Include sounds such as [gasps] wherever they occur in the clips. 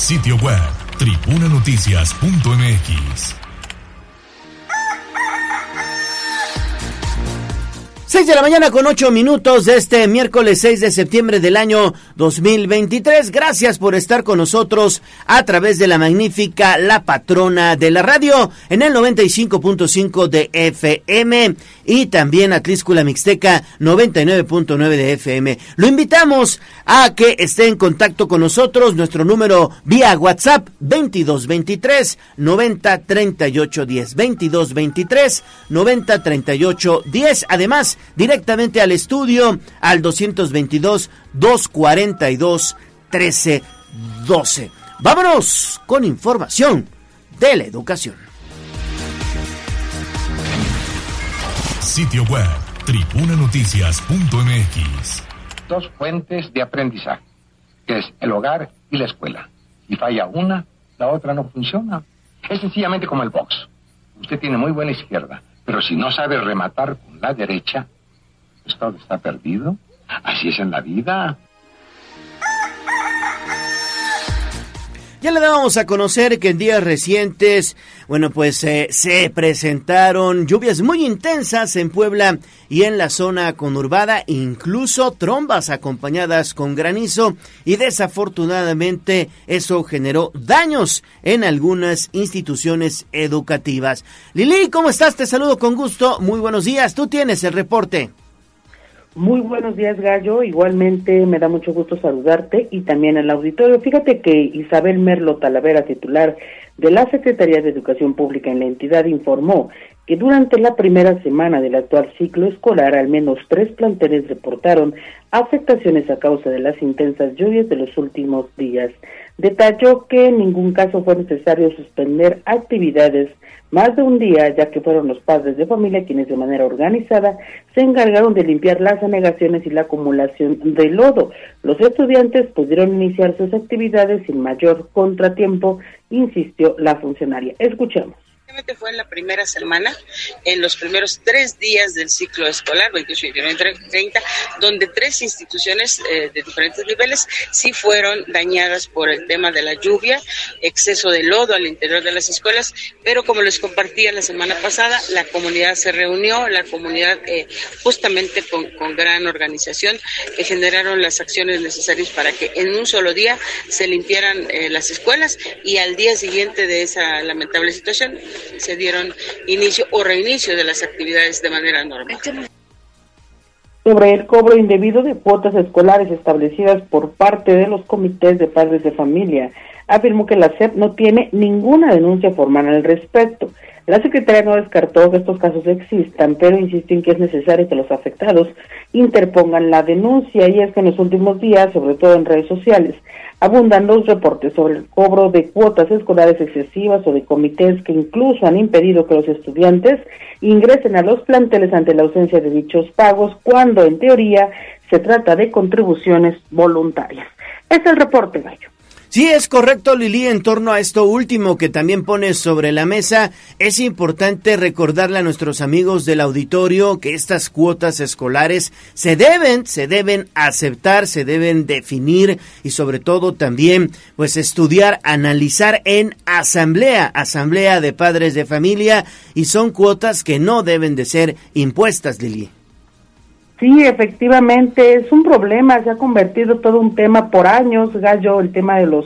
Sitio web, tribunanoticias.mx. 6 de la mañana con 8 minutos de este miércoles 6 de septiembre del año 2023. Gracias por estar con nosotros a través de la magnífica La Patrona de la Radio en el 95.5 de FM y también a Tliscula Mixteca 99.9 de FM. Lo invitamos a que esté en contacto con nosotros. Nuestro número vía WhatsApp 2223 90 38 10. 2223 90 38 10. Además, directamente al estudio al 222 242 1312. Vámonos con información de la educación. Sitio web, tribunanoticias.mx. Dos fuentes de aprendizaje, que es el hogar y la escuela. Si falla una, la otra no funciona. Es sencillamente como el box. Usted tiene muy buena izquierda, pero si no sabe rematar con la derecha, pues todo está perdido. Así es en la vida. Ya le dábamos a conocer que en días recientes, bueno, pues eh, se presentaron lluvias muy intensas en Puebla y en la zona conurbada, incluso trombas acompañadas con granizo y desafortunadamente eso generó daños en algunas instituciones educativas. Lili, ¿cómo estás? Te saludo con gusto. Muy buenos días. Tú tienes el reporte. Muy buenos días, Gallo. Igualmente me da mucho gusto saludarte y también al auditorio. Fíjate que Isabel Merlo Talavera, titular de la Secretaría de Educación Pública en la entidad, informó que durante la primera semana del actual ciclo escolar, al menos tres planteles reportaron afectaciones a causa de las intensas lluvias de los últimos días. Detalló que en ningún caso fue necesario suspender actividades más de un día, ya que fueron los padres de familia quienes de manera organizada se encargaron de limpiar las anegaciones y la acumulación de lodo. Los estudiantes pudieron iniciar sus actividades sin mayor contratiempo, insistió la funcionaria. Escuchemos fue en la primera semana, en los primeros tres días del ciclo escolar, 28, 29, 30, donde tres instituciones eh, de diferentes niveles sí fueron dañadas por el tema de la lluvia, exceso de lodo al interior de las escuelas, pero como les compartía la semana pasada, la comunidad se reunió, la comunidad eh, justamente con, con, gran organización, que generaron las acciones necesarias para que en un solo día se limpiaran eh, las escuelas y al día siguiente de esa lamentable situación se dieron inicio o reinicio de las actividades de manera normal. Sobre el cobro indebido de cuotas escolares establecidas por parte de los comités de padres de familia, afirmó que la SEP no tiene ninguna denuncia formal al respecto. La Secretaría no descartó que estos casos existan, pero insistió en que es necesario que los afectados interpongan la denuncia y es que en los últimos días, sobre todo en redes sociales, abundan los reportes sobre el cobro de cuotas escolares excesivas o de comités que incluso han impedido que los estudiantes ingresen a los planteles ante la ausencia de dichos pagos, cuando en teoría se trata de contribuciones voluntarias. Es el reporte, Gallo. Sí, es correcto, Lili, en torno a esto último que también pones sobre la mesa, es importante recordarle a nuestros amigos del auditorio que estas cuotas escolares se deben, se deben aceptar, se deben definir y sobre todo también pues estudiar, analizar en asamblea, asamblea de padres de familia y son cuotas que no deben de ser impuestas, Lili. Sí, efectivamente, es un problema, se ha convertido todo un tema por años, Gallo, el tema de los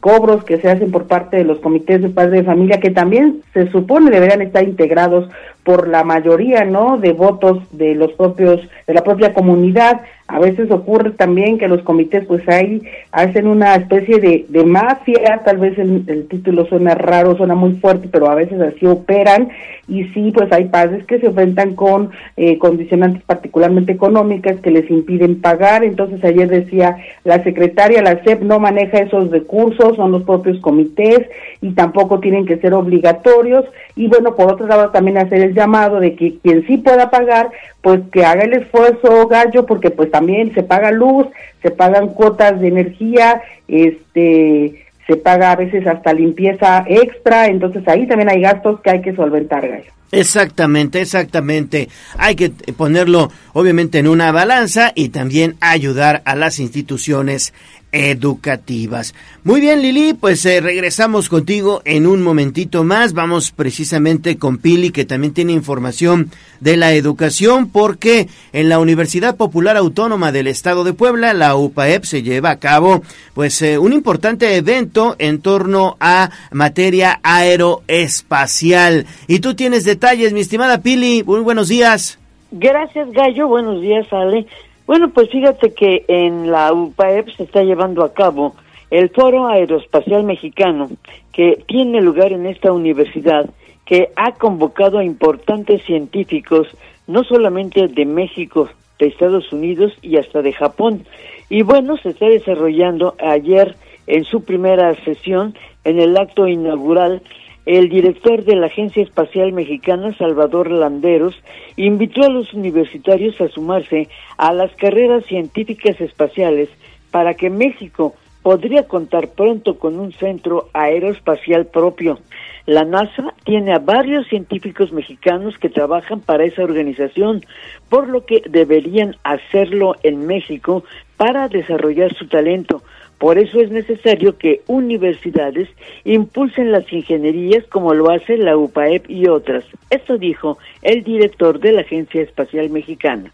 cobros que se hacen por parte de los comités de padres de familia, que también se supone deberían estar integrados por la mayoría, ¿no?, de votos de los propios, de la propia comunidad. A veces ocurre también que los comités pues ahí hacen una especie de, de mafia, tal vez el, el, título suena raro, suena muy fuerte, pero a veces así operan y sí pues hay padres que se enfrentan con eh, condicionantes particularmente económicas que les impiden pagar, entonces ayer decía la secretaria, la SEP no maneja esos recursos, son los propios comités y tampoco tienen que ser obligatorios y bueno, por otro lado también hacer el llamado de que quien sí pueda pagar pues que haga el esfuerzo gallo porque pues también se paga luz, se pagan cuotas de energía, este se paga a veces hasta limpieza extra, entonces ahí también hay gastos que hay que solventar, gallo. Exactamente, exactamente. Hay que ponerlo obviamente en una balanza y también ayudar a las instituciones educativas. Muy bien, Lili, pues eh, regresamos contigo en un momentito más. Vamos precisamente con Pili, que también tiene información de la educación, porque en la Universidad Popular Autónoma del Estado de Puebla, la UPAEP, se lleva a cabo pues eh, un importante evento en torno a materia aeroespacial. Y tú tienes detalles, mi estimada Pili. Muy buenos días. Gracias, Gallo. Buenos días, Ale. Bueno, pues fíjate que en la UPAEP se está llevando a cabo el Foro Aeroespacial Mexicano, que tiene lugar en esta universidad, que ha convocado a importantes científicos, no solamente de México, de Estados Unidos y hasta de Japón. Y bueno, se está desarrollando ayer en su primera sesión, en el acto inaugural, el director de la Agencia Espacial Mexicana, Salvador Landeros, invitó a los universitarios a sumarse a las carreras científicas espaciales para que México podría contar pronto con un centro aeroespacial propio. La NASA tiene a varios científicos mexicanos que trabajan para esa organización, por lo que deberían hacerlo en México para desarrollar su talento. Por eso es necesario que universidades impulsen las ingenierías como lo hace la UPAEP y otras. Esto dijo el director de la Agencia Espacial Mexicana.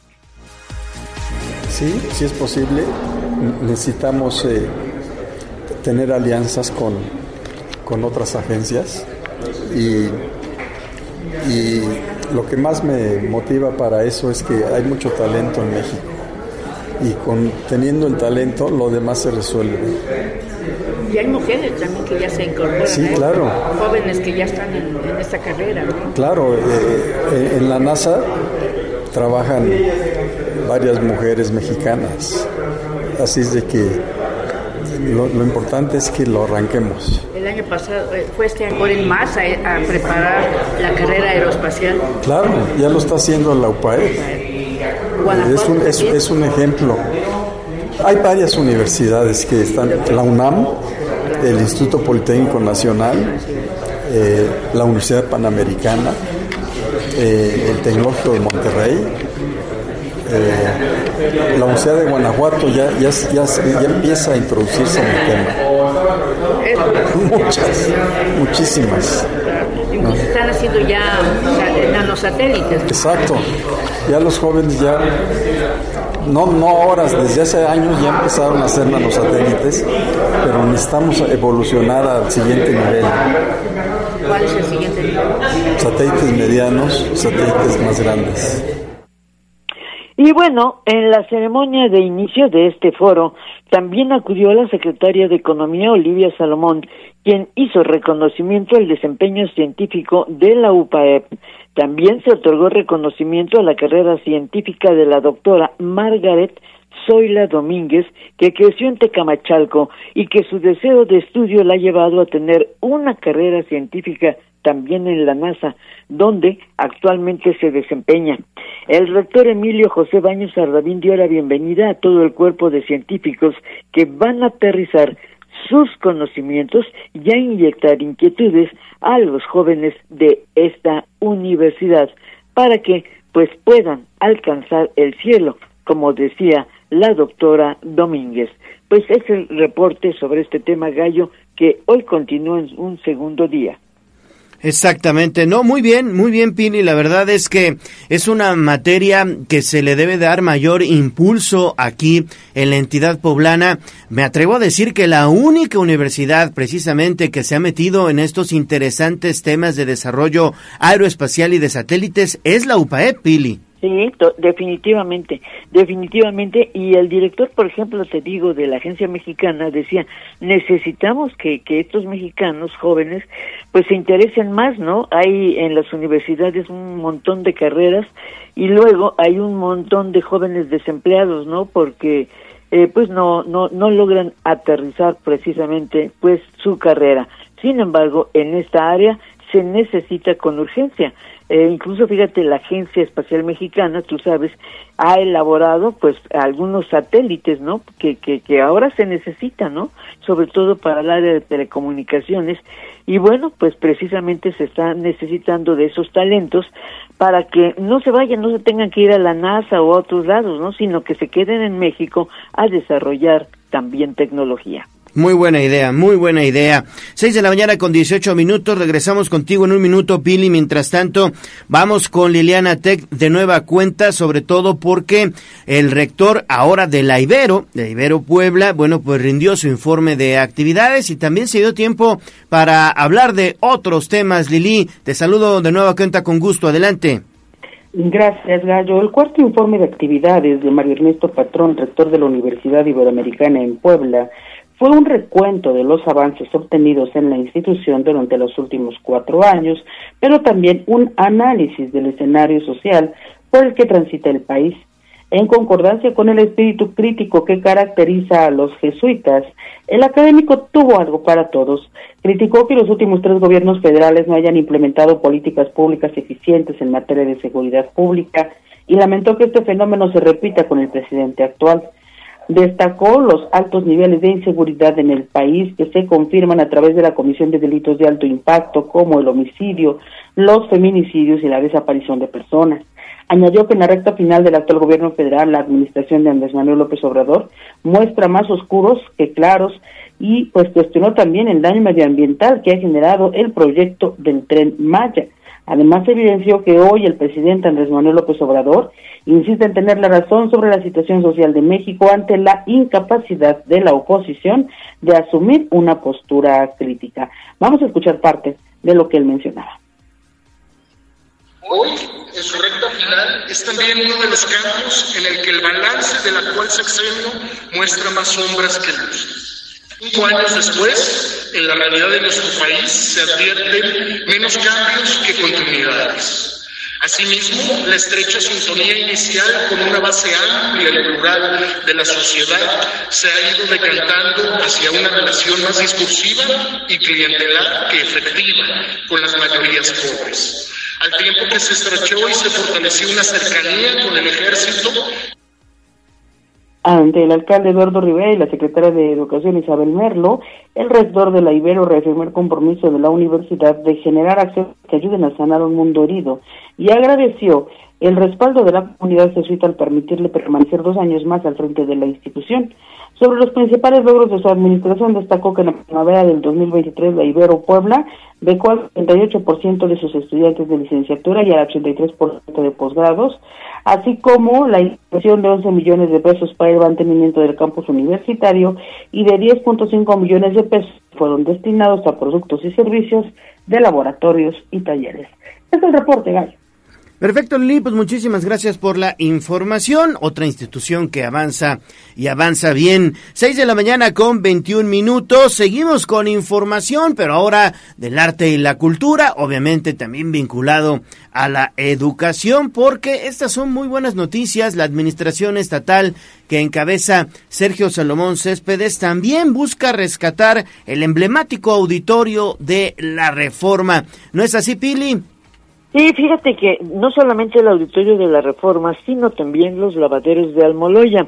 Sí, sí es posible. Necesitamos eh, tener alianzas con, con otras agencias y, y lo que más me motiva para eso es que hay mucho talento en México y con teniendo el talento lo demás se resuelve. Y hay mujeres también que ya se incorporan. Sí, claro. Jóvenes que ya están en, esta carrera. Claro, eh, eh, en la NASA trabajan varias mujeres mexicanas. Así es de que lo, importante es que lo arranquemos. El año pasado eh, fue este en masa a, preparar la carrera aeroespacial. Claro, ya lo está haciendo la UPAE. Es un, es, un ejemplo. Hay varias universidades que están, la UNAM, el Instituto Politécnico Nacional, eh, la Universidad Panamericana, eh, el Tecnológico de Monterrey, eh, la Universidad de Guanajuato ya, ya, ya, empieza a introducirse en el tema. [laughs] Muchas, muchísimas. Están haciendo ya nanosatélites. Exacto. Ya los jóvenes ya, no, no ahora, desde hace años ya empezaron a hacer nanosatélites, pero necesitamos evolucionar al siguiente nivel. ¿Cuál es el siguiente nivel? Satélites medianos, satélites más grandes. Y bueno, en la ceremonia de inicio de este foro también acudió la secretaria de Economía Olivia Salomón, quien hizo reconocimiento al desempeño científico de la UPAEP. También se otorgó reconocimiento a la carrera científica de la doctora Margaret Zoila Domínguez, que creció en Tecamachalco y que su deseo de estudio la ha llevado a tener una carrera científica también en la NASA, donde actualmente se desempeña. El rector Emilio José Baños Sardavín dio la bienvenida a todo el cuerpo de científicos que van a aterrizar sus conocimientos y a inyectar inquietudes a los jóvenes de esta universidad para que pues puedan alcanzar el cielo, como decía la doctora Domínguez. Pues es el reporte sobre este tema gallo que hoy continúa en un segundo día. Exactamente, no, muy bien, muy bien, Pini. La verdad es que es una materia que se le debe dar mayor impulso aquí en la entidad poblana. Me atrevo a decir que la única universidad precisamente que se ha metido en estos interesantes temas de desarrollo aeroespacial y de satélites es la UPAE, Pili. Sí, definitivamente, definitivamente. Y el director, por ejemplo, te digo, de la agencia mexicana, decía, necesitamos que, que estos mexicanos jóvenes, pues se interesen más, ¿no? Hay en las universidades un montón de carreras y luego hay un montón de jóvenes desempleados, ¿no? Porque eh, pues no, no, no logran aterrizar precisamente pues su carrera. Sin embargo, en esta área se necesita con urgencia. Eh, incluso fíjate, la Agencia Espacial Mexicana, tú sabes, ha elaborado pues algunos satélites, ¿no? Que, que, que ahora se necesitan, ¿no? Sobre todo para el área de telecomunicaciones. Y bueno, pues precisamente se está necesitando de esos talentos para que no se vayan, no se tengan que ir a la NASA o a otros lados, ¿no? Sino que se queden en México a desarrollar también tecnología. Muy buena idea, muy buena idea. Seis de la mañana con 18 minutos. Regresamos contigo en un minuto, Pili. Mientras tanto, vamos con Liliana Tech de nueva cuenta, sobre todo porque el rector ahora de la Ibero, de Ibero Puebla, bueno, pues rindió su informe de actividades y también se dio tiempo para hablar de otros temas. Lili, te saludo de nueva cuenta con gusto. Adelante. Gracias, Gallo. El cuarto informe de actividades de Mario Ernesto Patrón, rector de la Universidad Iberoamericana en Puebla, fue un recuento de los avances obtenidos en la institución durante los últimos cuatro años, pero también un análisis del escenario social por el que transita el país. En concordancia con el espíritu crítico que caracteriza a los jesuitas, el académico tuvo algo para todos. Criticó que los últimos tres gobiernos federales no hayan implementado políticas públicas eficientes en materia de seguridad pública y lamentó que este fenómeno se repita con el presidente actual. Destacó los altos niveles de inseguridad en el país que se confirman a través de la Comisión de Delitos de Alto Impacto, como el homicidio, los feminicidios y la desaparición de personas. Añadió que en la recta final del actual gobierno federal, la administración de Andrés Manuel López Obrador muestra más oscuros que claros y pues cuestionó también el daño medioambiental que ha generado el proyecto del tren Maya. Además, evidenció que hoy el presidente Andrés Manuel López Obrador insiste en tener la razón sobre la situación social de México ante la incapacidad de la oposición de asumir una postura crítica. Vamos a escuchar parte de lo que él mencionaba. Hoy, en su recta final, es también uno de los campos en el que el balance del actual sexenio muestra más sombras que luces. Cinco años después, en la realidad de nuestro país se advierten menos cambios que continuidades. Asimismo, la estrecha sintonía inicial con una base amplia y plural de la sociedad se ha ido decantando hacia una relación más discursiva y clientelar que efectiva con las mayorías pobres. Al tiempo que se estrechó y se fortaleció una cercanía con el ejército ante el alcalde Eduardo Rivera y la secretaria de Educación Isabel Merlo, el rector de la Ibero reafirmó el compromiso de la universidad de generar acciones que ayuden a sanar un mundo herido y agradeció el respaldo de la comunidad jesuita al permitirle permanecer dos años más al frente de la institución. Sobre los principales logros de su administración, destacó que en la primavera del 2023 la Ibero Puebla becó al 38% de sus estudiantes de licenciatura y al 83% de posgrados, así como la inversión de 11 millones de pesos para el mantenimiento del campus universitario y de 10.5 millones de pesos fueron destinados a productos y servicios de laboratorios y talleres. Este es el reporte, Gallo. Perfecto, Lili, pues muchísimas gracias por la información. Otra institución que avanza y avanza bien. Seis de la mañana con 21 minutos. Seguimos con información, pero ahora del arte y la cultura, obviamente también vinculado a la educación, porque estas son muy buenas noticias. La administración estatal que encabeza Sergio Salomón Céspedes también busca rescatar el emblemático auditorio de la reforma. ¿No es así, Pili? Sí, fíjate que no solamente el auditorio de la reforma, sino también los lavaderos de Almoloya.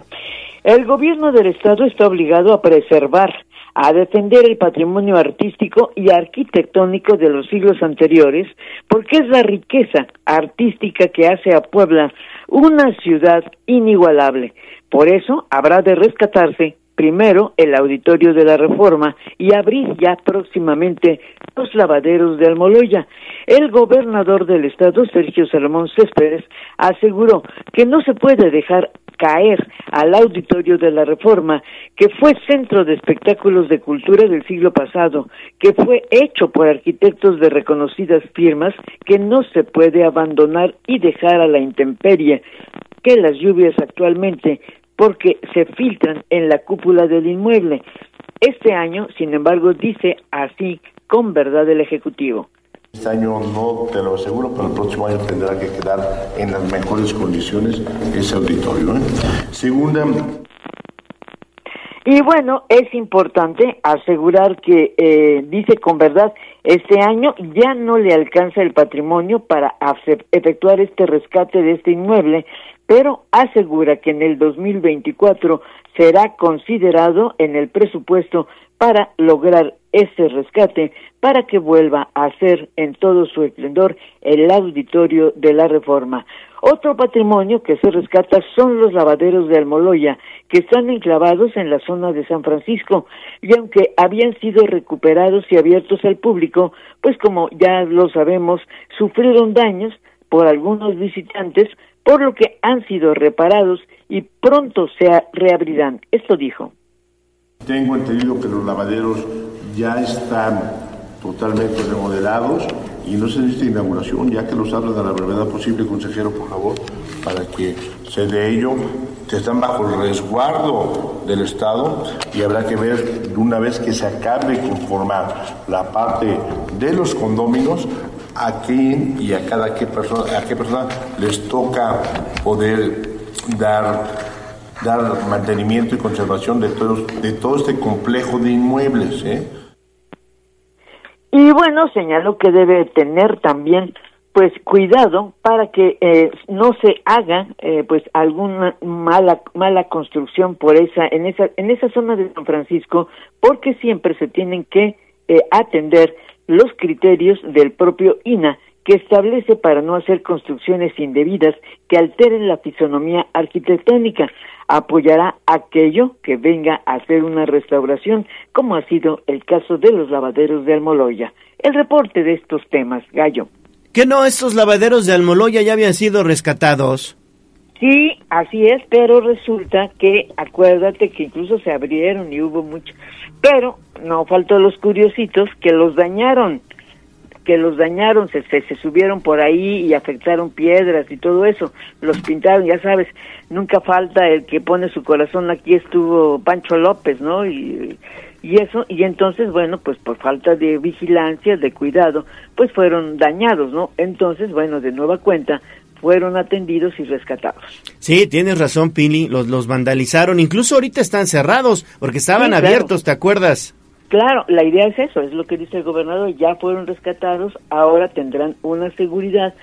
El gobierno del estado está obligado a preservar, a defender el patrimonio artístico y arquitectónico de los siglos anteriores, porque es la riqueza artística que hace a Puebla una ciudad inigualable. Por eso habrá de rescatarse primero el auditorio de la Reforma y abrir ya próximamente los lavaderos de Almoloya. El gobernador del estado, Sergio Salomón Céspedes, aseguró que no se puede dejar caer al auditorio de la Reforma, que fue centro de espectáculos de cultura del siglo pasado, que fue hecho por arquitectos de reconocidas firmas, que no se puede abandonar y dejar a la intemperie que las lluvias actualmente porque se filtran en la cúpula del inmueble. Este año, sin embargo, dice así con verdad el Ejecutivo. Este año no te lo aseguro, pero el próximo año tendrá que quedar en las mejores condiciones ese auditorio. ¿eh? Segunda. Y bueno, es importante asegurar que, eh, dice con verdad, este año ya no le alcanza el patrimonio para efectuar este rescate de este inmueble, pero asegura que en el 2024 será considerado en el presupuesto para lograr ese rescate para que vuelva a ser en todo su esplendor el auditorio de la reforma. Otro patrimonio que se rescata son los lavaderos de Almoloya, que están enclavados en la zona de San Francisco, y aunque habían sido recuperados y abiertos al público, pues como ya lo sabemos, sufrieron daños por algunos visitantes, por lo que han sido reparados y pronto se reabrirán. Esto dijo. Tengo entendido que los lavaderos ya están totalmente remodelados y no se necesita inauguración, ya que los hablan a la brevedad posible, consejero, por favor, para que se de ello. Están bajo el resguardo del Estado y habrá que ver una vez que se acabe conformar la parte de los condóminos a quién y a cada qué persona, a qué persona les toca poder dar dar mantenimiento y conservación de todo, de todo este complejo de inmuebles. ¿eh? Y bueno, señalo que debe tener también pues cuidado para que eh, no se haga eh, pues alguna mala mala construcción por esa en esa en esa zona de San Francisco porque siempre se tienen que eh, atender los criterios del propio INA que establece para no hacer construcciones indebidas que alteren la fisonomía arquitectónica. Apoyará aquello que venga a hacer una restauración, como ha sido el caso de los lavaderos de Almoloya. El reporte de estos temas, Gallo. ¿Que no estos lavaderos de Almoloya ya habían sido rescatados? Sí, así es, pero resulta que, acuérdate que incluso se abrieron y hubo mucho, pero no faltó los curiositos que los dañaron que los dañaron, se, se, subieron por ahí y afectaron piedras y todo eso, los pintaron, ya sabes, nunca falta el que pone su corazón, aquí estuvo Pancho López, ¿no? Y, y eso, y entonces, bueno, pues por falta de vigilancia, de cuidado, pues fueron dañados, ¿no? Entonces, bueno, de nueva cuenta, fueron atendidos y rescatados. Sí, tienes razón, Pili, los, los vandalizaron, incluso ahorita están cerrados, porque estaban abiertos, ¿te acuerdas? Claro, la idea es eso, es lo que dice el gobernador, ya fueron rescatados, ahora tendrán una seguridad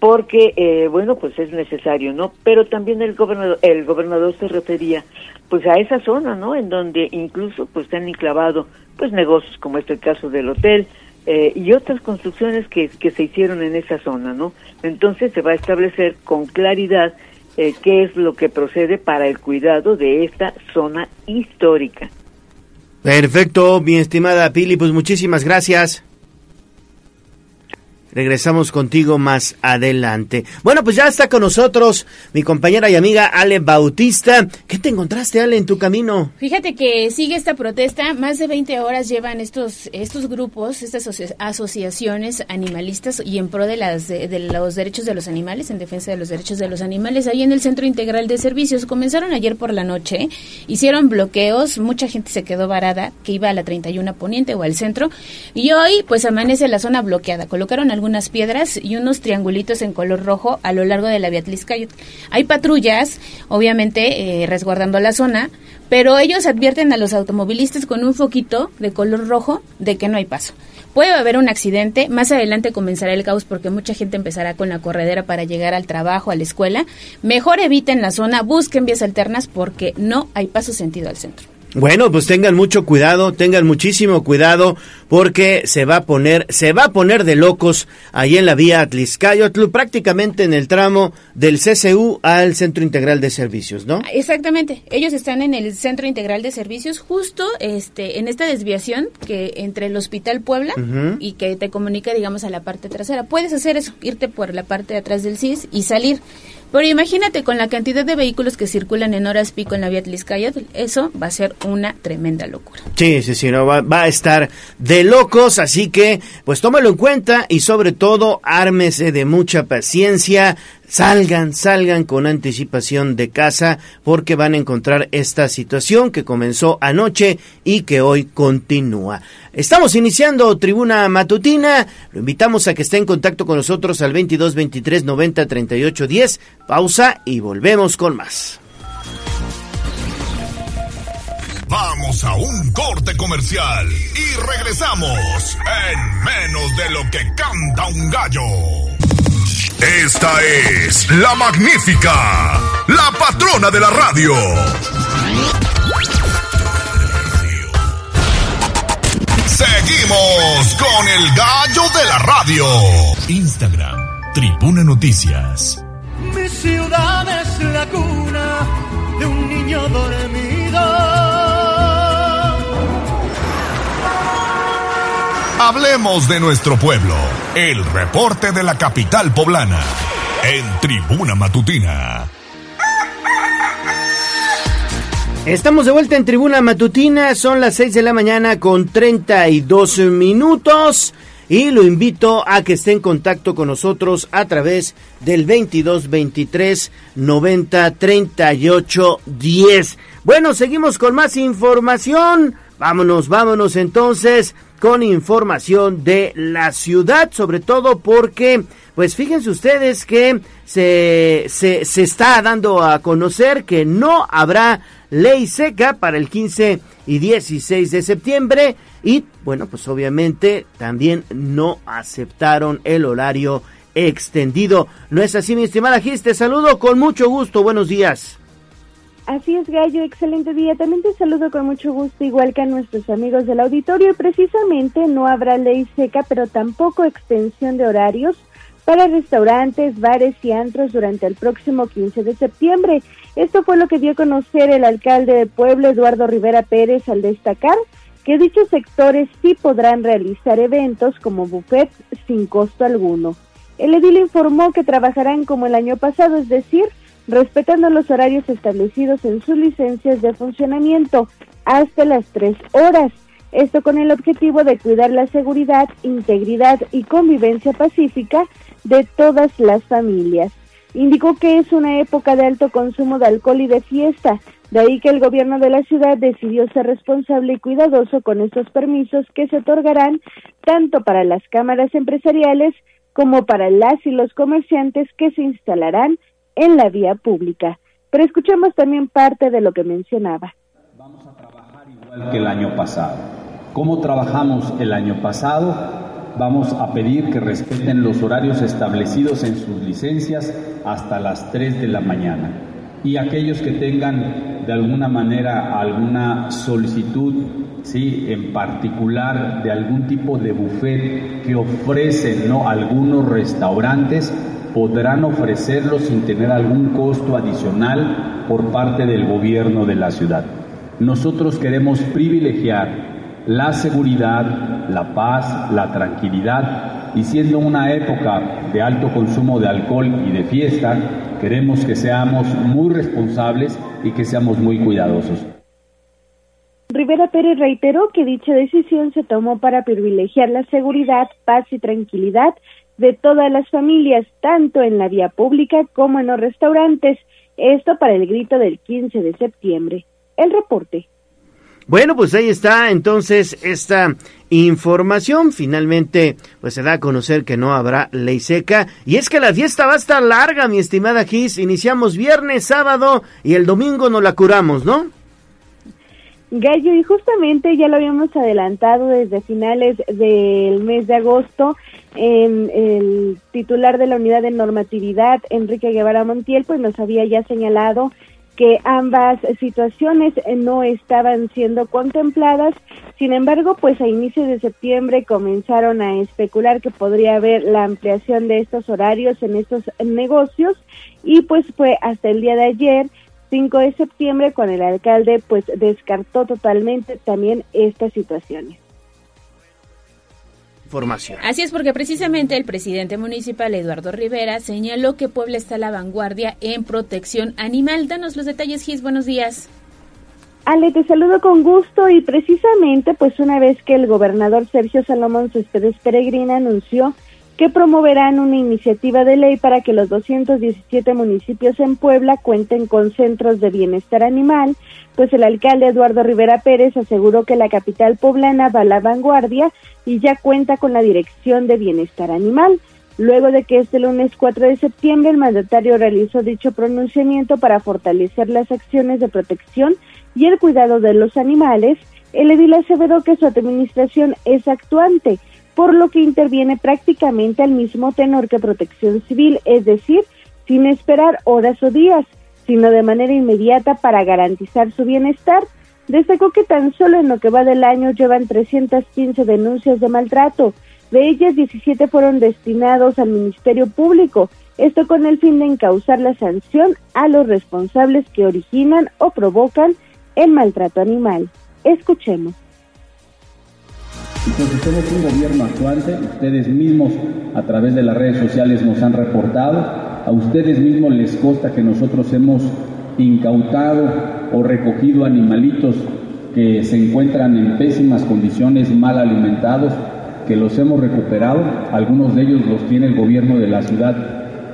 porque, eh, bueno, pues es necesario, ¿no? Pero también el gobernador, el gobernador se refería, pues a esa zona, ¿no? En donde incluso, pues se han enclavado, pues negocios como este el caso del hotel eh, y otras construcciones que, que se hicieron en esa zona, ¿no? Entonces se va a establecer con claridad eh, qué es lo que procede para el cuidado de esta zona histórica. Perfecto, mi estimada Pili, pues muchísimas gracias. Regresamos contigo más adelante. Bueno, pues ya está con nosotros mi compañera y amiga Ale Bautista. ¿Qué te encontraste, Ale, en tu camino? Fíjate que sigue esta protesta. Más de 20 horas llevan estos, estos grupos, estas asociaciones animalistas y en pro de, las, de, los derechos de los animales, en defensa de los derechos de los animales, ahí en el Centro Integral de Servicios. Comenzaron ayer por la noche, hicieron bloqueos, mucha gente se quedó varada, que iba a la 31 Poniente o al centro, y hoy pues amanece la zona bloqueada. Colocaron algunas piedras y unos triangulitos en color rojo a lo largo de la vía Hay patrullas, obviamente, eh, resguardando la zona, pero ellos advierten a los automovilistas con un foquito de color rojo de que no hay paso. Puede haber un accidente, más adelante comenzará el caos porque mucha gente empezará con la corredera para llegar al trabajo, a la escuela. Mejor eviten la zona, busquen vías alternas porque no hay paso sentido al centro. Bueno, pues tengan mucho cuidado, tengan muchísimo cuidado porque se va a poner, se va a poner de locos ahí en la vía Atliscayotl, prácticamente en el tramo del CCU al Centro Integral de Servicios, ¿no? Exactamente. Ellos están en el Centro Integral de Servicios justo este en esta desviación que entre el Hospital Puebla y que te comunica digamos a la parte trasera. Puedes hacer eso, irte por la parte de atrás del CIS y salir. Pero imagínate con la cantidad de vehículos que circulan en horas pico en la vía Tliscayotl, eso va a ser una tremenda locura. Sí, sí, sí, no, va, va, a estar de locos, así que pues tómalo en cuenta y sobre todo ármese de mucha paciencia, salgan, salgan con anticipación de casa porque van a encontrar esta situación que comenzó anoche y que hoy continúa. Estamos iniciando Tribuna Matutina. Lo invitamos a que esté en contacto con nosotros al 22 23 90 38 10. Pausa y volvemos con más. Vamos a un corte comercial y regresamos en menos de lo que canta un gallo. Esta es la magnífica, la patrona de la radio. Seguimos con el gallo de la radio. Instagram, Tribuna Noticias. Me ciudad es la cuna de un niño dormido. Hablemos de nuestro pueblo. El reporte de la capital poblana. En Tribuna Matutina. Estamos de vuelta en Tribuna Matutina, son las 6 de la mañana con 32 minutos y lo invito a que esté en contacto con nosotros a través del 22 23 90 38 10. Bueno, seguimos con más información. Vámonos, vámonos entonces con información de la ciudad, sobre todo porque, pues fíjense ustedes que se, se, se está dando a conocer que no habrá ley seca para el 15 y 16 de septiembre y bueno, pues obviamente también no aceptaron el horario extendido. ¿No es así, mi estimada Gis? Te saludo con mucho gusto. Buenos días. Así es, Gallo, excelente día. También te saludo con mucho gusto, igual que a nuestros amigos del auditorio. Precisamente no habrá ley seca, pero tampoco extensión de horarios para restaurantes, bares y antros durante el próximo 15 de septiembre. Esto fue lo que dio a conocer el alcalde de Puebla, Eduardo Rivera Pérez, al destacar que dichos sectores sí podrán realizar eventos como buffets sin costo alguno. El edil informó que trabajarán como el año pasado, es decir, respetando los horarios establecidos en sus licencias de funcionamiento hasta las tres horas. Esto con el objetivo de cuidar la seguridad, integridad y convivencia pacífica de todas las familias. Indicó que es una época de alto consumo de alcohol y de fiesta, de ahí que el gobierno de la ciudad decidió ser responsable y cuidadoso con estos permisos que se otorgarán tanto para las cámaras empresariales como para las y los comerciantes que se instalarán en la vía pública. Pero escuchemos también parte de lo que mencionaba. Vamos a trabajar igual que el año pasado. ¿Cómo trabajamos el año pasado? Vamos a pedir que respeten los horarios establecidos en sus licencias hasta las 3 de la mañana. Y aquellos que tengan de alguna manera alguna solicitud, ¿sí? en particular de algún tipo de buffet que ofrecen ¿no? algunos restaurantes, podrán ofrecerlo sin tener algún costo adicional por parte del gobierno de la ciudad. Nosotros queremos privilegiar la seguridad, la paz, la tranquilidad y siendo una época de alto consumo de alcohol y de fiesta, queremos que seamos muy responsables y que seamos muy cuidadosos. Rivera Pérez reiteró que dicha decisión se tomó para privilegiar la seguridad, paz y tranquilidad de todas las familias, tanto en la vía pública como en los restaurantes. Esto para el grito del 15 de septiembre. El reporte. Bueno, pues ahí está entonces esta información. Finalmente, pues se da a conocer que no habrá ley seca. Y es que la fiesta va a estar larga, mi estimada Gis. Iniciamos viernes, sábado y el domingo nos la curamos, ¿no? Gallo, y justamente ya lo habíamos adelantado desde finales del mes de agosto, en el titular de la unidad de normatividad, Enrique Guevara Montiel, pues nos había ya señalado que ambas situaciones eh, no estaban siendo contempladas. Sin embargo, pues a inicios de septiembre comenzaron a especular que podría haber la ampliación de estos horarios en estos negocios y pues fue hasta el día de ayer 5 de septiembre cuando el alcalde pues descartó totalmente también estas situaciones. Así es porque precisamente el presidente municipal Eduardo Rivera señaló que Puebla está a la vanguardia en protección animal. Danos los detalles, Gis. Buenos días. Ale, te saludo con gusto y precisamente pues una vez que el gobernador Sergio Salomón Céspedes Peregrina anunció que promoverán una iniciativa de ley para que los 217 municipios en Puebla cuenten con centros de bienestar animal, pues el alcalde Eduardo Rivera Pérez aseguró que la capital poblana va a la vanguardia y ya cuenta con la Dirección de Bienestar Animal. Luego de que este lunes 4 de septiembre el mandatario realizó dicho pronunciamiento para fortalecer las acciones de protección y el cuidado de los animales, el edil aseveró que su administración es actuante, por lo que interviene prácticamente al mismo tenor que protección civil, es decir, sin esperar horas o días, sino de manera inmediata para garantizar su bienestar. Destacó que tan solo en lo que va del año llevan 315 denuncias de maltrato, de ellas 17 fueron destinados al Ministerio Público esto con el fin de encauzar la sanción a los responsables que originan o provocan el maltrato animal. Escuchemos. Entonces somos un gobierno actuante, ustedes mismos a través de las redes sociales nos han reportado, a ustedes mismos les consta que nosotros hemos incautado o recogido animalitos que se encuentran en pésimas condiciones, mal alimentados, que los hemos recuperado, algunos de ellos los tiene el gobierno de la ciudad,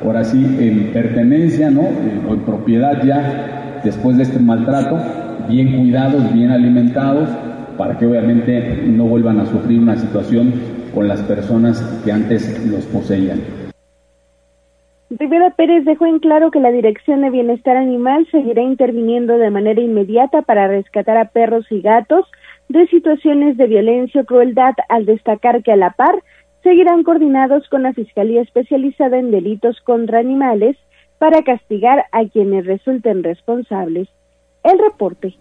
ahora sí, en pertenencia, ¿no? Eh, o en propiedad ya, después de este maltrato, bien cuidados, bien alimentados, para que obviamente no vuelvan a sufrir una situación con las personas que antes los poseían. Rivera Pérez dejó en claro que la Dirección de Bienestar Animal seguirá interviniendo de manera inmediata para rescatar a perros y gatos de situaciones de violencia o crueldad, al destacar que a la par seguirán coordinados con la Fiscalía Especializada en Delitos contra Animales para castigar a quienes resulten responsables. El reporte.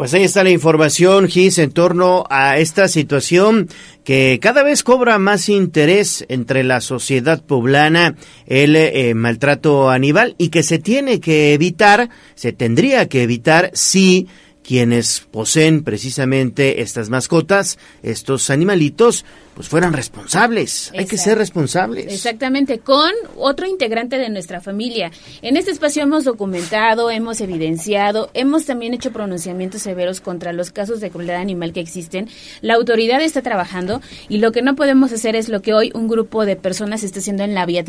Pues ahí está la información, Gis, en torno a esta situación que cada vez cobra más interés entre la sociedad poblana, el eh, maltrato animal, y que se tiene que evitar, se tendría que evitar si quienes poseen precisamente estas mascotas, estos animalitos, pues fueran responsables. Hay que ser responsables. Exactamente, con otro integrante de nuestra familia. En este espacio hemos documentado, hemos evidenciado, hemos también hecho pronunciamientos severos contra los casos de crueldad animal que existen. La autoridad está trabajando y lo que no podemos hacer es lo que hoy un grupo de personas está haciendo en la Vía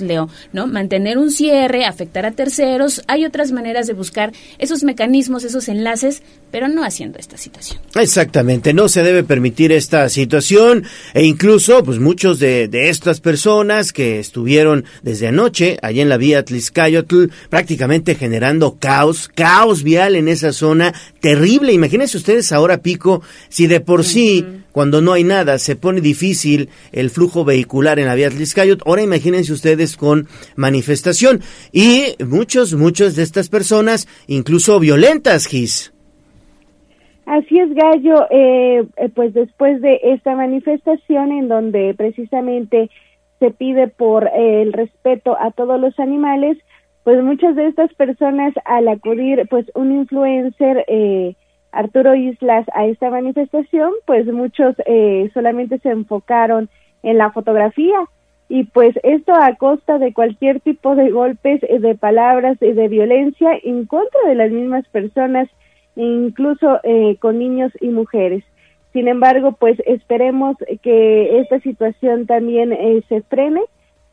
Leo, ¿no? Mantener un cierre, afectar a terceros. Hay otras maneras de buscar esos mecanismos, esos enlaces, pero no haciendo esta situación. Exactamente, no se debe permitir esta situación. E incluso, pues muchos de, de estas personas que estuvieron desde anoche allá en la vía Tliscayotl, prácticamente generando caos, caos vial en esa zona terrible. Imagínense ustedes ahora, Pico, si de por sí, cuando no hay nada, se pone difícil el flujo vehicular en la vía Tliscayotl, ahora imagínense ustedes con manifestación. Y muchos, muchos de estas personas, incluso violentas, Gis. Así es, Gallo. Eh, eh, pues después de esta manifestación en donde precisamente se pide por eh, el respeto a todos los animales, pues muchas de estas personas al acudir, pues un influencer, Arturo Islas, a esta manifestación, pues muchos solamente se enfocaron en la fotografía y pues esto a costa de cualquier tipo de golpes, de palabras, de violencia en contra de las mismas personas incluso eh, con niños y mujeres. Sin embargo, pues esperemos que esta situación también eh, se frene,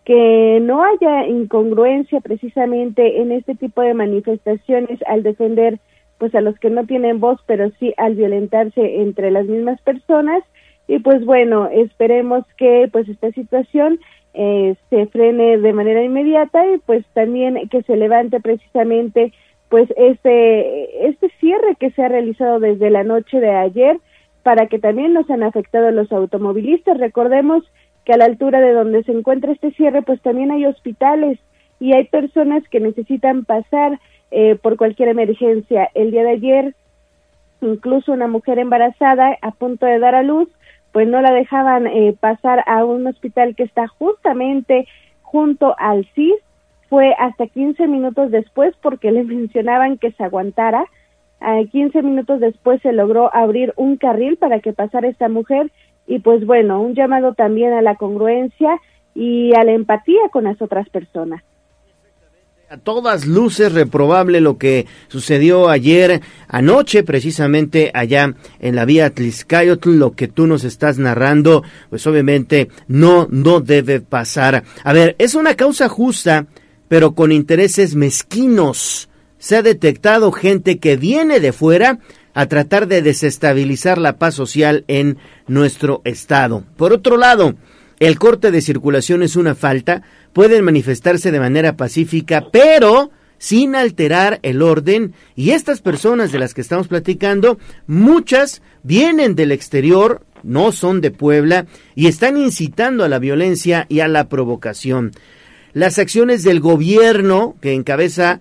que no haya incongruencia precisamente en este tipo de manifestaciones al defender pues a los que no tienen voz, pero sí al violentarse entre las mismas personas. Y pues bueno, esperemos que pues esta situación eh, se frene de manera inmediata y pues también que se levante precisamente pues este, este cierre que se ha realizado desde la noche de ayer para que también nos han afectado los automovilistas. Recordemos que a la altura de donde se encuentra este cierre, pues también hay hospitales y hay personas que necesitan pasar eh, por cualquier emergencia. El día de ayer, incluso una mujer embarazada a punto de dar a luz, pues no la dejaban eh, pasar a un hospital que está justamente junto al CIS fue hasta 15 minutos después porque le mencionaban que se aguantara. A 15 minutos después se logró abrir un carril para que pasara esta mujer y pues bueno, un llamado también a la congruencia y a la empatía con las otras personas. A todas luces reprobable lo que sucedió ayer anoche, precisamente allá en la vía Tliscayotl, lo que tú nos estás narrando, pues obviamente no, no debe pasar. A ver, es una causa justa pero con intereses mezquinos. Se ha detectado gente que viene de fuera a tratar de desestabilizar la paz social en nuestro estado. Por otro lado, el corte de circulación es una falta, pueden manifestarse de manera pacífica, pero sin alterar el orden y estas personas de las que estamos platicando, muchas vienen del exterior, no son de Puebla y están incitando a la violencia y a la provocación. Las acciones del gobierno que encabeza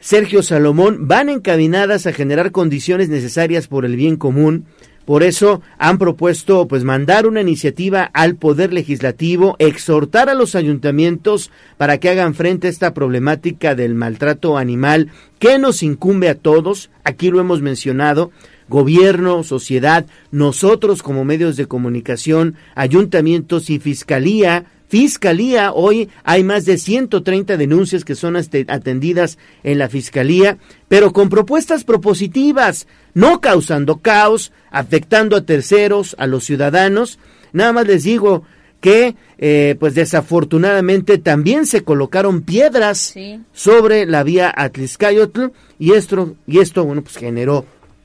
Sergio Salomón van encaminadas a generar condiciones necesarias por el bien común, Por eso han propuesto pues mandar una iniciativa al Poder Legislativo, exhortar a los ayuntamientos para que hagan frente a esta problemática del maltrato animal que nos incumbe a todos, aquí lo hemos mencionado, gobierno, sociedad, nosotros como medios de comunicación, ayuntamientos y fiscalía, Fiscalía, hoy hay más de 130 denuncias que son atendidas en la Fiscalía, pero con propuestas propositivas, no causando caos, afectando a terceros, a los ciudadanos. Nada más les digo que, eh, pues desafortunadamente también se colocaron piedras sobre la vía Atliscayotl y esto, y esto, bueno, pues generó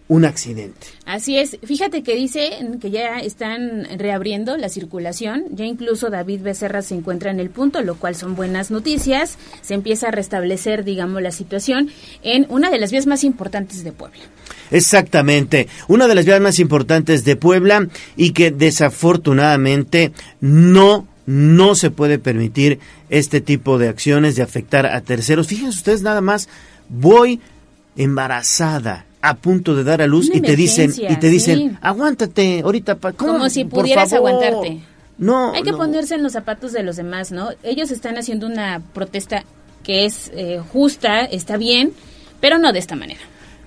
un accidente. Así es. Fíjate que dice que ya están reabriendo la circulación. Ya incluso David Becerra se encuentra en el punto, lo cual son buenas noticias. Se empieza a restablecer, digamos, la situación en una de las vías más importantes de Puebla. Exactamente, una de las vías más importantes de Puebla y que desafortunadamente no no se puede permitir este tipo de acciones de afectar a terceros. Fíjense ustedes nada más, voy embarazada a punto de dar a luz y te dicen y te dicen aguántate ahorita como si pudieras aguantarte. No hay que ponerse en los zapatos de los demás no ellos están haciendo una protesta que es eh, justa está bien pero no de esta manera.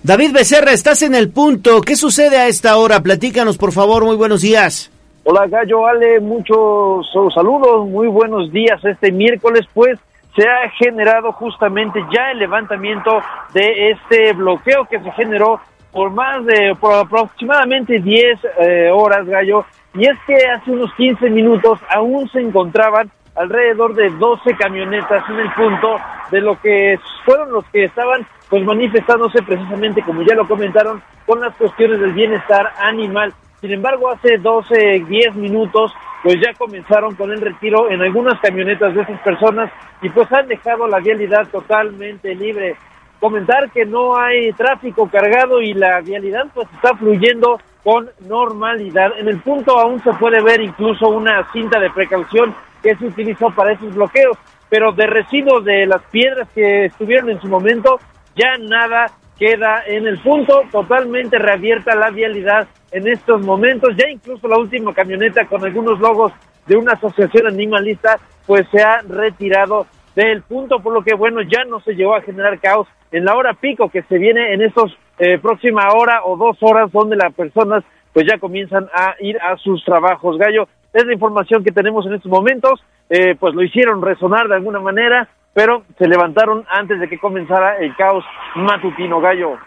David Becerra estás en el punto. Qué sucede a esta hora platícanos por favor. Muy buenos días. Hola Gallo Ale muchos saludos. Muy buenos días este miércoles pues se ha generado justamente ya el levantamiento de este bloqueo que se generó por más de, por aproximadamente 10 eh, horas, Gallo, y es que hace unos 15 minutos aún se encontraban alrededor de 12 camionetas en el punto de lo que fueron los que estaban pues manifestándose precisamente, como ya lo comentaron, con las cuestiones del bienestar animal. Sin embargo, hace 12, 10 minutos pues ya comenzaron con el retiro en algunas camionetas de esas personas y pues han dejado la vialidad totalmente libre. Comentar que no hay tráfico cargado y la vialidad pues está fluyendo con normalidad. En el punto aún se puede ver incluso una cinta de precaución que se utilizó para esos bloqueos, pero de residuos de las piedras que estuvieron en su momento ya nada queda en el punto, totalmente reabierta la vialidad en estos momentos. Ya incluso la última camioneta con algunos logos de una asociación animalista, pues se ha retirado del punto, por lo que bueno, ya no se llegó a generar caos en la hora pico que se viene en estos eh, próxima hora o dos horas donde las personas pues ya comienzan a ir a sus trabajos. Gallo, es la información que tenemos en estos momentos, eh, pues lo hicieron resonar de alguna manera, pero se levantaron antes de que comenzara el caos matutino, Gallo.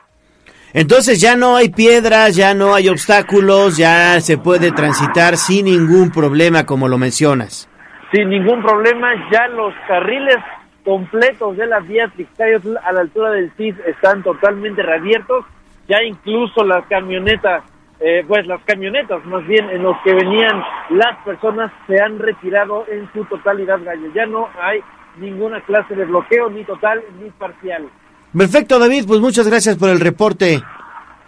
Entonces ya no hay piedras, ya no hay obstáculos, ya se puede transitar sin ningún problema, como lo mencionas. Sin ningún problema, ya los carriles completos de la vía Trixayotl a la altura del CIS están totalmente reabiertos. Ya incluso las camionetas, eh, pues las camionetas más bien en los que venían las personas se han retirado en su totalidad, Gallo. Ya no hay ninguna clase de bloqueo, ni total ni parcial. Perfecto, David, pues muchas gracias por el reporte.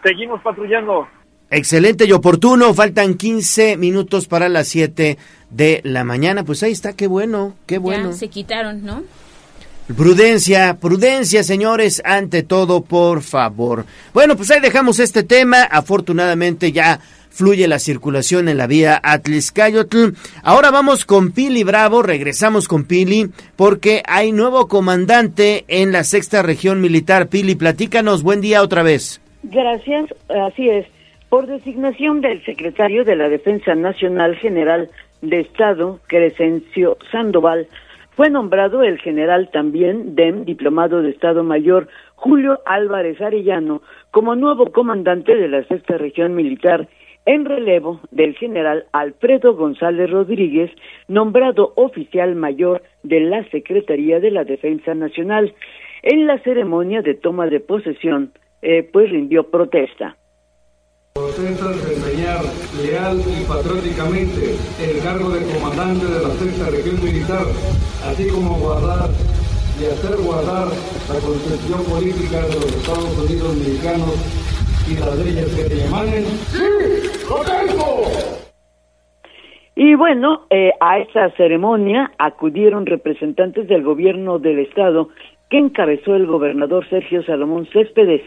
Seguimos patrullando. Excelente y oportuno, faltan 15 minutos para las 7 de la mañana. Pues ahí está, qué bueno, qué bueno. Ya se quitaron, ¿no? Prudencia, prudencia, señores, ante todo, por favor. Bueno, pues ahí dejamos este tema. Afortunadamente ya fluye la circulación en la vía Atliscayotl. Ahora vamos con Pili Bravo, regresamos con Pili, porque hay nuevo comandante en la sexta región militar. Pili, platícanos, buen día otra vez. Gracias, así es. Por designación del secretario de la Defensa Nacional General de Estado, Crescencio Sandoval, fue nombrado el general también DEM, diplomado de Estado Mayor, Julio Álvarez Arellano, como nuevo comandante de la sexta región militar en relevo del general Alfredo González Rodríguez, nombrado oficial mayor de la Secretaría de la Defensa Nacional. En la ceremonia de toma de posesión, eh, pues rindió protesta. Intentan desempeñar leal y patrióticamente el cargo de comandante de la sexta región militar, así como guardar y hacer guardar la constitución política de los Estados Unidos mexicanos y las leyes que te emanen. ¡Sí! ¡Lo tengo! Y bueno, eh, a esa ceremonia acudieron representantes del gobierno del estado que encabezó el gobernador Sergio Salomón Céspedes.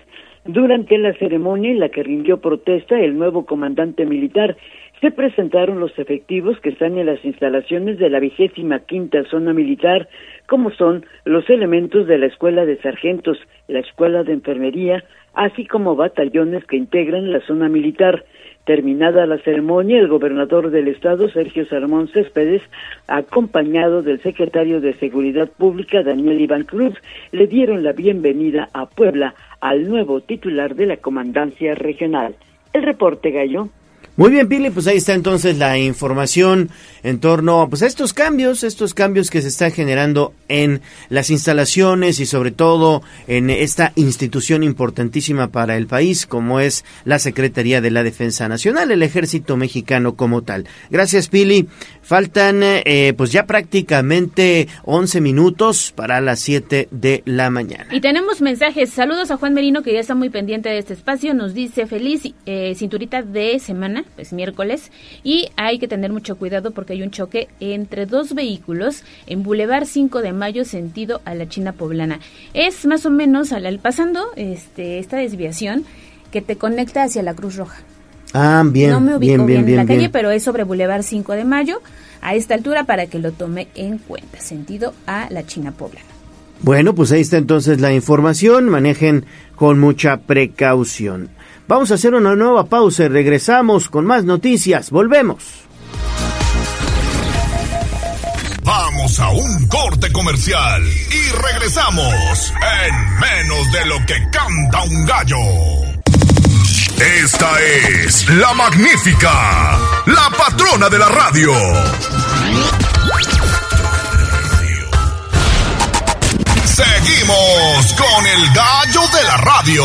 Durante la ceremonia en la que rindió protesta el nuevo comandante militar, se presentaron los efectivos que están en las instalaciones de la vigésima quinta zona militar, como son los elementos de la Escuela de Sargentos, la Escuela de Enfermería, así como batallones que integran la zona militar. Terminada la ceremonia, el gobernador del estado, Sergio Salmón Céspedes, acompañado del secretario de Seguridad Pública, Daniel Iván Cruz, le dieron la bienvenida a Puebla al nuevo titular de la comandancia regional. El reporte, Gallo. Muy bien, Pili, pues ahí está entonces la información en torno pues, a estos cambios, estos cambios que se están generando en las instalaciones y sobre todo en esta institución importantísima para el país como es la Secretaría de la Defensa Nacional, el Ejército Mexicano como tal. Gracias, Pili. Faltan eh, pues ya prácticamente 11 minutos para las 7 de la mañana. Y tenemos mensajes. Saludos a Juan Merino que ya está muy pendiente de este espacio. Nos dice feliz eh, cinturita de semana pues miércoles, y hay que tener mucho cuidado porque hay un choque entre dos vehículos en Boulevard 5 de Mayo sentido a la China Poblana. Es más o menos al, pasando este, esta desviación que te conecta hacia la Cruz Roja. Ah, bien. No me ubico bien, en la calle, pero es sobre Boulevard 5 de Mayo, a esta altura para que lo tome en cuenta, sentido a la China Poblana. Bueno, pues ahí está entonces la información, manejen con mucha precaución. Vamos a hacer una nueva pausa y regresamos con más noticias. Volvemos. Vamos a un corte comercial y regresamos en menos de lo que canta un gallo. Esta es la magnífica, la patrona de la radio. Seguimos con el gallo de la radio.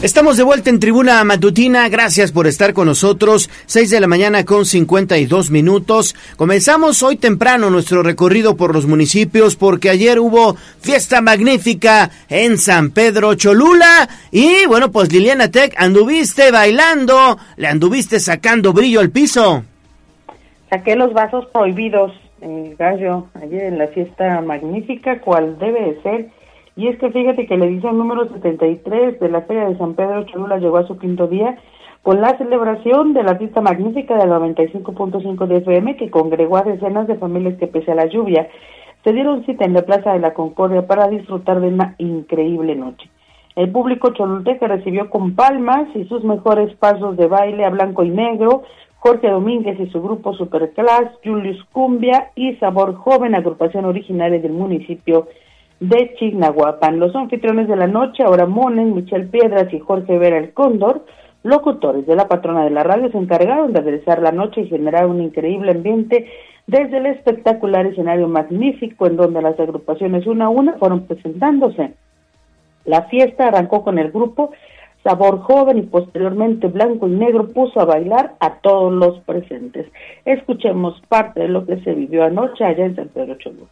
Estamos de vuelta en Tribuna Matutina. Gracias por estar con nosotros. 6 de la mañana con 52 minutos. Comenzamos hoy temprano nuestro recorrido por los municipios porque ayer hubo fiesta magnífica en San Pedro Cholula. Y bueno, pues Liliana Tech, anduviste bailando, le anduviste sacando brillo al piso. Saqué los vasos prohibidos, eh, gallo, ayer en la fiesta magnífica, cual debe de ser y es que fíjate que la edición número 73 de la Feria de San Pedro Cholula llegó a su quinto día con la celebración de la fiesta magnífica del 95.5 de FM que congregó a decenas de familias que pese a la lluvia se dieron cita en la Plaza de la Concordia para disfrutar de una increíble noche. El público choluteca recibió con palmas y sus mejores pasos de baile a blanco y negro Jorge Domínguez y su grupo Superclass, Julius Cumbia y Sabor Joven, agrupación originaria del municipio de Chignahuapan. Los anfitriones de la noche, ahora Monen, Michelle Piedras y Jorge Vera el Cóndor, locutores de la patrona de la radio, se encargaron de aderezar la noche y generar un increíble ambiente desde el espectacular escenario magnífico en donde las agrupaciones una a una fueron presentándose. La fiesta arrancó con el grupo Sabor Joven y posteriormente Blanco y Negro puso a bailar a todos los presentes. Escuchemos parte de lo que se vivió anoche allá en San Pedro Cholula.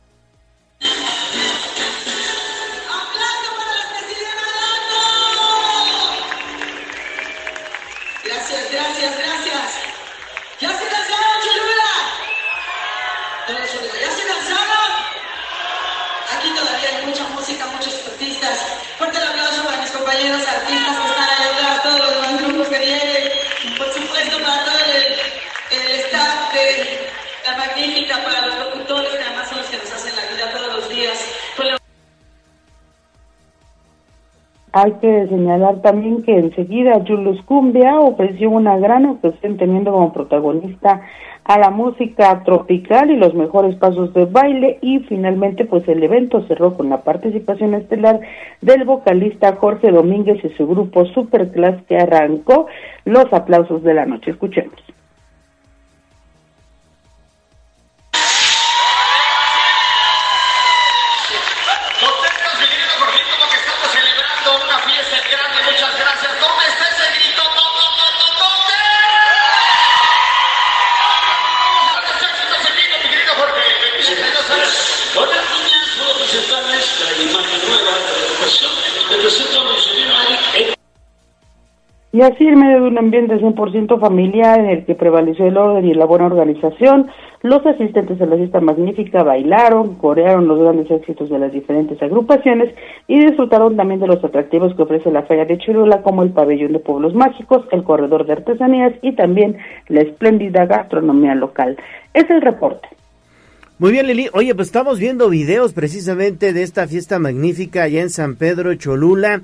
Hay que señalar también que enseguida Julius Cumbia ofreció una gran actuación teniendo como protagonista a la música tropical y los mejores pasos de baile y finalmente pues el evento cerró con la participación estelar del vocalista Jorge Domínguez y su grupo Superclass que arrancó los aplausos de la noche. Escuchemos. Y así, en medio de un ambiente 100% familiar en el que prevaleció el orden y la buena organización, los asistentes a la fiesta magnífica bailaron, corearon los grandes éxitos de las diferentes agrupaciones y disfrutaron también de los atractivos que ofrece la Feria de Cholula, como el pabellón de pueblos mágicos, el corredor de artesanías y también la espléndida gastronomía local. Es el reporte. Muy bien, Lili. Oye, pues estamos viendo videos precisamente de esta fiesta magnífica allá en San Pedro Cholula.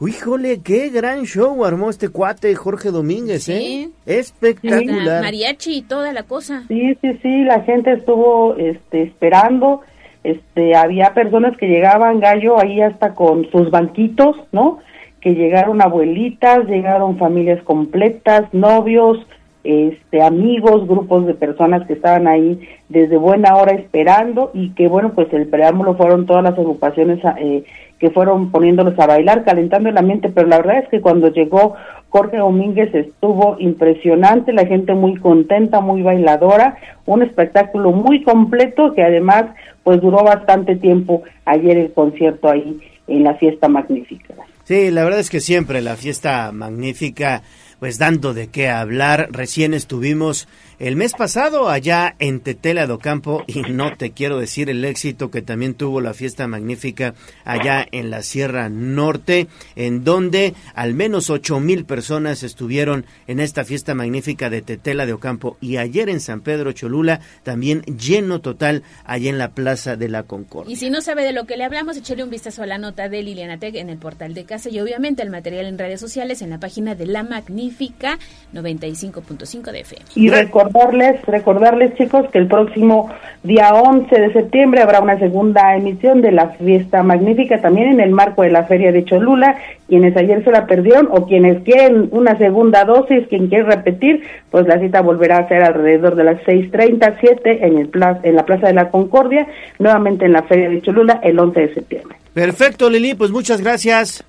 Híjole, qué gran show armó este cuate Jorge Domínguez, ¿eh? Espectacular. Mariachi y toda la cosa. Sí, sí, sí, la gente estuvo este, esperando. Este, había personas que llegaban, Gallo, ahí hasta con sus banquitos, ¿no? Que llegaron abuelitas, llegaron familias completas, novios, este, amigos, grupos de personas que estaban ahí desde buena hora esperando y que bueno, pues el preámbulo fueron todas las agrupaciones eh, que fueron poniéndolos a bailar, calentando el ambiente, pero la verdad es que cuando llegó Jorge Domínguez estuvo impresionante, la gente muy contenta, muy bailadora, un espectáculo muy completo que además pues duró bastante tiempo ayer el concierto ahí en la fiesta magnífica. Sí, la verdad es que siempre la fiesta magnífica pues dando de qué hablar. Recién estuvimos el mes pasado allá en Tetela do Campo y no te quiero decir el éxito que también tuvo la fiesta magnífica allá en la Sierra Norte, en donde al menos ocho mil personas estuvieron en esta fiesta magnífica de Tetela de Ocampo y ayer en San Pedro Cholula también lleno total allá en la Plaza de la Concordia. Y si no sabe de lo que le hablamos, échale un vistazo a la nota de Liliana Teg en el portal de casa y obviamente el material en redes sociales en la página de La Magnífica 95.5 de FM. Y recordarles, recordarles chicos que el próximo día 11 de septiembre habrá una segunda emisión de la fiesta magnífica también en el marco de la Feria de Cholula. Quienes ayer se la perdieron o quienes quieren una segunda dosis, quien quiere repetir, pues la cita volverá a ser alrededor de las 6.30, 7 en, el en la Plaza de la Concordia, nuevamente en la Feria de Cholula el 11 de septiembre. Perfecto, Lili, pues muchas gracias.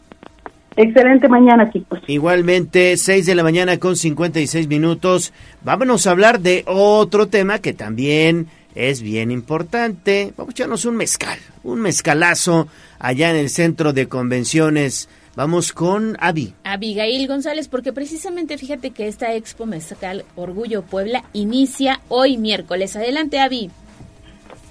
Excelente mañana, chicos. Igualmente, 6 de la mañana con 56 minutos. Vámonos a hablar de otro tema que también es bien importante. Vamos a echarnos un mezcal, un mezcalazo allá en el centro de convenciones. Vamos con Avi. Abigail González, porque precisamente fíjate que esta Expo Mezcal Orgullo Puebla inicia hoy miércoles. Adelante, Avi.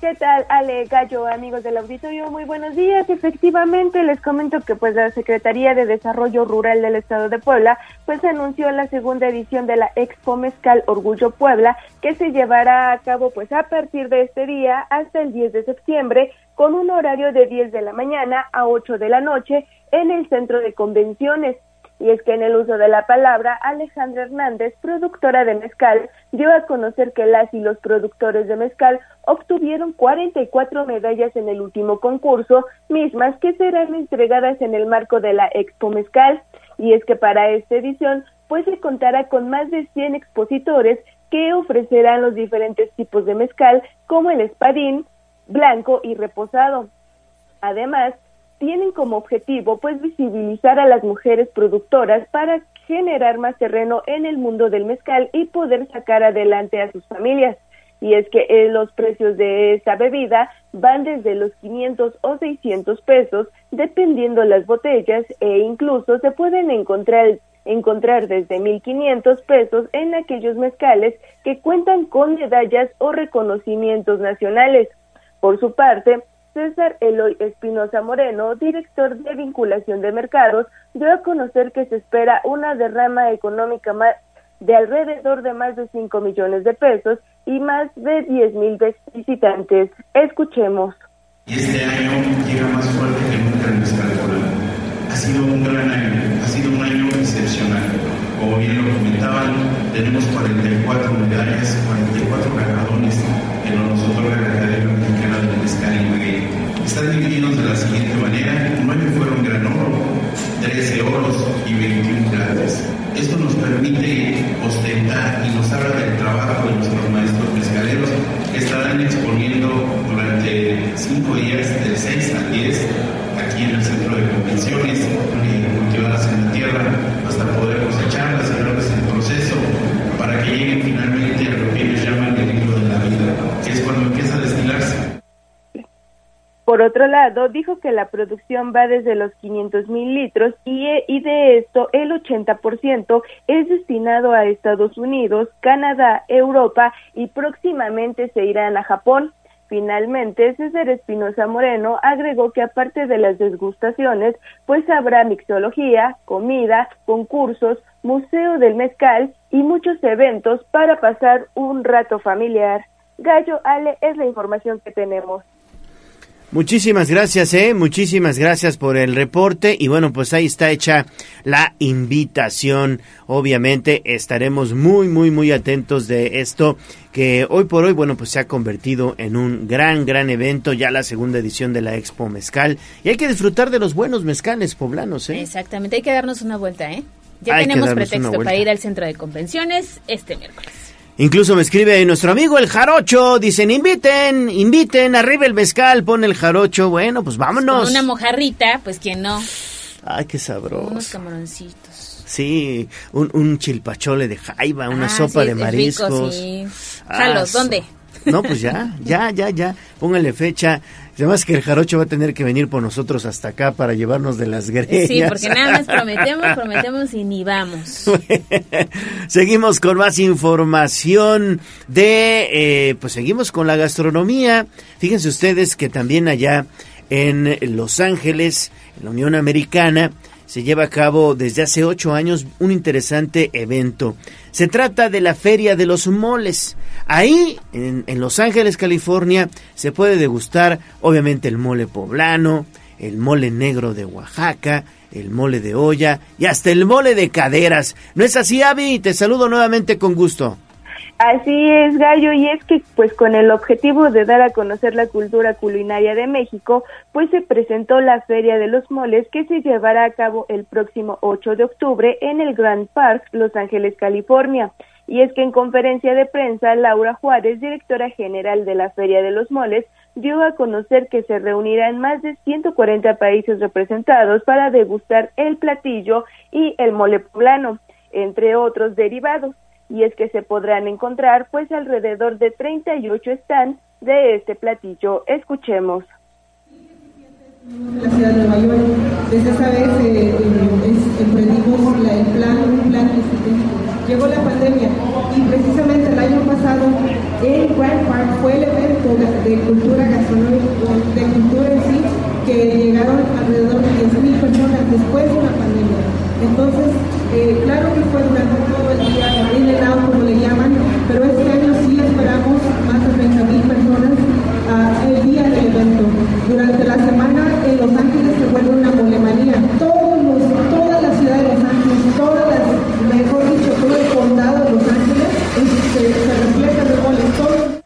¿Qué tal, Ale Gallo, amigos del auditorio? Muy buenos días. Efectivamente, les comento que pues la Secretaría de Desarrollo Rural del Estado de Puebla pues anunció la segunda edición de la Expo Mezcal Orgullo Puebla que se llevará a cabo pues a partir de este día hasta el 10 de septiembre con un horario de 10 de la mañana a 8 de la noche en el Centro de Convenciones. Y es que en el uso de la palabra, Alejandra Hernández, productora de mezcal, dio a conocer que las y los productores de mezcal obtuvieron 44 medallas en el último concurso, mismas que serán entregadas en el marco de la Expo Mezcal. Y es que para esta edición, pues se contará con más de 100 expositores que ofrecerán los diferentes tipos de mezcal, como el espadín, blanco y reposado. Además, tienen como objetivo pues visibilizar a las mujeres productoras para generar más terreno en el mundo del mezcal y poder sacar adelante a sus familias. Y es que eh, los precios de esta bebida van desde los 500 o 600 pesos, dependiendo las botellas, e incluso se pueden encontrar encontrar desde 1.500 pesos en aquellos mezcales que cuentan con medallas o reconocimientos nacionales. Por su parte, César Eloy Espinosa Moreno, director de vinculación de mercados, dio a conocer que se espera una derrama económica de alrededor de más de 5 millones de pesos y más de 10 mil visitantes. Escuchemos. Este año llega más fuerte que nunca en nuestra altura. Ha sido un gran año, ha sido un año excepcional. Como bien lo comentaban, tenemos 44 medallas, 44 ganadores Están divididos de la siguiente manera: 9 fueron gran oro, 13 oros y 21 platas. Esto nos permite ostentar y nos habla del trabajo otro lado, dijo que la producción va desde los 500 mil litros y, y de esto el 80% es destinado a Estados Unidos, Canadá, Europa y próximamente se irán a Japón. Finalmente, César Espinosa Moreno agregó que aparte de las desgustaciones, pues habrá mixología, comida, concursos, museo del mezcal y muchos eventos para pasar un rato familiar. Gallo Ale es la información que tenemos. Muchísimas gracias, eh, muchísimas gracias por el reporte y bueno, pues ahí está hecha la invitación. Obviamente estaremos muy, muy, muy atentos de esto que hoy por hoy, bueno, pues se ha convertido en un gran, gran evento, ya la segunda edición de la Expo Mezcal y hay que disfrutar de los buenos mezcales poblanos, eh. Exactamente, hay que darnos una vuelta, eh. Ya tenemos pretexto para ir al centro de convenciones este miércoles. Incluso me escribe nuestro amigo el jarocho, dicen inviten, inviten, arriba el mezcal, pone el jarocho, bueno, pues vámonos. Con una mojarrita, pues quién no. Ay, qué sabroso. Unos camaroncitos. Sí, un, un chilpachole de jaiba, una ah, sopa de mariscos. Rico, sí. Ah, ¿dónde? No, pues ya, ya, ya, ya. Póngale fecha. Además que el jarocho va a tener que venir por nosotros hasta acá para llevarnos de las greñas. Sí, porque nada más prometemos, prometemos y ni vamos. [laughs] seguimos con más información de, eh, pues seguimos con la gastronomía. Fíjense ustedes que también allá en Los Ángeles, en la Unión Americana, se lleva a cabo desde hace ocho años un interesante evento. Se trata de la Feria de los Moles. Ahí, en, Los Ángeles, California, se puede degustar obviamente el mole poblano, el mole negro de Oaxaca, el mole de olla y hasta el mole de caderas. ¿No es así, Avi? Te saludo nuevamente con gusto. Así es, Gallo, y es que pues con el objetivo de dar a conocer la cultura culinaria de México, pues se presentó la Feria de los Moles que se llevará a cabo el próximo 8 de octubre en el Grand Park, Los Ángeles, California. Y es que en conferencia de prensa, Laura Juárez, directora general de la Feria de los Moles, dio a conocer que se reunirán más de 140 países representados para degustar el platillo y el mole poblano, entre otros derivados y es que se podrán encontrar pues alrededor de 38 stands de este platillo. Escuchemos. La ciudad de Nueva York, desde esa vez eh, emprendimos el plan, un plan Llegó la pandemia y precisamente el año pasado en Grand Park fue el evento de cultura gastronómica, de cultura en sí, que llegaron alrededor de 10.000 personas después de una pandemia. Entonces, eh, claro que fue durante todo el día, out, como le llaman, pero este año sí esperamos más de 30.000 personas uh, el día del evento. Durante la semana en Los Ángeles se vuelve una molemanía. Todos los, toda la ciudad de Los Ángeles, todas las, mejor dicho, todo el condado de Los Ángeles se, se refleja de. Todo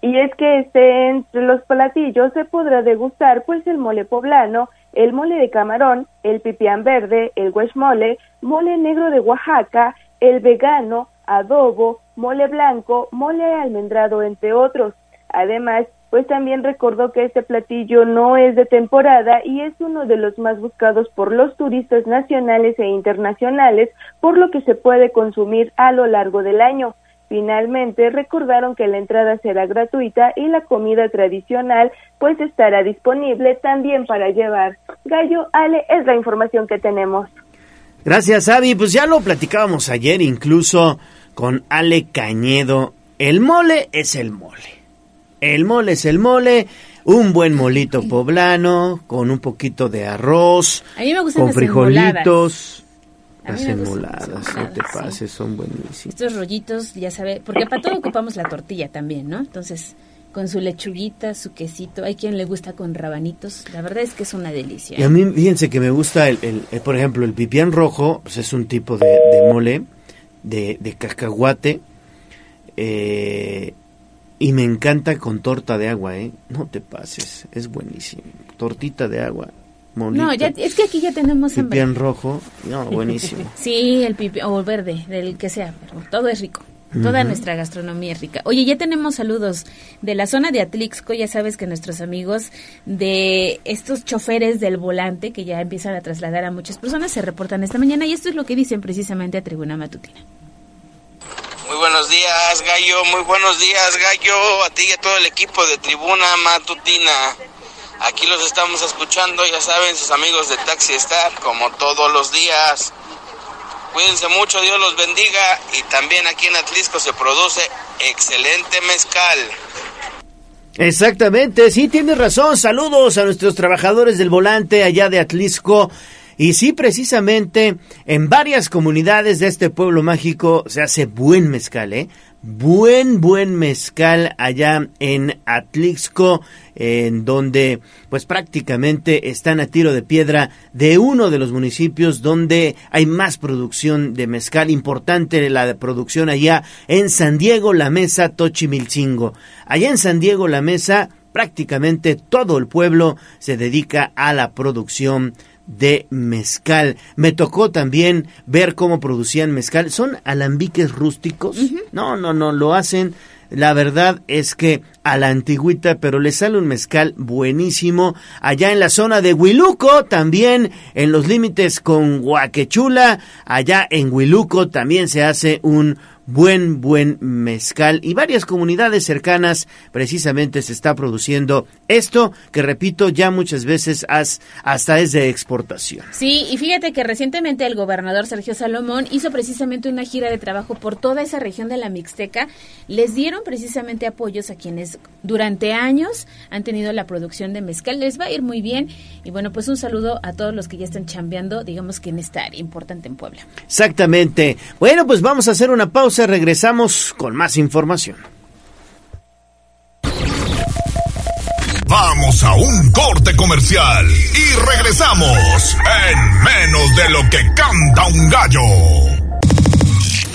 y es que este, entre los platillos se podrá degustar pues el mole poblano, el mole de camarón, el pipián verde, el mole, mole negro de Oaxaca, el vegano, adobo, mole blanco, mole almendrado, entre otros. Además, pues también recordó que este platillo no es de temporada y es uno de los más buscados por los turistas nacionales e internacionales, por lo que se puede consumir a lo largo del año. Finalmente, recordaron que la entrada será gratuita y la comida tradicional pues estará disponible también para llevar. Gallo, Ale, es la información que tenemos. Gracias, Avi. Pues ya lo platicábamos ayer incluso con Ale Cañedo. El mole es el mole. El mole es el mole. Un buen molito poblano con un poquito de arroz, con frijolitos. Las no te pases, son buenísimos. Estos rollitos, ya sabe, porque para todo ocupamos la tortilla también, ¿no? Entonces, con su lechuguita, su quesito, hay quien le gusta con rabanitos, la verdad es que es una delicia. Y a mí, fíjense que me gusta, el, el, por ejemplo, el pipián rojo, pues es un tipo de, de mole, de, de cacahuate, eh, y me encanta con torta de agua, ¿eh? No te pases, es buenísimo. Tortita de agua, no, ya, es que aquí ya tenemos pipián rojo, no, buenísimo. [laughs] sí, el pipián, o verde, del que sea, pero todo es rico. Toda nuestra gastronomía es rica. Oye, ya tenemos saludos de la zona de Atlixco. Ya sabes que nuestros amigos de estos choferes del volante que ya empiezan a trasladar a muchas personas se reportan esta mañana y esto es lo que dicen precisamente a Tribuna Matutina. Muy buenos días, Gallo. Muy buenos días, Gallo. A ti y a todo el equipo de Tribuna Matutina. Aquí los estamos escuchando, ya saben, sus amigos de Taxi Star, como todos los días. Cuídense mucho, Dios los bendiga. Y también aquí en Atlisco se produce excelente mezcal. Exactamente, sí, tienes razón. Saludos a nuestros trabajadores del volante allá de Atlisco. Y sí, precisamente en varias comunidades de este pueblo mágico se hace buen mezcal, ¿eh? Buen, buen mezcal allá en Atlixco, en donde pues prácticamente están a tiro de piedra de uno de los municipios donde hay más producción de mezcal, importante la producción allá en San Diego, La Mesa, Tochimilcingo. Allá en San Diego, La Mesa, prácticamente todo el pueblo se dedica a la producción de mezcal. Me tocó también ver cómo producían mezcal. Son alambiques rústicos. No, no, no, lo hacen. La verdad es que a la antigüita, pero le sale un mezcal buenísimo. Allá en la zona de Huiluco, también en los límites con Huaquechula, allá en Huiluco también se hace un buen, buen mezcal y varias comunidades cercanas precisamente se está produciendo esto que repito ya muchas veces hasta es de exportación. Sí, y fíjate que recientemente el gobernador Sergio Salomón hizo precisamente una gira de trabajo por toda esa región de la Mixteca. Les dieron precisamente apoyos a quienes durante años han tenido la producción de mezcal. Les va a ir muy bien y bueno, pues un saludo a todos los que ya están chambeando, digamos que en esta área importante en Puebla. Exactamente. Bueno, pues vamos a hacer una pausa regresamos con más información. Vamos a un corte comercial y regresamos en menos de lo que canta un gallo.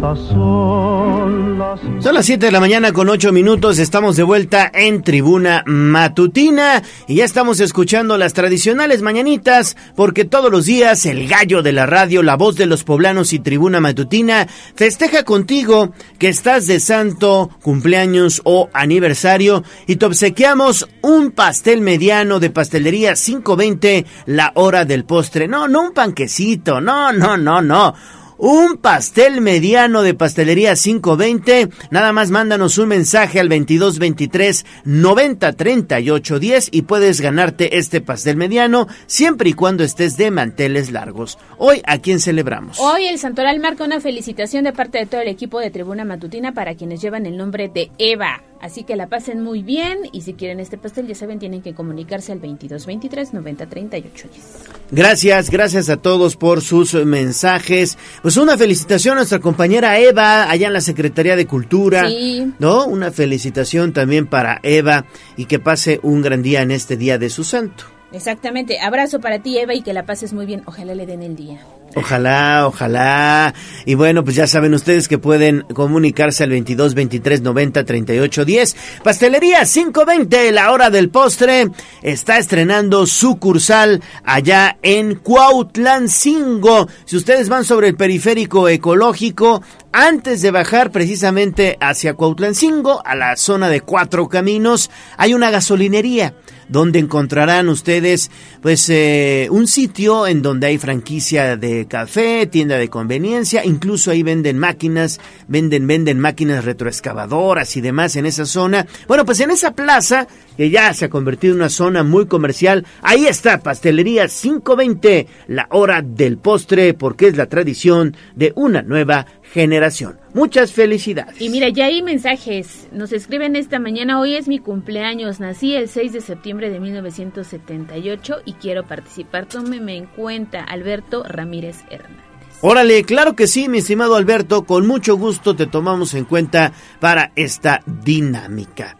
Son las... Son las 7 de la mañana con 8 minutos, estamos de vuelta en Tribuna Matutina y ya estamos escuchando las tradicionales mañanitas porque todos los días el gallo de la radio, la voz de los poblanos y Tribuna Matutina festeja contigo que estás de santo, cumpleaños o aniversario y te obsequiamos un pastel mediano de pastelería 520 la hora del postre. No, no un panquecito, no, no, no, no un pastel mediano de pastelería 520. Nada más mándanos un mensaje al 2223 90 38 10 y puedes ganarte este pastel mediano siempre y cuando estés de manteles largos. Hoy, ¿a quién celebramos? Hoy el Santoral marca una felicitación de parte de todo el equipo de Tribuna Matutina para quienes llevan el nombre de Eva. Así que la pasen muy bien y si quieren este pastel, ya saben, tienen que comunicarse al 2223 90 38 10. Gracias, gracias a todos por sus mensajes. Pues una felicitación a nuestra compañera Eva allá en la Secretaría de Cultura. Sí. ¿No? Una felicitación también para Eva y que pase un gran día en este día de su santo. Exactamente. Abrazo para ti, Eva, y que la pases muy bien. Ojalá le den el día. Ojalá, ojalá. Y bueno, pues ya saben ustedes que pueden comunicarse al 22 23 90 38 10. Pastelería 520, la hora del postre, está estrenando sucursal allá en Cuautlancingo. Si ustedes van sobre el periférico ecológico, antes de bajar precisamente hacia Cuautlancingo, a la zona de Cuatro Caminos, hay una gasolinería donde encontrarán ustedes pues eh, un sitio en donde hay franquicia de café, tienda de conveniencia, incluso ahí venden máquinas, venden venden máquinas retroexcavadoras y demás en esa zona. Bueno, pues en esa plaza que ya se ha convertido en una zona muy comercial, ahí está Pastelería 520, la hora del postre porque es la tradición de una nueva generación. Muchas felicidades. Y mira, ya hay mensajes. Nos escriben esta mañana. Hoy es mi cumpleaños. Nací el 6 de septiembre de 1978 y quiero participar. Tómeme en cuenta, Alberto Ramírez Hernández. Órale, claro que sí, mi estimado Alberto. Con mucho gusto te tomamos en cuenta para esta dinámica.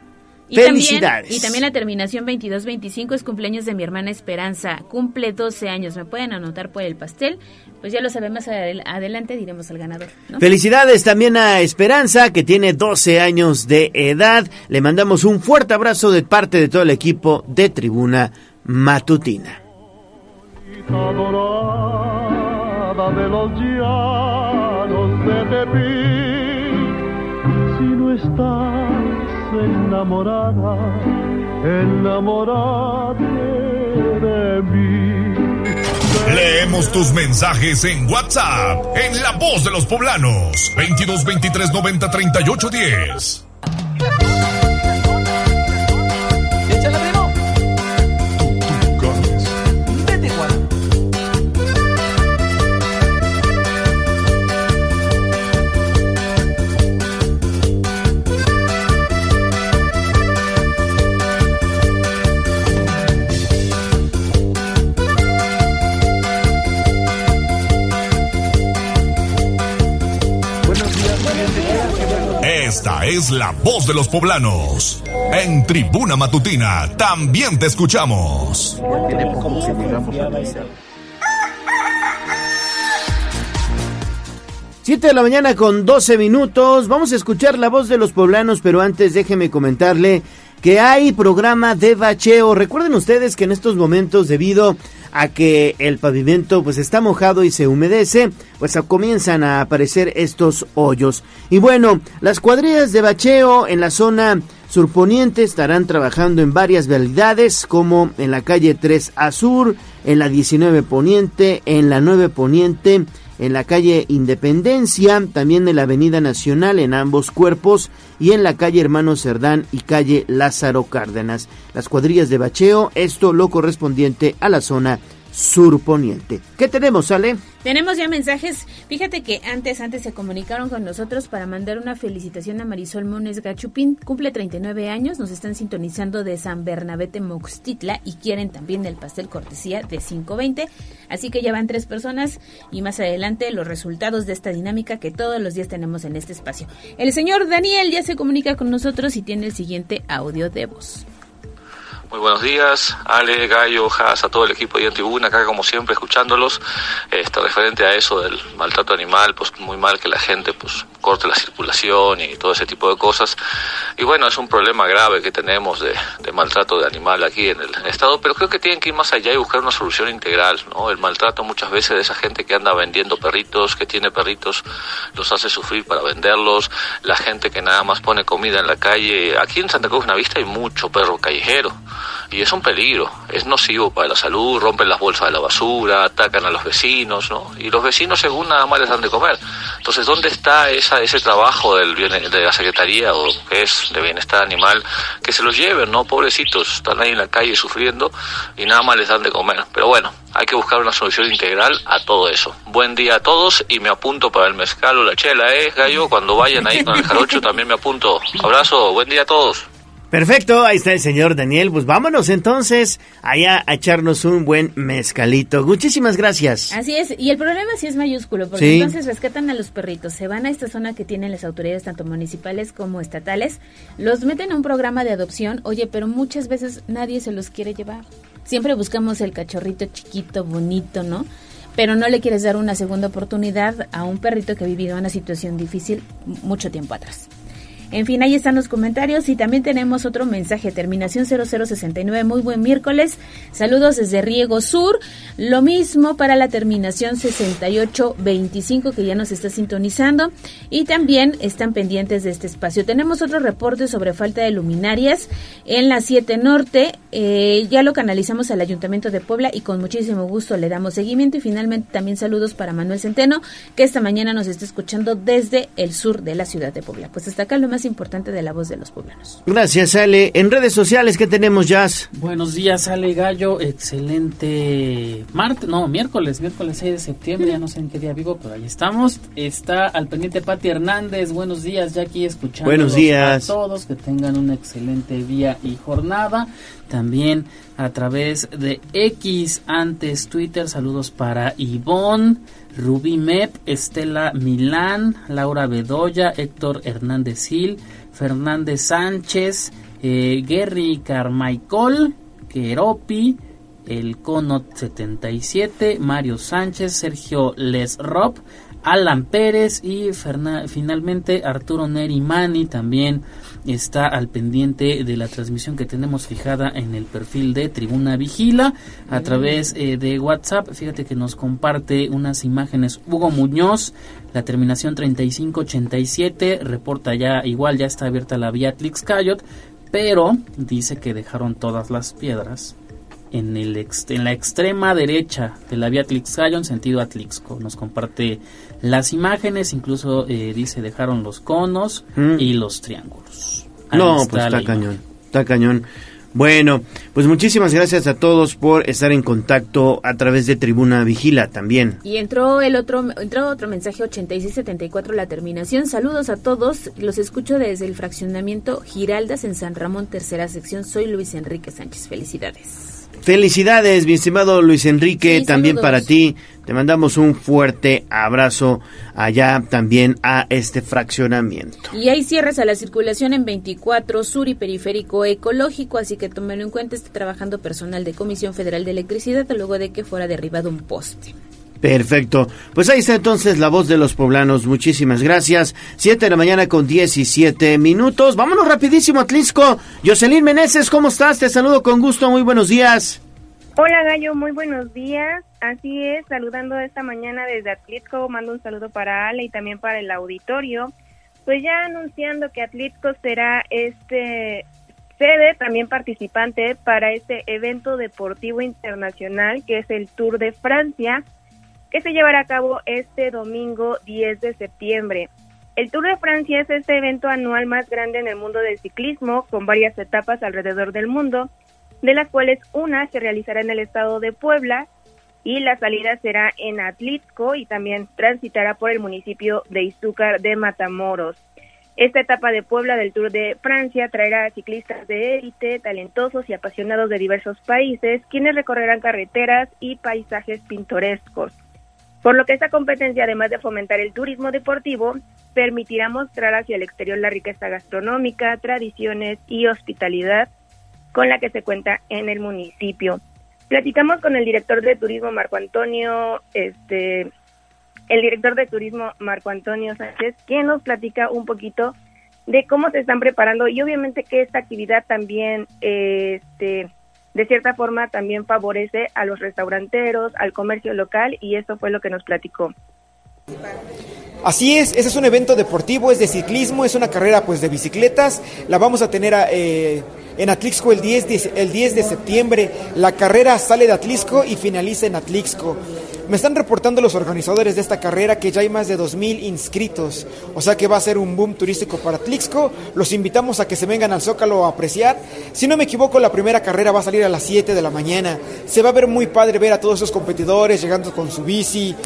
Y Felicidades. También, y también la terminación 2225 es cumpleaños de mi hermana Esperanza. Cumple 12 años. ¿Me pueden anotar por el pastel? Pues ya lo sabemos, adel- adelante diremos al ganador. ¿no? Felicidades también a Esperanza, que tiene 12 años de edad. Le mandamos un fuerte abrazo de parte de todo el equipo de Tribuna Matutina. de los llanos de Tepic. Si no estás enamorada, enamorate de mí. Leemos tus mensajes en WhatsApp, en La Voz de los Poblanos, 22 23 90 38 10. Esta es la voz de los poblanos. En Tribuna Matutina también te escuchamos. Siete de la mañana con 12 minutos. Vamos a escuchar la voz de los poblanos, pero antes déjeme comentarle que hay programa de bacheo. Recuerden ustedes que en estos momentos, debido que el pavimento pues está mojado y se humedece, pues comienzan a aparecer estos hoyos. Y bueno, las cuadrillas de bacheo en la zona surponiente estarán trabajando en varias vialidades como en la calle 3 A Sur, en la 19 Poniente, en la 9 Poniente, en la calle Independencia, también en la Avenida Nacional en ambos cuerpos y en la calle Hermano Cerdán y calle Lázaro Cárdenas. Las cuadrillas de bacheo, esto lo correspondiente a la zona surponiente. ¿Qué tenemos, Ale? Tenemos ya mensajes. Fíjate que antes, antes se comunicaron con nosotros para mandar una felicitación a Marisol Mones Gachupín. Cumple 39 años, nos están sintonizando de San Bernabé Moxtitla y quieren también el pastel cortesía de 520. Así que ya van tres personas y más adelante los resultados de esta dinámica que todos los días tenemos en este espacio. El señor Daniel ya se comunica con nosotros y tiene el siguiente audio de voz. Muy buenos días, Ale, Gallo, Haas, a todo el equipo de en Tribuna, acá como siempre escuchándolos, este, referente a eso del maltrato animal, pues muy mal que la gente pues corte la circulación y todo ese tipo de cosas. Y bueno, es un problema grave que tenemos de, de maltrato de animal aquí en el estado, pero creo que tienen que ir más allá y buscar una solución integral, ¿no? El maltrato muchas veces de esa gente que anda vendiendo perritos, que tiene perritos, los hace sufrir para venderlos, la gente que nada más pone comida en la calle. Aquí en Santa Cruz Navista hay mucho perro callejero y es un peligro, es nocivo para la salud, rompen las bolsas de la basura, atacan a los vecinos, ¿no? Y los vecinos según nada más les dan de comer. Entonces, ¿dónde está ese trabajo del de la Secretaría o que es de Bienestar Animal? Que se los lleven, ¿no? Pobrecitos, están ahí en la calle sufriendo y nada más les dan de comer. Pero bueno, hay que buscar una solución integral a todo eso. Buen día a todos y me apunto para el mezcal o la chela, ¿eh, Gallo? Cuando vayan ahí con el jarocho también me apunto. Abrazo, buen día a todos. Perfecto, ahí está el señor Daniel. Pues vámonos entonces allá a echarnos un buen mezcalito. Muchísimas gracias. Así es, y el problema sí es mayúsculo, porque Sí. entonces rescatan a los perritos, se van a esta zona que tienen las autoridades tanto municipales como estatales, los meten a un programa de adopción, oye, pero muchas veces nadie se los quiere llevar. Siempre buscamos el cachorrito chiquito, bonito, ¿no? Pero no le quieres dar una segunda oportunidad a un perrito que ha vivido una situación difícil mucho tiempo atrás. En fin, ahí están los comentarios y también tenemos otro mensaje, terminación 0069, muy buen miércoles, saludos desde Riego Sur, lo mismo para la terminación 6825 que ya nos está sintonizando. Y también están pendientes de este espacio. Tenemos otro reporte sobre falta de luminarias en la 7 Norte, eh, ya lo canalizamos al Ayuntamiento de Puebla y con muchísimo gusto le damos seguimiento. Y finalmente también saludos para Manuel Centeno que esta mañana nos está escuchando desde el sur de la ciudad de Puebla. Pues hasta acá lo más más importante de la voz de los poblanos. Gracias, Ale. En redes sociales, ¿qué tenemos, Jazz? Buenos días, Ale Gallo. Excelente martes, no, miércoles, miércoles 6 de septiembre. Ya no sé en qué día vivo, pero ahí estamos. Está al pendiente Pati Hernández. Buenos días, ya aquí escuchando Buenos días. a todos. Que tengan un excelente día y jornada. También a través de X, antes Twitter. Saludos para Ivonne. Rubí Mep, Estela Milán, Laura Bedoya, Héctor Hernández Gil, Fernández Sánchez, eh, Gary Carmichael, Keropi, El Conot 77, Mario Sánchez, Sergio Lesrop, Alan Pérez y finalmente Arturo Nerimani también está al pendiente de la transmisión que tenemos fijada en el perfil de Tribuna Vigila a través eh, de WhatsApp. Fíjate que nos comparte unas imágenes Hugo Muñoz, la terminación 3587, reporta ya, igual ya está abierta la vía Tlixcayot, pero dice que dejaron todas las piedras en, el ex- en la extrema derecha de la vía Tlixcayot en sentido Atlixco. Nos comparte las imágenes, incluso eh, dice dejaron los conos Mm. y los triángulos. Ahí No, está pues está imagen. cañón, está cañón. Bueno, pues muchísimas gracias a todos por estar en contacto a través de Tribuna Vigila también. Y entró el otro entró otro mensaje 8674 la terminación. Saludos a todos. Los escucho desde el fraccionamiento Giraldas en San Ramón, tercera sección. Soy Luis Enrique Sánchez. Felicidades. Felicidades, mi estimado Luis Enrique, Sí, también saludos. para ti. Te mandamos un fuerte abrazo allá también a este fraccionamiento. Y hay cierres a la circulación en 24 sur y periférico ecológico, así que tómelo en cuenta. Está trabajando personal de Comisión Federal de Electricidad luego de que fuera derribado un poste. Perfecto. Pues ahí está entonces la voz de los poblanos. Muchísimas gracias. Siete de la mañana con 17 minutos. Vámonos rapidísimo a Tlisco. Jocelyn Meneses, ¿cómo estás? Te saludo con gusto. Muy buenos días. Hola Gallo, muy buenos días. Así es, saludando esta mañana desde Atlitco, mando un saludo para Ale y también para el auditorio. Pues ya anunciando que Atlitco será este sede, también participante para este evento deportivo internacional que es el Tour de Francia, que se llevará a cabo este domingo 10 de septiembre. El Tour de Francia es este evento anual más grande en el mundo del ciclismo, con varias etapas alrededor del mundo, de las cuales una se realizará en el estado de Puebla y la salida será en Atlixco y también transitará por el municipio de Izúcar de Matamoros. Esta etapa de Puebla del Tour de Francia traerá ciclistas de élite, talentosos y apasionados de diversos países, quienes recorrerán carreteras y paisajes pintorescos. Por lo que esta competencia, además de fomentar el turismo deportivo, permitirá mostrar hacia el exterior la riqueza gastronómica, tradiciones y hospitalidad con la que se cuenta en el municipio. Platicamos con el director de turismo Marco Antonio, este, el director de turismo Marco Antonio Sánchez, quien nos platica un poquito de cómo se están preparando y obviamente que esta actividad también, este, de cierta forma también favorece a los restauranteros, al comercio local y esto fue lo que nos platicó. Así es, ese es un evento deportivo, es de ciclismo, es una carrera pues de bicicletas. La vamos a tener eh, en Atlixco el 10, de, el 10 de septiembre. La carrera sale de Atlixco y finaliza en Atlixco. Me están reportando los organizadores de esta carrera que ya hay más de 2.000 inscritos, o sea que va a ser un boom turístico para Atlixco. Los invitamos a que se vengan al Zócalo a apreciar. Si no me equivoco, la primera carrera va a salir a las 7 de la mañana. Se va a ver muy padre ver a todos esos competidores llegando con su bici.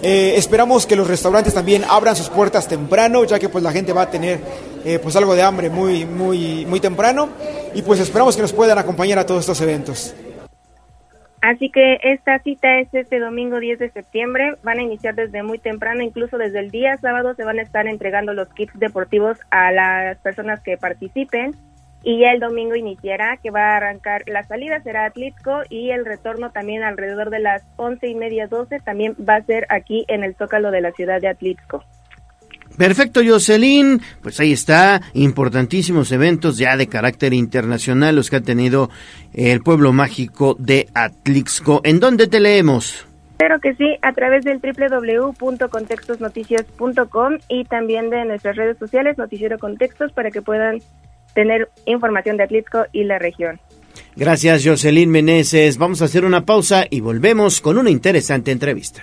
Eh, esperamos que los restaurantes también abran sus puertas temprano, ya que pues la gente va a tener eh, pues algo de hambre muy muy muy temprano y pues esperamos que nos puedan acompañar a todos estos eventos. Así que esta cita es este domingo 10 de septiembre. Van a iniciar desde muy temprano, incluso desde el día sábado se van a estar entregando los kits deportivos a las personas que participen. Y ya el domingo iniciará, que va a arrancar la salida, será Atlixco y el retorno también alrededor de las once y media, doce, también va a ser aquí en el Zócalo de la ciudad de Atlixco. Perfecto, Jocelyn. Pues ahí está, importantísimos eventos ya de carácter internacional los que ha tenido el pueblo mágico de Atlixco. ¿En dónde te leemos? Claro que sí, a través del www.contextosnoticias.com y también de nuestras redes sociales, Noticiero Contextos, para que puedan tener información de Atlixco y la región. Gracias, Jocelyn Meneses. Vamos a hacer una pausa y volvemos con una interesante entrevista.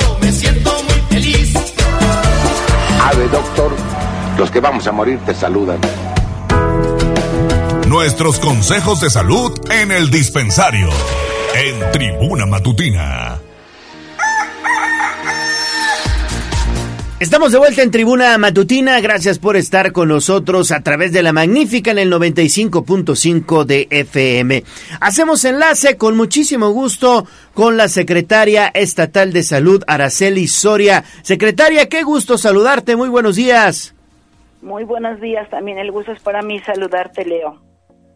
Ave, doctor, los que vamos a morir te saludan. Nuestros consejos de salud en el dispensario. En Tribuna Matutina. Estamos de vuelta en Tribuna Matutina. Gracias por estar con nosotros a través de la magnífica en el 95.5 de FM. Hacemos enlace con muchísimo gusto con la secretaria estatal de salud, Araceli Soria. Secretaria, qué gusto saludarte. Muy buenos días. Muy buenos días. También el gusto es para mí saludarte, Leo.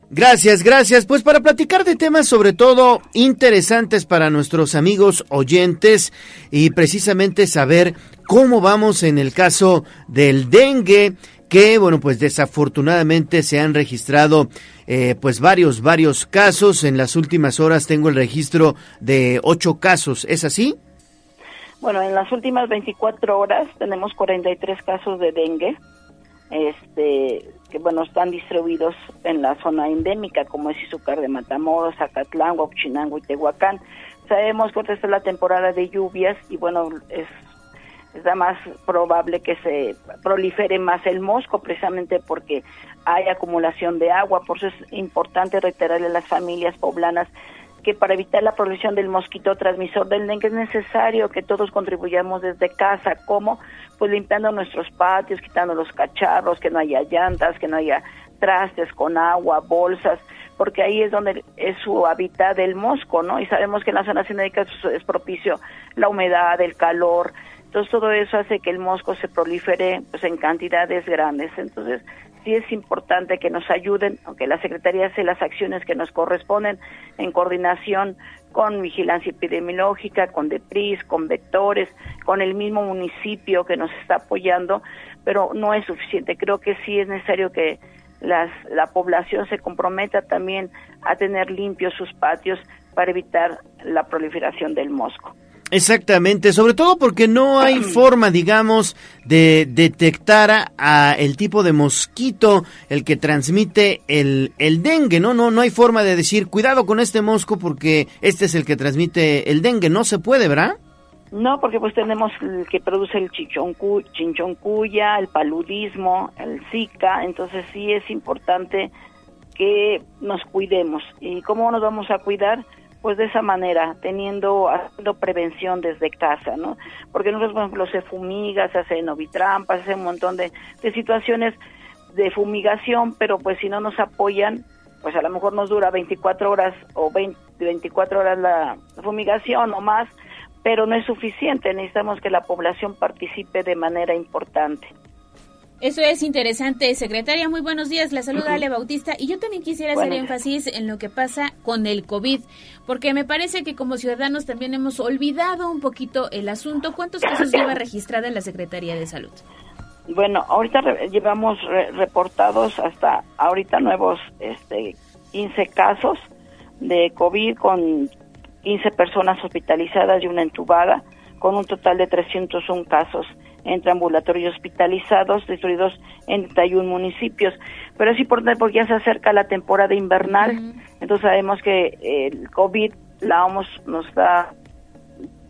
Gracias, gracias. Pues para platicar de temas sobre todo interesantes para nuestros amigos oyentes y precisamente saber cómo vamos en el caso del dengue que bueno pues desafortunadamente se han registrado eh, pues varios varios casos. En las últimas horas tengo el registro de ocho casos. Es así Bueno, en las últimas 24 horas tenemos 43 casos de dengue, este, que bueno, están distribuidos en la zona endémica, como es Izúcar de Matamoros, Zacatlán, Huachinango y Tehuacán. Sabemos que es la temporada de lluvias y bueno, es, es la más probable que se prolifere más el mosco, precisamente porque hay acumulación de agua. Por eso es importante reiterarle a las familias poblanas que para evitar la proliferación del mosquito transmisor del dengue es necesario que todos contribuyamos desde casa, como pues limpiando nuestros patios, quitando los cacharros, que no haya llantas, que no haya trastes con agua, bolsas, porque ahí es donde es su hábitat del mosco, ¿no? Y sabemos que en las zonas pues, es propicio la humedad, el calor, entonces todo eso hace que el mosco se prolifere pues en cantidades grandes. Entonces sí es importante que nos ayuden, aunque la Secretaría hace las acciones que nos corresponden en coordinación con vigilancia epidemiológica, con DEPRIS, con vectores, con el mismo municipio que nos está apoyando, pero no es suficiente. Creo que sí es necesario que las, la población se comprometa también a tener limpios sus patios para evitar la proliferación del mosco. Exactamente, sobre todo porque no hay [clears throat] forma, digamos, de detectar a, a el tipo de mosquito el que transmite el, el dengue, ¿no? No no hay forma de decir, cuidado con este mosco porque este es el que transmite el dengue, no se puede, ¿verdad? No, porque pues tenemos el que produce el chichoncu, chinchoncuya, el paludismo, el zika, entonces sí es importante que nos cuidemos. ¿Y cómo nos vamos a cuidar? Pues de esa manera, teniendo, haciendo prevención desde casa, ¿no? Porque nosotros, por ejemplo, se fumiga, se hace novitrampas, se hace un montón de, de situaciones de fumigación, pero pues si no nos apoyan, pues a lo mejor nos dura 24 horas o 20, 24 horas la fumigación o más, pero no es suficiente, necesitamos que la población participe de manera importante. Eso es interesante, secretaria. Muy buenos días. La saluda Ale Bautista. Y yo también quisiera hacer énfasis en lo que pasa con el COVID, porque me parece que como ciudadanos también hemos olvidado un poquito el asunto. ¿Cuántos casos lleva [clears throat] registrada en la Secretaría de Salud? Bueno, ahorita re- llevamos re- reportados hasta ahorita nuevos este 15 casos de COVID con 15 personas hospitalizadas y una entubada, con un total de 301 casos entre ambulatorios hospitalizados distribuidos en 31 municipios. Pero es importante porque ya se acerca la temporada invernal, entonces sabemos que eh, el COVID la OMS nos da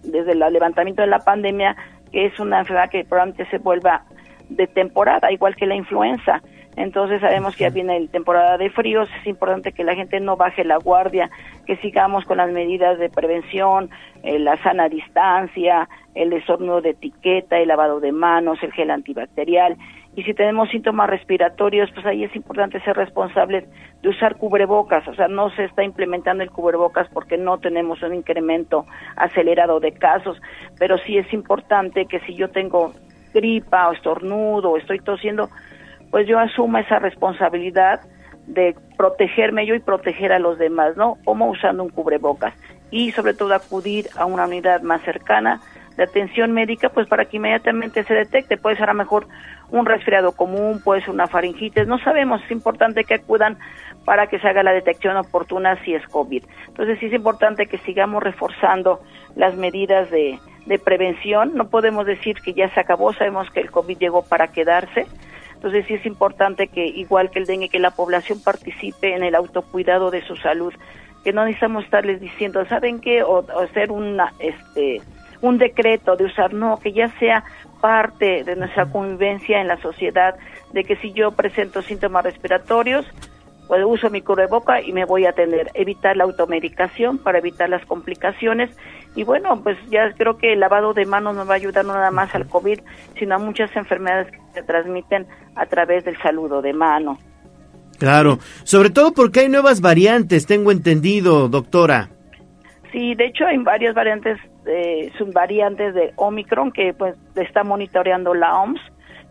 desde el levantamiento de la pandemia, que es una enfermedad que probablemente se vuelva de temporada, igual que la influenza. Entonces sabemos que ya viene la temporada de fríos, es importante que la gente no baje la guardia, que sigamos con las medidas de prevención, eh, la sana distancia, el desorno de etiqueta, el lavado de manos, el gel antibacterial. Y si tenemos síntomas respiratorios, pues ahí es importante ser responsables de usar cubrebocas. O sea, no se está implementando el cubrebocas porque no tenemos un incremento acelerado de casos, pero sí es importante que si yo tengo gripa o estornudo o estoy tosiendo, pues yo asuma esa responsabilidad de protegerme yo y proteger a los demás, ¿no? Como usando un cubrebocas y sobre todo acudir a una unidad más cercana de atención médica, pues para que inmediatamente se detecte. Puede ser a lo mejor un resfriado común, puede ser una faringitis, no sabemos, es importante que acudan para que se haga la detección oportuna si es COVID. Entonces sí es importante que sigamos reforzando las medidas de, de prevención, no podemos decir que ya se acabó, sabemos que el COVID llegó para quedarse, entonces sí es importante que, igual que el dengue, que la población participe en el autocuidado de su salud, que no necesitamos estarles diciendo, ¿saben qué? O, o hacer una, este, un decreto de usar, no, que ya sea parte de nuestra convivencia en la sociedad, de que si yo presento síntomas respiratorios, pues uso mi cubreboca y me voy a atender, evitar la automedicación para evitar las complicaciones y bueno, pues ya creo que el lavado de manos nos va a ayudar no nada más al COVID, sino a muchas enfermedades que se transmiten a través del saludo de mano. Claro, sobre todo porque hay nuevas variantes, tengo entendido, doctora. Sí, de hecho hay varias variantes, eh, subvariantes de Omicron que pues está monitoreando la OMS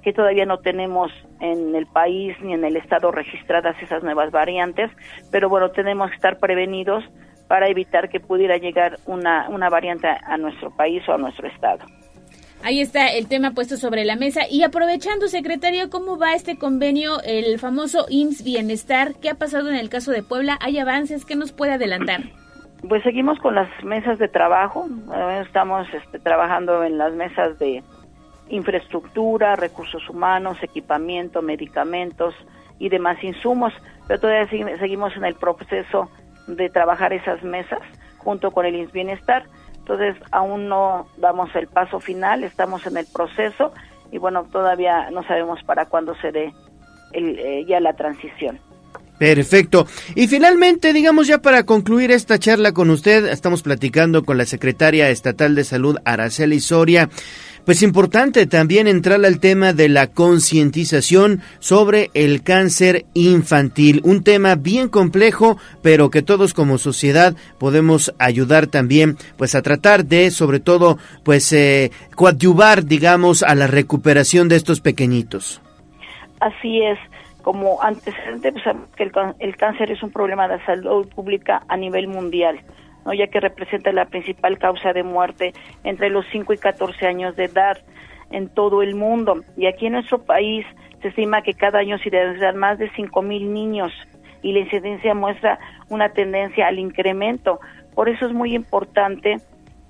que todavía no tenemos en el país ni en el estado registradas esas nuevas variantes, pero bueno, tenemos que estar prevenidos para evitar que pudiera llegar una, una variante a nuestro país o a nuestro estado. Ahí está el tema puesto sobre la mesa. Y aprovechando, secretario, ¿cómo va este convenio, el famoso IMSS Bienestar? ¿Qué ha pasado en el caso de Puebla? ¿Hay avances? ¿Qué nos puede adelantar? [clears throat] Pues seguimos con las mesas de trabajo. Estamos este, trabajando en las mesas de infraestructura, recursos humanos, equipamiento, medicamentos y demás insumos, pero todavía seguimos en el proceso de trabajar esas mesas junto con el Bienestar. Entonces aún no damos el paso final, estamos en el proceso y bueno, todavía no sabemos para cuándo se dé el, eh, ya la transición. Perfecto. Y finalmente, digamos ya para concluir esta charla con usted, estamos platicando con la secretaria estatal de salud, Araceli Soria. Pues importante también entrar al tema de la concientización sobre el cáncer infantil, un tema bien complejo, pero que todos como sociedad podemos ayudar también, pues a tratar de, sobre todo, pues eh, coadyuvar, digamos, a la recuperación de estos pequeñitos. Así es como antecedente, pues, que el, el, cáncer es un problema de salud pública a nivel mundial. ¿No? ya que representa la principal causa de muerte entre los 5 y 14 años de edad en todo el mundo. Y aquí en nuestro país se estima que cada año se deben más de 5 mil niños y la incidencia muestra una tendencia al incremento. Por eso es muy importante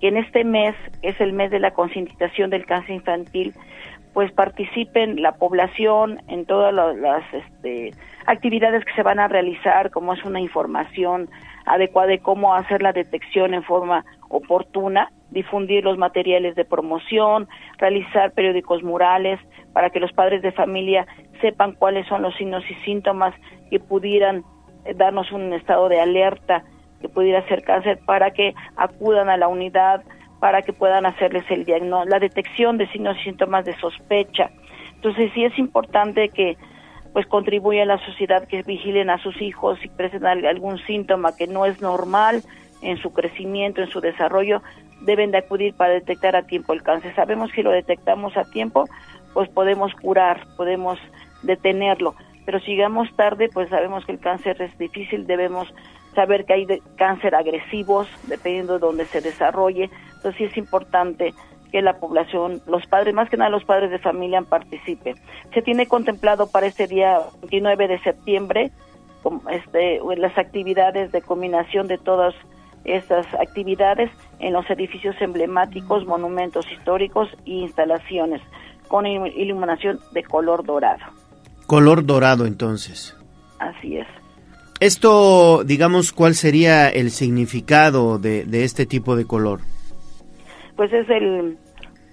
que en este mes, que es el mes de la concientización del cáncer infantil, pues participen la población en todas las este, actividades que se van a realizar, como es una información adecuada de cómo hacer la detección en forma oportuna, difundir los materiales de promoción, realizar periódicos murales para que los padres de familia sepan cuáles son los signos y síntomas que pudieran eh, darnos un estado de alerta que pudiera ser cáncer para que acudan a la unidad para que puedan hacerles el diagnóstico, la detección de signos y síntomas de sospecha. Entonces sí es importante que pues contribuye a la sociedad que vigilen a sus hijos si presentan algún síntoma que no es normal en su crecimiento, en su desarrollo, deben de acudir para detectar a tiempo el cáncer. Sabemos que si lo detectamos a tiempo, pues podemos curar, podemos detenerlo, pero si llegamos tarde, pues sabemos que el cáncer es difícil, debemos saber que hay cáncer agresivos, dependiendo de dónde se desarrolle, entonces sí es importante que la población, los padres, más que nada los padres de familia participen. Se tiene contemplado para este día 29 de septiembre este, las actividades de combinación de todas estas actividades en los edificios emblemáticos, monumentos históricos e instalaciones con iluminación de color dorado. Color dorado entonces. Así es. Esto, digamos, ¿cuál sería el significado de, de este tipo de color? Pues es el,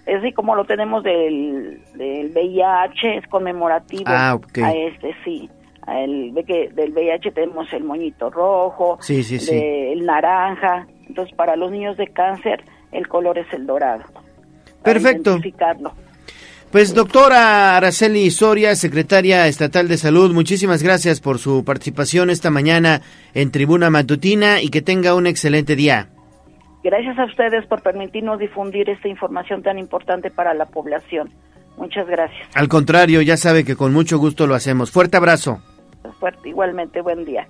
es así como lo tenemos del, del VIH, es conmemorativo ah, a este, sí. El, ve que del VIH tenemos el moñito rojo, sí, sí, sí. el naranja. Entonces, para los niños de cáncer, el color es el dorado. Perfecto. Pues doctora Araceli Soria, secretaria estatal de salud, muchísimas gracias por su participación esta mañana en Tribuna Matutina y que tenga un excelente día. Gracias a ustedes por permitirnos difundir esta información tan importante para la población. Muchas gracias. Al contrario, ya sabe que con mucho gusto lo hacemos. Fuerte abrazo. Fuerte, igualmente, buen día.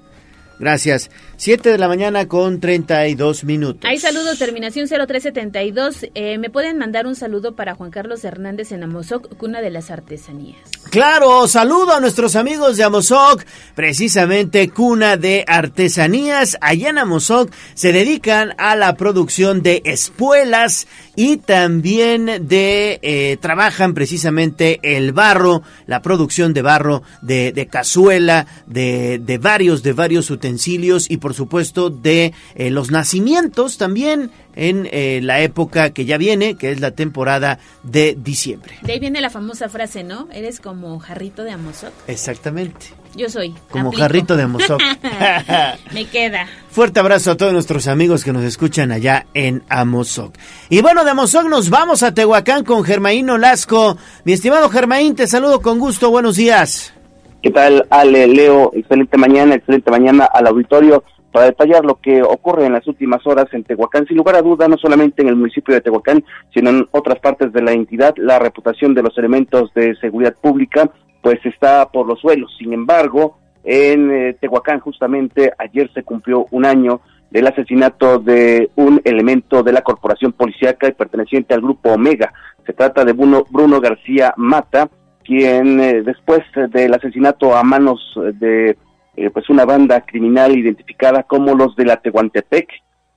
Gracias. Siete de la mañana con 32 minutos. Hay saludos, terminación 0372. Eh, ¿Me pueden mandar un saludo para Juan Carlos Hernández en Amozoc, cuna de las artesanías? Claro, saludo a nuestros amigos de Amozoc, precisamente cuna de artesanías. Allá en Amozoc se dedican a la producción de espuelas y también de eh, trabajan precisamente el barro, la producción de barro, de, de cazuela, de, de varios, de varios utensilios y por supuesto de eh, los nacimientos también en eh, la época que ya viene, que es la temporada de diciembre. De ahí viene la famosa frase, ¿no? Eres como jarrito de Amozoc. Exactamente. Yo soy. Como aplico. jarrito de Amozoc. [laughs] Me queda. Fuerte abrazo a todos nuestros amigos que nos escuchan allá en Amozoc. Y bueno, de Amozoc nos vamos a Tehuacán con Germaín Olasco. Mi estimado Germaín, te saludo con gusto. Buenos días. ¿Qué tal, Ale, Leo? Excelente mañana, excelente mañana al auditorio para detallar lo que ocurre en las últimas horas en Tehuacán. Sin lugar a duda, no solamente en el municipio de Tehuacán, sino en otras partes de la entidad, la reputación de los elementos de seguridad pública pues está por los suelos. Sin embargo, en eh, Tehuacán justamente ayer se cumplió un año del asesinato de un elemento de la corporación policíaca y perteneciente al grupo Omega. Se trata de Bruno, Bruno García Mata, quien eh, después del asesinato a manos de eh, pues una banda criminal identificada como los de la Tehuantepec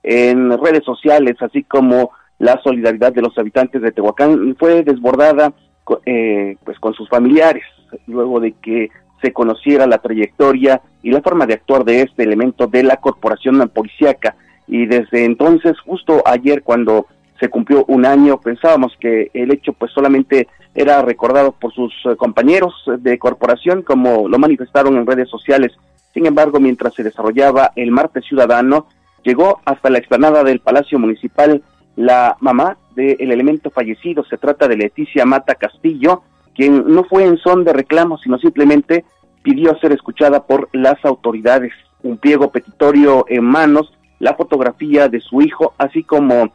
en redes sociales, así como la solidaridad de los habitantes de Tehuacán fue desbordada eh, pues con sus familiares luego de que se conociera la trayectoria y la forma de actuar de este elemento de la corporación policíaca. Y desde entonces justo ayer cuando se cumplió un año pensábamos que el hecho pues solamente era recordado por sus eh, compañeros de corporación como lo manifestaron en redes sociales sin embargo mientras se desarrollaba el martes ciudadano llegó hasta la explanada del Palacio Municipal la mamá del elemento fallecido se trata de Leticia Mata Castillo quien no fue en son de reclamo, sino simplemente pidió ser escuchada por las autoridades. Un pliego petitorio en manos, la fotografía de su hijo, así como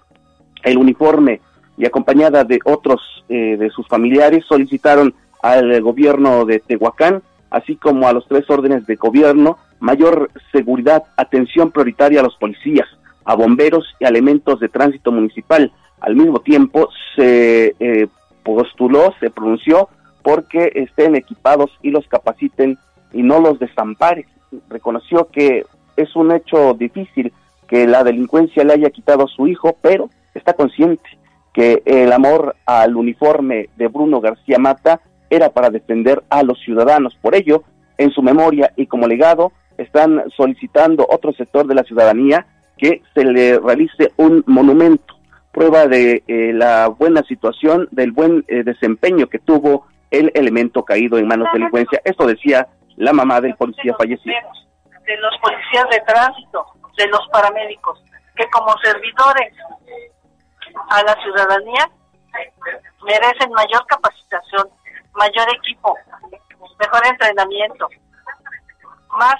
el uniforme y acompañada de otros eh, de sus familiares, solicitaron al gobierno de Tehuacán, así como a los tres órdenes de gobierno, mayor seguridad, atención prioritaria a los policías, a bomberos y elementos de tránsito municipal. Al mismo tiempo, se eh, postuló, se pronunció porque estén equipados y los capaciten y no los desamparen. Reconoció que es un hecho difícil que la delincuencia le haya quitado a su hijo, pero está consciente que el amor al uniforme de Bruno García Mata era para defender a los ciudadanos. Por ello, en su memoria y como legado, están solicitando otro sector de la ciudadanía que se le realice un monumento prueba de eh, la buena situación, del buen eh, desempeño que tuvo el elemento caído en manos de delincuencia. Esto decía la mamá del policía fallecido. De los policías de tránsito, de los paramédicos, que como servidores a la ciudadanía merecen mayor capacitación, mayor equipo, mejor entrenamiento, más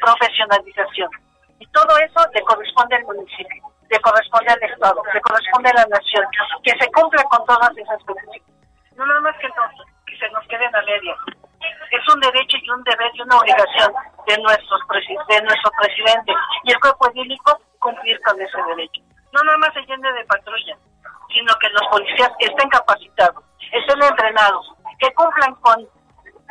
profesionalización. Y todo eso le corresponde al municipio le corresponde al Estado, le corresponde a la nación, que se cumpla con todas esas cosas. No nada más que, no, que se nos queden a media. Es un derecho y un deber y una obligación de, nuestros de nuestro presidente y el cuerpo edílico cumplir con ese derecho. No nada más se llene de patrulla, sino que los policías estén capacitados, estén entrenados, que cumplan con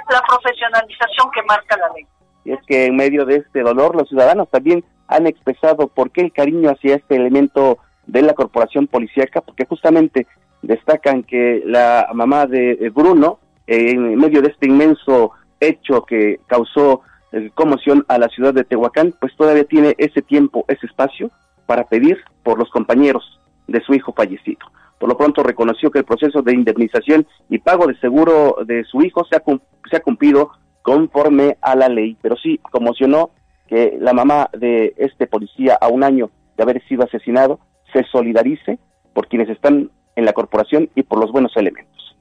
la profesionalización que marca la ley. Y es que en medio de este dolor los ciudadanos también han expresado por qué el cariño hacia este elemento de la corporación policíaca, porque justamente destacan que la mamá de Bruno, en medio de este inmenso hecho que causó eh, conmoción a la ciudad de Tehuacán, pues todavía tiene ese tiempo, ese espacio para pedir por los compañeros de su hijo fallecido. Por lo pronto reconoció que el proceso de indemnización y pago de seguro de su hijo se ha, se ha cumplido conforme a la ley, pero sí conmocionó que la mamá de este policía a un año de haber sido asesinado se solidarice por quienes están en la corporación y por los buenos elementos.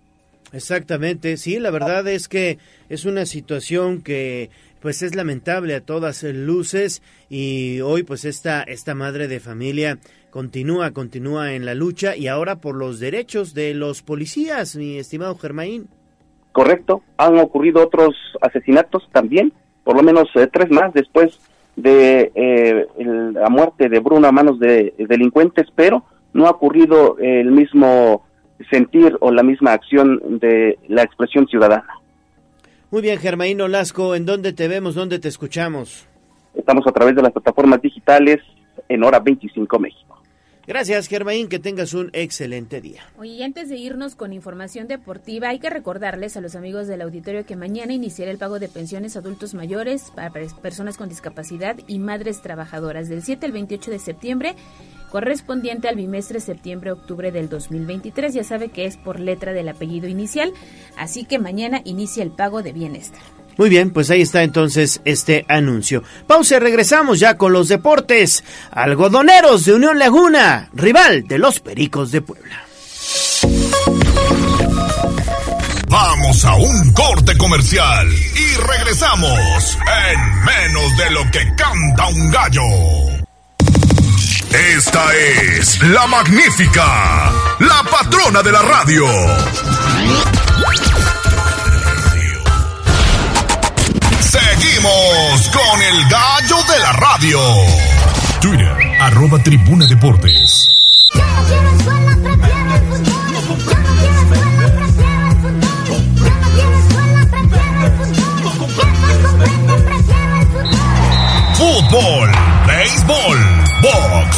Exactamente, sí, la verdad es que es una situación que pues es lamentable a todas luces y hoy pues esta esta madre de familia continúa continúa en la lucha y ahora por los derechos de los policías, mi estimado Germain. Correcto, han ocurrido otros asesinatos también por lo menos eh, tres más después de eh, la muerte de Bruno a manos de delincuentes, pero no ha ocurrido el mismo sentir o la misma acción de la expresión ciudadana. Muy bien, Germaín Lasco, ¿en dónde te vemos, dónde te escuchamos? Estamos a través de las plataformas digitales en hora 25 México. Gracias, Germaín, que tengas un excelente día. Oye, y antes de irnos con información deportiva, hay que recordarles a los amigos del auditorio que mañana iniciará el pago de pensiones a adultos mayores para pers- personas con discapacidad y madres trabajadoras del 7 al 28 de septiembre, correspondiente al bimestre septiembre-octubre del 2023. Ya sabe que es por letra del apellido inicial, así que mañana inicia el pago de bienestar. Muy bien, pues ahí está entonces este anuncio. Pausa regresamos ya con los deportes. Algodoneros de Unión Laguna, rival de los Pericos de Puebla. Vamos a un corte comercial y regresamos en menos de lo que canta un gallo. Esta es la magnífica, la patrona de la radio. Seguimos con el gallo de la radio. Twitter, arroba tribuna deportes. Fútbol, béisbol, box,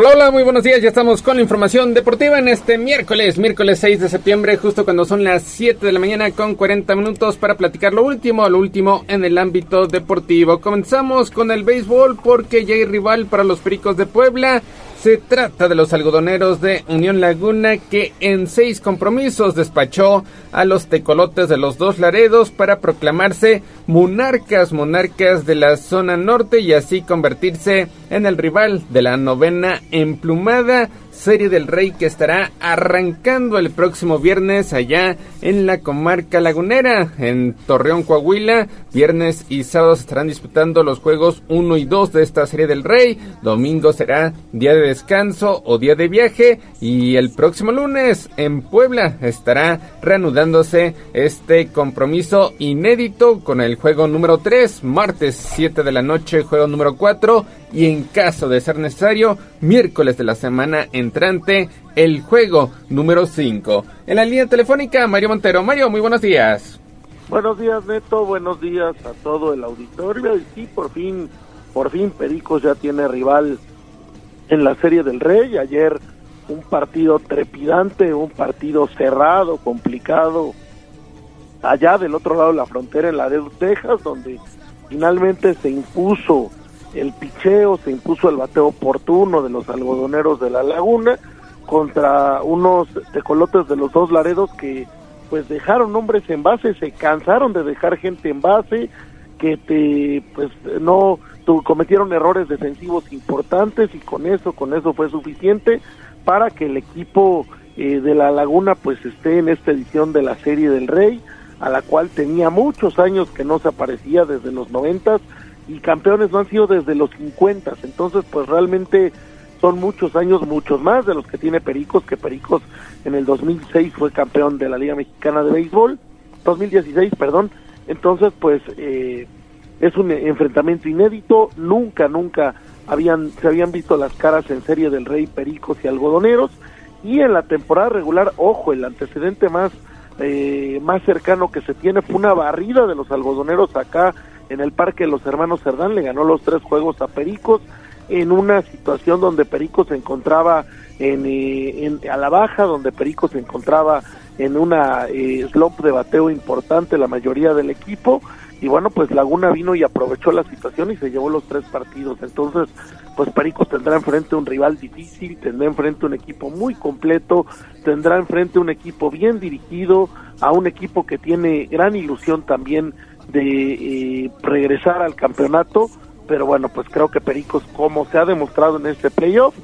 Hola, hola, muy buenos días. Ya estamos con la información deportiva en este miércoles, miércoles 6 de septiembre, justo cuando son las 7 de la mañana con 40 minutos para platicar lo último, lo último en el ámbito deportivo. Comenzamos con el béisbol porque ya hay rival para los Pericos de Puebla. Se trata de los algodoneros de Unión Laguna que en seis compromisos despachó a los tecolotes de los dos Laredos para proclamarse monarcas, monarcas de la zona norte y así convertirse en el rival de la novena emplumada Serie del Rey que estará arrancando el próximo viernes allá en la comarca lagunera, en Torreón, Coahuila. Viernes y sábado se estarán disputando los juegos 1 y 2 de esta Serie del Rey. Domingo será día de descanso o día de viaje. Y el próximo lunes en Puebla estará reanudándose este compromiso inédito con el juego número 3, martes 7 de la noche, juego número 4 y en caso de ser necesario, miércoles de la semana entrante, el juego número 5. En la línea telefónica, Mario Montero. Mario, muy buenos días. Buenos días, Neto. Buenos días a todo el auditorio. Y sí, por fin, por fin Pericos ya tiene rival en la Serie del Rey. Ayer un partido trepidante, un partido cerrado, complicado, allá del otro lado de la frontera, en Laredo, Texas, donde finalmente se impuso el picheo, se impuso el bateo oportuno de los algodoneros de la laguna contra unos tecolotes de los dos Laredos que pues dejaron hombres en base, se cansaron de dejar gente en base, que te pues no tu- cometieron errores defensivos importantes y con eso, con eso fue suficiente para que el equipo eh, de la Laguna pues esté en esta edición de la Serie del Rey, a la cual tenía muchos años que no se aparecía desde los noventas y campeones no han sido desde los cincuentas, entonces pues realmente son muchos años, muchos más de los que tiene Pericos, que Pericos en el 2006 fue campeón de la Liga Mexicana de Béisbol, 2016, perdón, entonces pues eh, es un enfrentamiento inédito, nunca, nunca habían, se habían visto las caras en serie del Rey Pericos y Algodoneros, y en la temporada regular, ojo, el antecedente más, eh, más cercano que se tiene fue una barrida de los algodoneros acá en el Parque los Hermanos Cerdán, le ganó los tres juegos a Pericos, en una situación donde Perico se encontraba en, eh, en- a la baja, donde Perico se encontraba en una eh, slump de bateo importante la mayoría del equipo y bueno pues Laguna vino y aprovechó la situación y se llevó los tres partidos. Entonces pues Pericos tendrá enfrente un rival difícil tendrá enfrente un equipo muy completo tendrá enfrente un equipo bien dirigido a un equipo que tiene gran ilusión también de eh, regresar al campeonato pero bueno, pues creo que Pericos, como se ha demostrado en este playoff,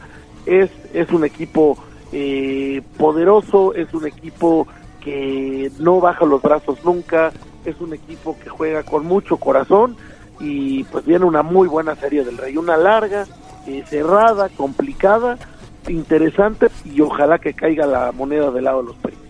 es, es un equipo eh, poderoso, es un equipo que no baja los brazos nunca, es un equipo que juega con mucho corazón y pues viene una muy buena serie del Rey, una larga, eh, cerrada, complicada, interesante y ojalá que caiga la moneda del lado de los Pericos.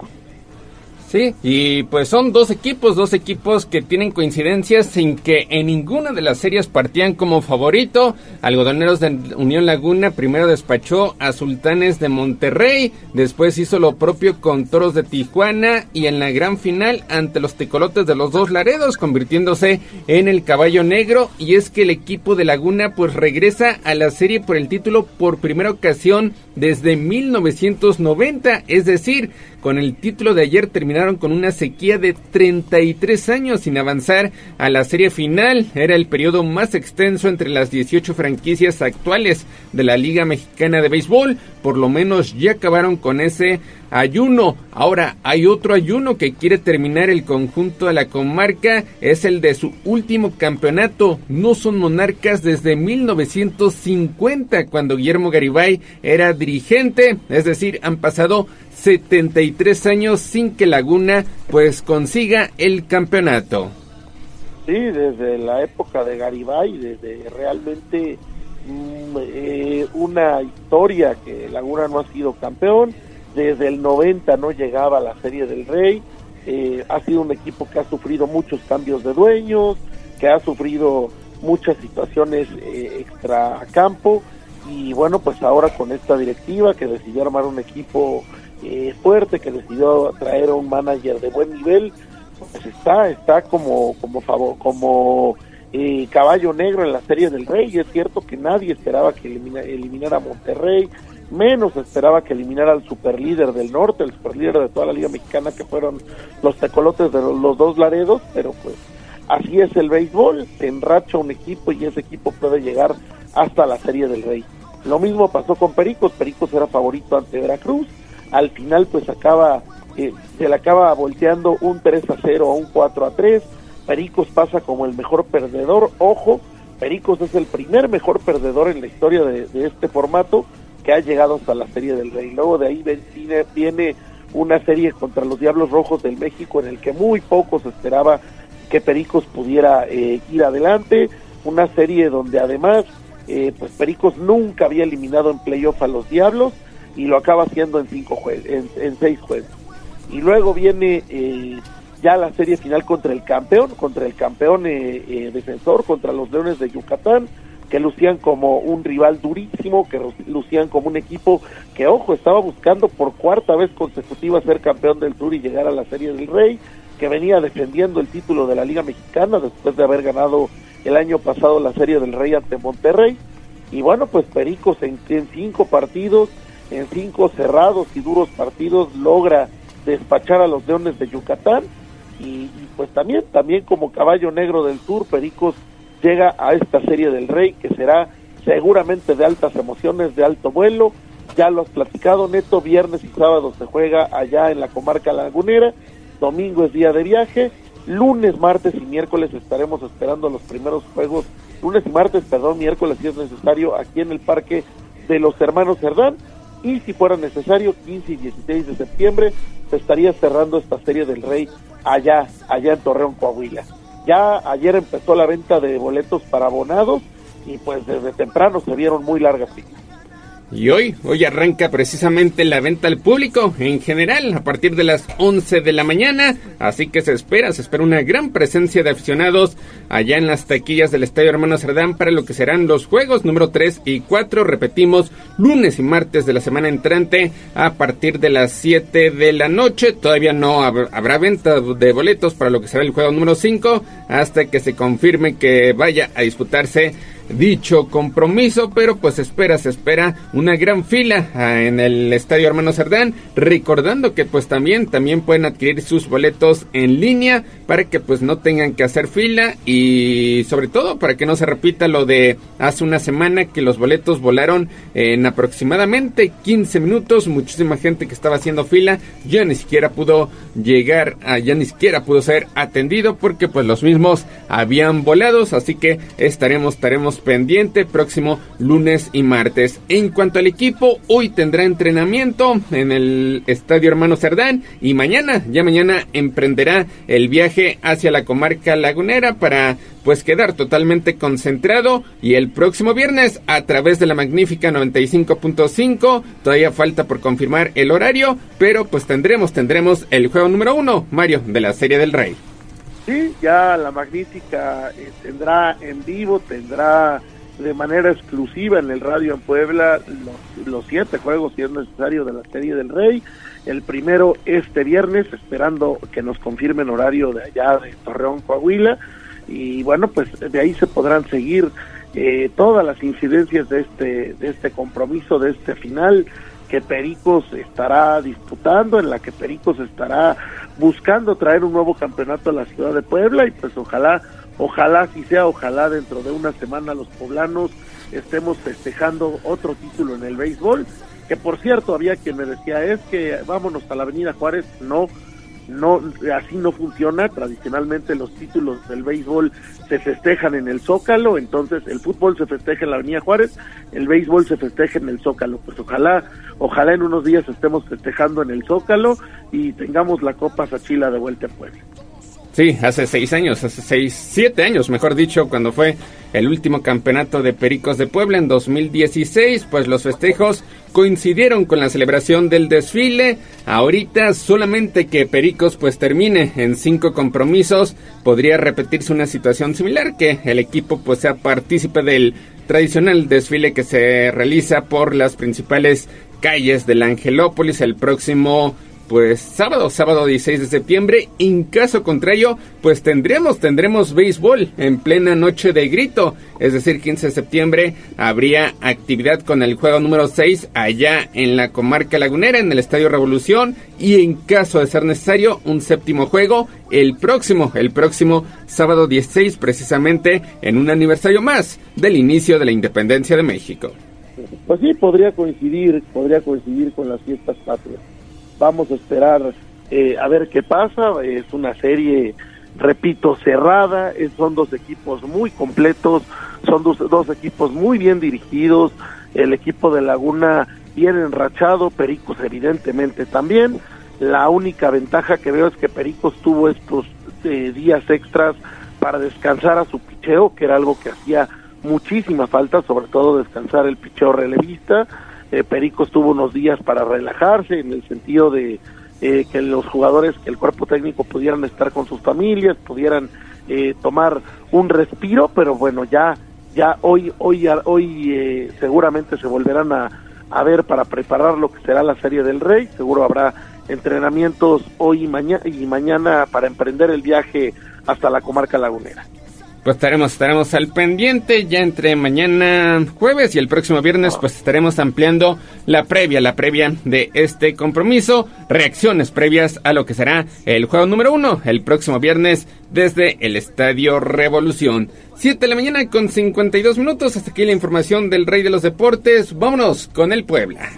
Sí, y pues son dos equipos, dos equipos que tienen coincidencias sin que en ninguna de las series partían como favorito. Algodoneros de Unión Laguna primero despachó a Sultanes de Monterrey, después hizo lo propio con Toros de Tijuana y en la gran final ante los tecolotes de los dos Laredos, convirtiéndose en el caballo negro. Y es que el equipo de Laguna pues regresa a la serie por el título por primera ocasión desde 1990, es decir, con el título de ayer terminaron con una sequía de 33 años sin avanzar a la serie final. Era el periodo más extenso entre las 18 franquicias actuales de la Liga Mexicana de Béisbol. Por lo menos ya acabaron con ese ayuno. Ahora hay otro ayuno que quiere terminar el conjunto de la comarca. Es el de su último campeonato. No son monarcas desde 1950 cuando Guillermo Garibay era dirigente. Es decir, han pasado 73 años sin que Laguna pues consiga el campeonato. Sí, desde la época de Garibay, desde realmente mm, eh, una historia que Laguna no ha sido campeón, desde el 90 no llegaba a la Serie del Rey, eh, ha sido un equipo que ha sufrido muchos cambios de dueños, que ha sufrido muchas situaciones eh, extra campo. Y bueno, pues ahora con esta directiva que decidió armar un equipo eh, fuerte, que decidió traer a un manager de buen nivel, pues está, está como, como favor, como eh, caballo negro en la serie del Rey. Es cierto que nadie esperaba que eliminara a Monterrey, menos esperaba que eliminara al superlíder del norte, el superlíder de toda la Liga Mexicana, que fueron los tecolotes de los, los dos Laredos, pero pues así es el béisbol, se enracha un equipo y ese equipo puede llegar hasta la serie del Rey. Lo mismo pasó con Pericos, Pericos era favorito ante Veracruz, al final pues acaba, eh, se le acaba volteando un 3 a 0 a un 4 a 3, Pericos pasa como el mejor perdedor, ojo, Pericos es el primer mejor perdedor en la historia de, este formato que ha llegado hasta la Serie del Rey. Luego de ahí viene, una serie contra los Diablos Rojos del México en el que muy poco se esperaba que Pericos pudiera eh, ir adelante, una serie donde además eh, pues Pericos nunca había eliminado en playoff a los Diablos y lo acaba haciendo en cinco juegos, en, seis juegos. Y luego viene eh, ya la serie final contra el campeón, contra el campeón eh, eh, defensor, contra los Leones de Yucatán, que lucían como un rival durísimo, que lucían como un equipo que, ojo, estaba buscando por cuarta vez consecutiva ser campeón del Sur y llegar a la Serie del Rey, que venía defendiendo el título de la Liga Mexicana después de haber ganado el año pasado la Serie del Rey ante Monterrey. Y bueno, pues Pericos en cinco partidos en cinco cerrados y duros partidos logra despachar a los Leones de Yucatán. Y, pues también también como caballo negro del sur Pericos llega a esta serie del Rey que será seguramente de altas emociones de alto vuelo. Ya lo has platicado Neto viernes y sábado se juega allá en la comarca lagunera domingo es día de viaje lunes martes y miércoles estaremos esperando los primeros juegos lunes y martes perdón miércoles si es necesario aquí en el parque de los hermanos Cerdán y si fuera necesario 15 y 16 de septiembre se estaría cerrando esta serie del Rey allá, allá en Torreón, Coahuila. Ya ayer empezó la venta de boletos para abonados y pues desde temprano se vieron muy largas filas. Y hoy, hoy arranca precisamente la venta al público en general a partir de las 11 de la mañana, así que se espera, se espera una gran presencia de aficionados allá en las taquillas del Estadio Hermano Cerdán para lo que serán los juegos número 3 y 4, repetimos, lunes y martes de la semana entrante a partir de las 7 de la noche, todavía no habrá venta de boletos para lo que será el juego número 5 hasta que se confirme que vaya a disputarse dicho compromiso, pero pues espera, se espera una gran fila ah, en el Estadio Hermano Cerdán, recordando que pues también, también pueden adquirir sus boletos en línea para que pues no tengan que hacer fila y sobre todo para que no se repita lo de hace una semana que los boletos volaron en aproximadamente 15 minutos, muchísima gente que estaba haciendo fila ya ni siquiera pudo llegar, a, ya ni siquiera pudo ser atendido porque pues los mismos habían volado, así que estaremos, estaremos pendiente próximo lunes y martes. En cuanto al equipo, hoy tendrá entrenamiento en el Estadio Hermano Cerdán y mañana, ya mañana emprenderá el viaje hacia la comarca lagunera para pues quedar totalmente concentrado y el próximo viernes a través de la magnífica 95.5 todavía falta por confirmar el horario pero pues tendremos tendremos el juego número uno Mario de la serie del Rey Sí, ya la magnífica eh, tendrá en vivo tendrá de manera exclusiva en el radio en Puebla los, los siete juegos si es necesario de la serie del Rey. El primero este viernes esperando que nos confirmen horario de allá de Torreón Coahuila. Y bueno pues de ahí se podrán seguir eh, todas las incidencias de este de este compromiso de este final que Pericos estará disputando en la que Pericos estará buscando traer un nuevo campeonato a la ciudad de Puebla y pues ojalá ojalá si sea ojalá dentro de una semana los poblanos estemos festejando otro título en el béisbol que por cierto había quien me decía es que vámonos a la Avenida Juárez no no así no funciona. Tradicionalmente los títulos del béisbol se festejan en el Zócalo entonces el fútbol se festeja en la Avenida Juárez el béisbol se festeja en el Zócalo. Pues ojalá ojalá en unos días estemos festejando en el Zócalo y tengamos la Copa Sachila de vuelta en Puebla Sí, hace seis años, hace seis, siete años, mejor dicho, cuando fue el último campeonato de Pericos de Puebla en 2016, pues los festejos coincidieron con la celebración del desfile. Ahorita solamente que Pericos pues termine en cinco compromisos, podría repetirse una situación similar, que el equipo pues sea partícipe del tradicional desfile que se realiza por las principales calles de la Angelópolis el próximo pues sábado, sábado 16 de septiembre. En caso contrario, pues tendremos, tendremos béisbol en plena noche de grito. Es decir, 15 de septiembre habría actividad con el juego número 6 allá en la comarca lagunera, en el Estadio Revolución. Y en caso de ser necesario, un séptimo juego el próximo, el próximo sábado 16, precisamente en un aniversario más del inicio de la independencia de México. Pues sí, podría coincidir, podría coincidir con las fiestas patrias vamos a esperar eh, a ver qué pasa. Es una serie, repito, cerrada. son dos equipos muy completos, son dos, dos equipos muy bien dirigidos. El equipo de Laguna bien enrachado, Pericos evidentemente también. La única ventaja que veo es que Pericos tuvo estos eh, días extras para descansar a su picheo, que era algo que hacía muchísima falta, sobre todo descansar el picheo relevista eh, Pericos tuvo unos días para relajarse en el sentido de eh, que los jugadores, que el cuerpo técnico pudieran estar con sus familias, pudieran eh, tomar un respiro, pero bueno, ya ya hoy hoy hoy seguramente se volverán a, a ver para preparar lo que será la Serie del Rey, seguro habrá entrenamientos hoy y mañana y mañana para emprender el viaje hasta la comarca lagunera pues estaremos, estaremos al pendiente ya entre mañana jueves y el próximo viernes pues estaremos ampliando la previa, la previa de este compromiso, reacciones previas a lo que será el juego número uno el próximo viernes desde el Estadio Revolución. 7 de la mañana con 52 minutos, hasta aquí la información del Rey de los Deportes, vámonos con el Puebla.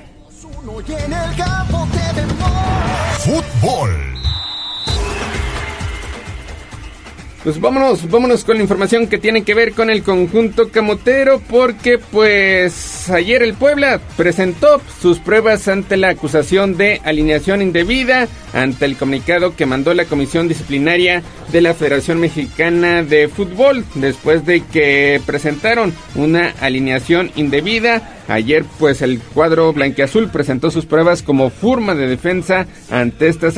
Fútbol. Pues vámonos, vámonos con la información que tiene que ver con el conjunto camotero porque pues ayer el Puebla presentó sus pruebas ante la acusación de alineación indebida ante el comunicado que mandó la comisión disciplinaria de la Federación Mexicana de Fútbol después de que presentaron una alineación indebida. Ayer, pues el cuadro blanqueazul presentó sus pruebas como forma de defensa ante estas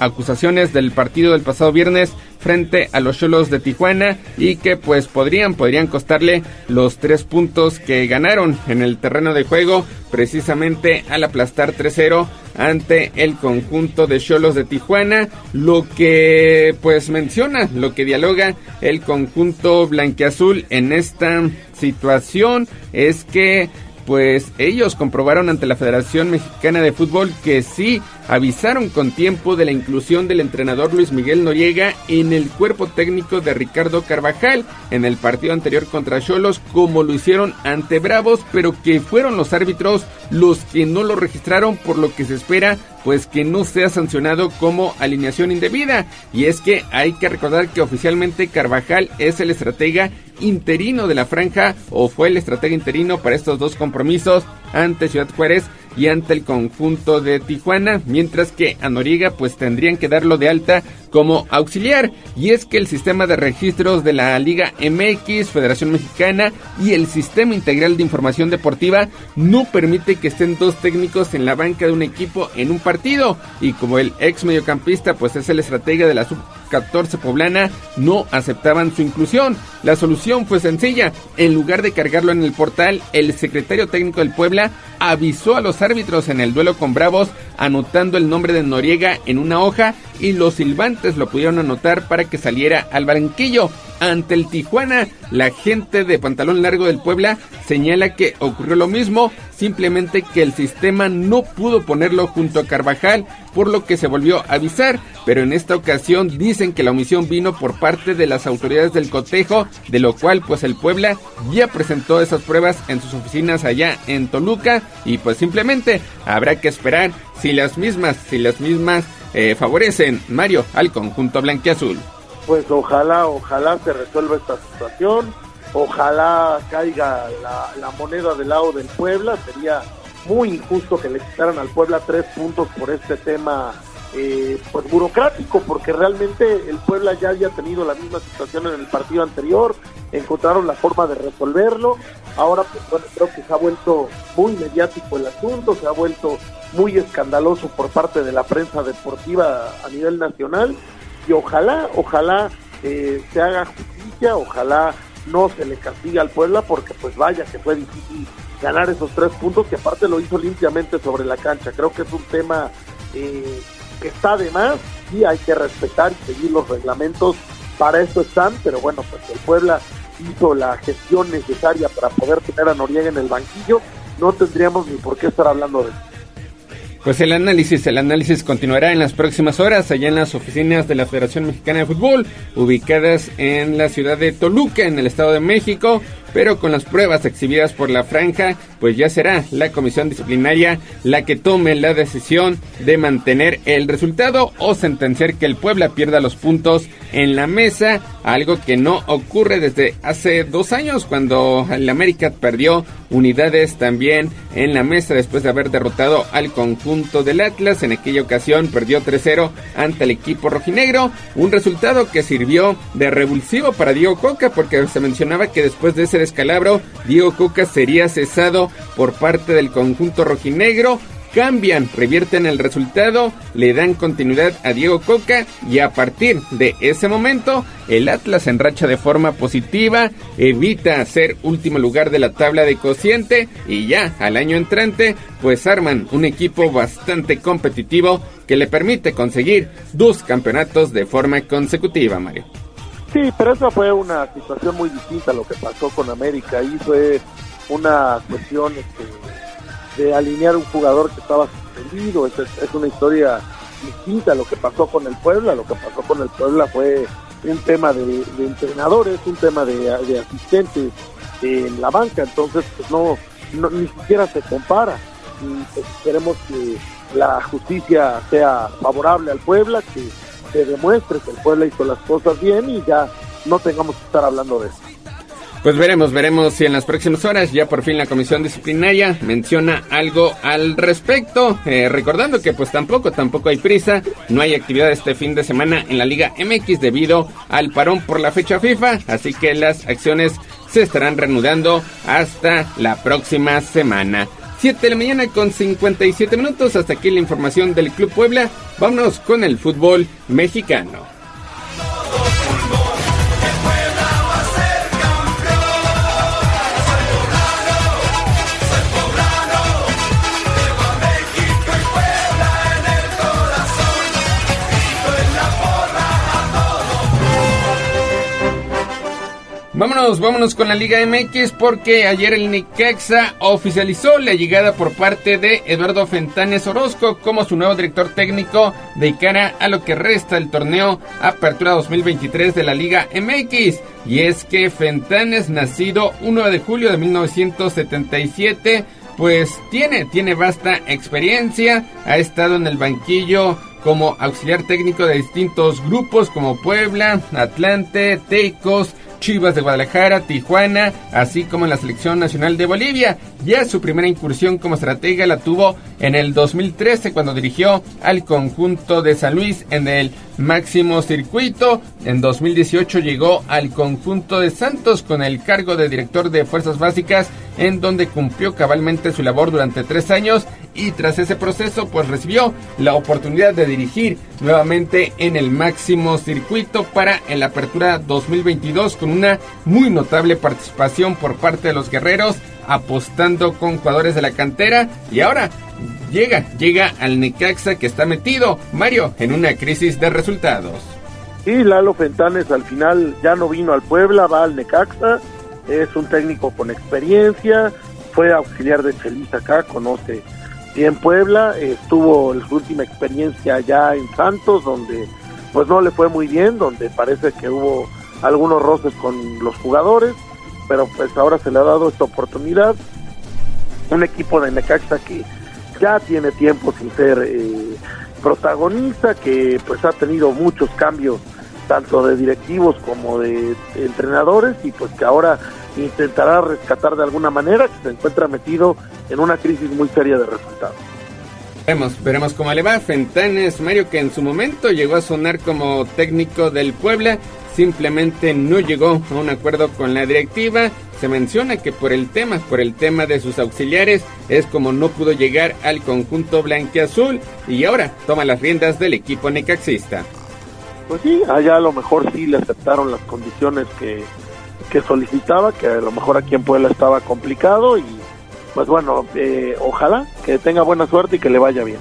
acusaciones del partido del pasado viernes frente a los Cholos de Tijuana y que pues podrían podrían costarle los tres puntos que ganaron en el terreno de juego precisamente al aplastar 3-0 ante el conjunto de Cholos de Tijuana, lo que pues menciona, lo que dialoga el conjunto blanqueazul en esta situación es que pues ellos comprobaron ante la Federación Mexicana de Fútbol que sí avisaron con tiempo de la inclusión del entrenador Luis Miguel Noriega en el cuerpo técnico de Ricardo Carvajal en el partido anterior contra Cholos, como lo hicieron ante Bravos, pero que fueron los árbitros los que no lo registraron, por lo que se espera pues que no sea sancionado como alineación indebida. Y es que hay que recordar que oficialmente Carvajal es el estratega interino de la franja o fue el estratega interino para estos dos compromisos ante Ciudad Juárez y ante el conjunto de Tijuana, mientras que a Noriega pues tendrían que darlo de alta como auxiliar. Y es que el sistema de registros de la Liga MX, Federación Mexicana y el Sistema Integral de Información Deportiva no permite que estén dos técnicos en la banca de un equipo en un partido. Y como el ex mediocampista pues es el estratega de la sub 14 poblana, no aceptaban su inclusión. La solución fue sencilla. En lugar de cargarlo en el portal, el secretario técnico del Puebla avisó a los árbitros en el duelo con Bravos anotando el nombre de Noriega en una hoja y los silbantes lo pudieron anotar para que saliera al banquillo. Ante el Tijuana, la gente de pantalón largo del Puebla señala que ocurrió lo mismo, simplemente que el sistema no pudo ponerlo junto a Carvajal, por lo que se volvió a avisar, pero en esta ocasión dicen que la omisión vino por parte de las autoridades del cotejo, de lo cual pues el Puebla ya presentó esas pruebas en sus oficinas allá en Toluca y pues simplemente habrá que esperar si las mismas, si las mismas eh, favorecen Mario al conjunto blanquiazul. Pues ojalá, ojalá se resuelva esta situación, ojalá caiga la, moneda del lado del Puebla, sería muy injusto que le quitaran al Puebla tres puntos por este tema eh, pues burocrático, porque realmente el Puebla ya había tenido la misma situación en el partido anterior, encontraron la forma de resolverlo, ahora pues bueno, creo que se ha vuelto muy mediático el asunto, se ha vuelto muy escandaloso por parte de la prensa deportiva a nivel nacional y ojalá, ojalá eh, se haga justicia, ojalá no se le castigue al Puebla porque pues vaya que fue difícil ganar esos tres puntos que aparte lo hizo limpiamente sobre la cancha. Creo que es un tema eh, que está de más y hay que respetar y seguir los reglamentos. Para eso están, pero bueno, pues el Puebla hizo la gestión necesaria para poder tener a Noriega en el banquillo. No tendríamos ni por qué estar hablando de eso. Pues el análisis, el análisis continuará en las próximas horas allá en las oficinas de la Federación Mexicana de Fútbol, ubicadas en la ciudad de Toluca, en el Estado de México pero con las pruebas exhibidas por la franja, pues ya será la comisión disciplinaria la que tome la decisión de mantener el resultado o sentenciar que el Puebla pierda los puntos en la mesa, algo que no ocurre desde hace dos años cuando el América perdió unidades también en la mesa después de haber derrotado al conjunto del Atlas. En aquella ocasión perdió 3-0 ante el equipo rojinegro, un resultado que sirvió de revulsivo para Diego Coca porque se mencionaba que después de ese descalabro, Diego Coca sería cesado por parte del conjunto rojinegro. Cambian, revierten el resultado, le dan continuidad a Diego Coca y a partir de ese momento el Atlas enracha de forma positiva, evita ser último lugar de la tabla de cociente y ya al año entrante pues arman un equipo bastante competitivo que le permite conseguir dos campeonatos de forma consecutiva, Mario. Sí, pero esa fue una situación muy distinta a lo que pasó con América. Ahí fue una cuestión este, de alinear un jugador que estaba suspendido. Es, es, una historia distinta a lo que pasó con el Puebla. Lo que pasó con el Puebla fue un tema de, entrenadores, un tema de, asistentes en la banca. Entonces, pues no, ni siquiera se compara. Y pues, queremos que la justicia sea favorable al Puebla, que se demuestre que el pueblo hizo las cosas bien y ya no tengamos que estar hablando de eso. Pues veremos, veremos si en las próximas horas ya por fin la comisión disciplinaria menciona algo al respecto. Eh, recordando que pues tampoco, tampoco hay prisa, no hay actividad este fin de semana en la Liga MX debido al parón por la fecha FIFA, así que las acciones se estarán reanudando hasta la próxima semana. 7 de la mañana con 57 minutos. Hasta aquí la información del Club Puebla. Vámonos con el fútbol mexicano. Vámonos, vámonos con la Liga MX porque ayer el Necaxa oficializó la llegada por parte de Eduardo Fentanes Orozco como su nuevo director técnico de cara a lo que resta el torneo Apertura 2023 de la Liga MX. Y es que Fentanes, nacido 1 de julio de 1977, pues tiene, tiene vasta experiencia, ha estado en el banquillo como auxiliar técnico de distintos grupos como Puebla, Atlante, Tecos, Chivas de Guadalajara, Tijuana, así como en la Selección Nacional de Bolivia. Ya su primera incursión como estratega la tuvo en el 2013 cuando dirigió al conjunto de San Luis en el máximo circuito. En 2018 llegó al conjunto de Santos con el cargo de director de Fuerzas Básicas en donde cumplió cabalmente su labor durante tres años y tras ese proceso pues recibió la oportunidad de dirigir nuevamente en el máximo circuito para la apertura 2022 con una muy notable participación por parte de los guerreros apostando con jugadores de la cantera. Y ahora llega, llega al Necaxa que está metido, Mario, en una crisis de resultados. Sí, Lalo Fentanes al final ya no vino al Puebla, va al Necaxa, es un técnico con experiencia, fue auxiliar de Chelis acá, conoce bien Puebla, estuvo en su última experiencia allá en Santos, donde pues no le fue muy bien, donde parece que hubo algunos roces con los jugadores, pero pues ahora se le ha dado esta oportunidad. Un equipo de Necaxa que ya tiene tiempo sin ser eh, protagonista, que pues ha tenido muchos cambios tanto de directivos como de entrenadores y pues que ahora intentará rescatar de alguna manera que se encuentra metido en una crisis muy seria de resultados. Veremos, veremos cómo le va. Fentanes, Mario, que en su momento llegó a sonar como técnico del Puebla, simplemente no llegó a un acuerdo con la directiva. Se menciona que por el tema, por el tema de sus auxiliares, es como no pudo llegar al conjunto blanqueazul y ahora toma las riendas del equipo necaxista. Pues sí, allá a lo mejor sí le aceptaron las condiciones que, que solicitaba, que a lo mejor aquí en Puebla estaba complicado y pues bueno, eh, ojalá que tenga buena suerte y que le vaya bien.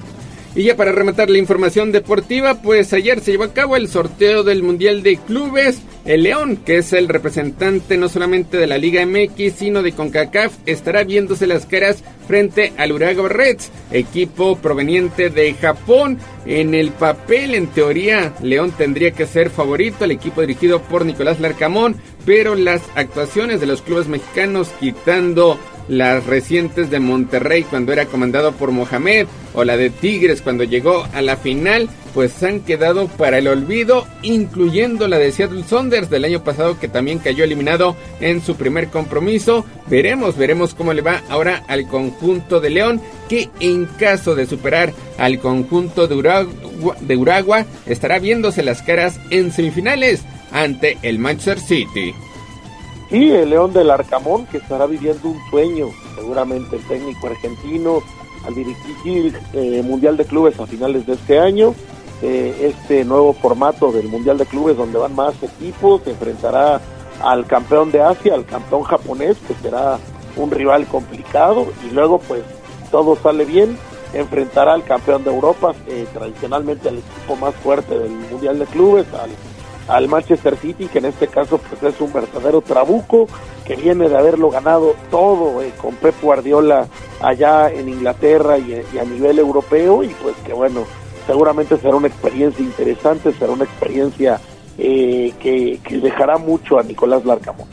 Y ya para rematar la información deportiva, pues ayer se llevó a cabo el sorteo del Mundial de Clubes. El León, que es el representante no solamente de la Liga MX, sino de CONCACAF, estará viéndose las caras frente al Urago Reds, equipo proveniente de Japón. En el papel, en teoría, León tendría que ser favorito, el equipo dirigido por Nicolás Larcamón, pero las actuaciones de los clubes mexicanos, quitando las recientes de Monterrey cuando era comandado por Mohamed o la de Tigres cuando llegó a la final, pues han quedado para el olvido, incluyendo la de Seattle Saunders del año pasado que también cayó eliminado en su primer compromiso. Veremos, veremos cómo le va ahora al conjunto de León, que en caso de superar al conjunto de Uragua, estará viéndose las caras en semifinales ante el Manchester City. Sí, el León del Arcamón, que estará viviendo un sueño, seguramente el técnico argentino, al dirigir eh, Mundial de Clubes a finales de este año. Eh, este nuevo formato del Mundial de Clubes, donde van más equipos, se enfrentará al campeón de Asia, al campeón japonés, que será un rival complicado, y luego, pues, todo sale bien, enfrentará al campeón de Europa, eh, tradicionalmente el equipo más fuerte del Mundial de Clubes, al al Manchester City, que en este caso pues es un verdadero trabuco, que viene de haberlo ganado todo eh, con Pep Guardiola allá en Inglaterra y, y, a nivel europeo, y pues que bueno, seguramente será una experiencia interesante, será una experiencia eh, que, que dejará mucho a Nicolás Larcamón.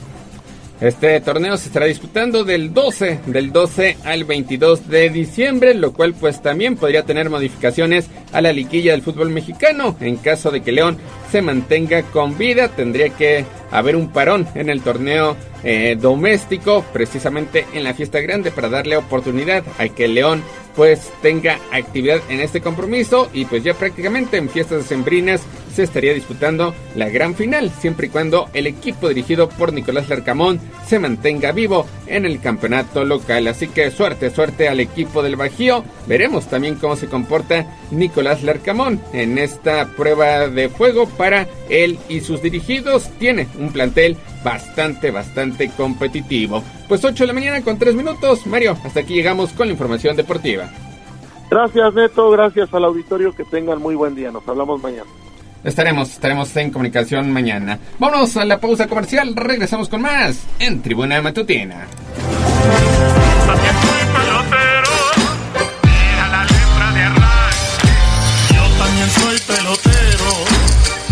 Este torneo se estará disputando del 12, del 12 al 22 de diciembre, lo cual pues también podría tener modificaciones a la liguilla del fútbol mexicano. En caso de que León se mantenga con vida, tendría que haber un parón en el torneo eh, doméstico, precisamente en la fiesta grande, para darle oportunidad a que León pues tenga actividad en este compromiso y pues ya prácticamente en fiestas sembrinas se estaría disputando la gran final, siempre y cuando el equipo dirigido por Nicolás Larcamón se mantenga vivo en el campeonato local. Así que suerte, suerte al equipo del Bajío. Veremos también cómo se comporta Nicolás Larcamón en esta prueba de fuego para él y sus dirigidos. Tiene un plantel bastante, bastante competitivo. Pues 8 de la mañana con 3 minutos. Mario, hasta aquí llegamos con la información deportiva. Gracias Neto, gracias al auditorio, que tengan muy buen día. Nos hablamos mañana. Estaremos, estaremos en comunicación mañana. Vámonos a la pausa comercial, regresamos con más en Tribuna Matutina.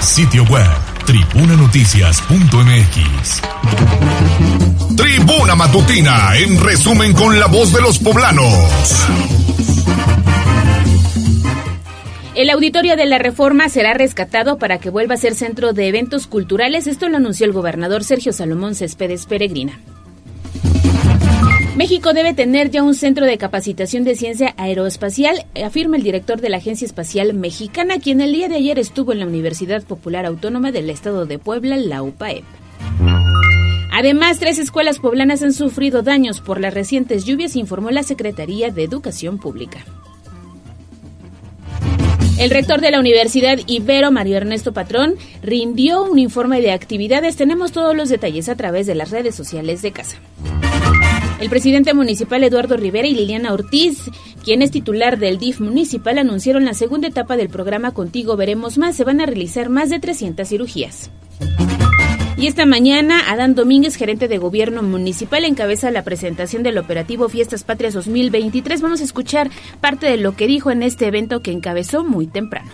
Sitio web tribunanoticias.mx. Tribuna Matutina, en resumen con la voz de los poblanos. El auditorio de la reforma será rescatado para que vuelva a ser centro de eventos culturales. Esto lo anunció el gobernador Sergio Salomón Céspedes Peregrina. México debe tener ya un centro de capacitación de ciencia aeroespacial, afirma el director de la Agencia Espacial Mexicana, quien el día de ayer estuvo en la Universidad Popular Autónoma del Estado de Puebla, la UPAEP. Además, tres escuelas poblanas han sufrido daños por las recientes lluvias, informó la Secretaría de Educación Pública. El rector de la Universidad Ibero, Mario Ernesto Patrón, rindió un informe de actividades. Tenemos todos los detalles a través de las redes sociales de casa. El presidente municipal Eduardo Rivera y Liliana Ortiz, quien es titular del DIF municipal, anunciaron la segunda etapa del programa Contigo Veremos Más. Se van a realizar más de 300 cirugías. Y esta mañana, Adán Domínguez, gerente de gobierno municipal, encabeza la presentación del operativo Fiestas Patrias 2023. Vamos a escuchar parte de lo que dijo en este evento que encabezó muy temprano.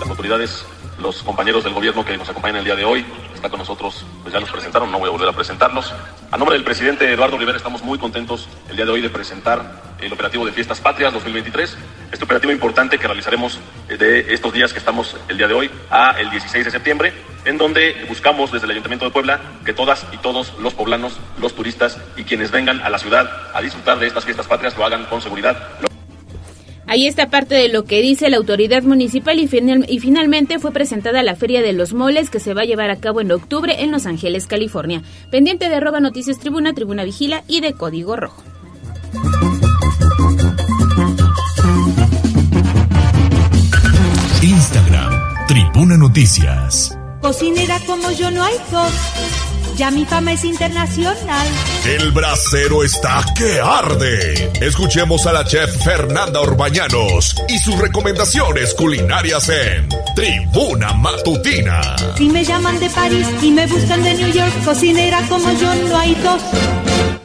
Las autoridades, los compañeros del gobierno que nos acompañan el día de hoy, está con nosotros, pues ya nos presentaron, no voy a volver a presentarlos. A nombre del presidente Eduardo Rivera estamos muy contentos el día de hoy de presentar el operativo de Fiestas Patrias 2023, este operativo importante que realizaremos eh, de estos días que estamos el día de hoy a el 16 de septiembre, en donde buscamos desde el Ayuntamiento de Puebla que todas y todos los poblanos, los turistas y quienes vengan a la ciudad a disfrutar de estas Fiestas Patrias lo hagan con seguridad. Ahí está parte de lo que dice la autoridad municipal y, final, y, finalmente fue presentada la Feria de los Moles que se va a llevar a cabo en octubre en Los Ángeles, California. Pendiente de arroba noticias tribuna, tribuna vigila y de código rojo. Instagram, Tribuna Noticias. Cocinera como yo no hay dos. Ya mi fama es internacional. El brasero está que arde. Escuchemos a la chef Fernanda Orbañanos y sus recomendaciones culinarias en Tribuna Matutina. Si me llaman de París y me buscan de New York, cocinera como yo no hay dos.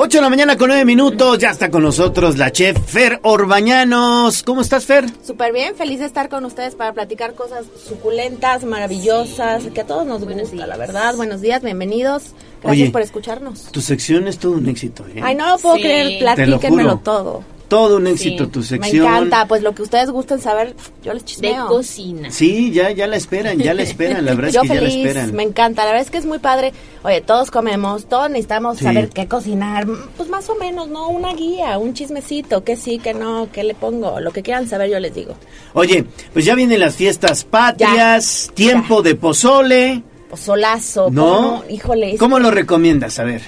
8 de la mañana con 9 minutos, ya está con nosotros la chef Fer Orbañanos. ¿Cómo estás, Fer? Súper bien, feliz de estar con ustedes para platicar cosas suculentas, maravillosas, que a todos nos gusta, la verdad. Buenos días, bienvenidos. Gracias Oye, por escucharnos. Tu sección es todo un éxito, ¿eh? Ay, no lo puedo Sí. creer, Te lo platíquenmelo todo. Todo un éxito Sí, tu Me sección. encanta, pues lo que ustedes gusten saber, yo les De chismeo. cocina. Sí, ya, ya la esperan, ya la esperan, la verdad [laughs] yo es que feliz, ya la esperan. me encanta, la verdad es que es muy padre. Oye, todos comemos, todos necesitamos Sí. saber qué cocinar, pues más o menos, ¿no? Una guía, un chismecito, qué sí, qué no, qué le pongo, lo que quieran saber yo les digo. Oye, pues ya vienen las fiestas patrias, tiempo de pozole. Pozolazo, ¿No? ¿cómo? híjole. ¿Cómo lo recomiendas? A ver.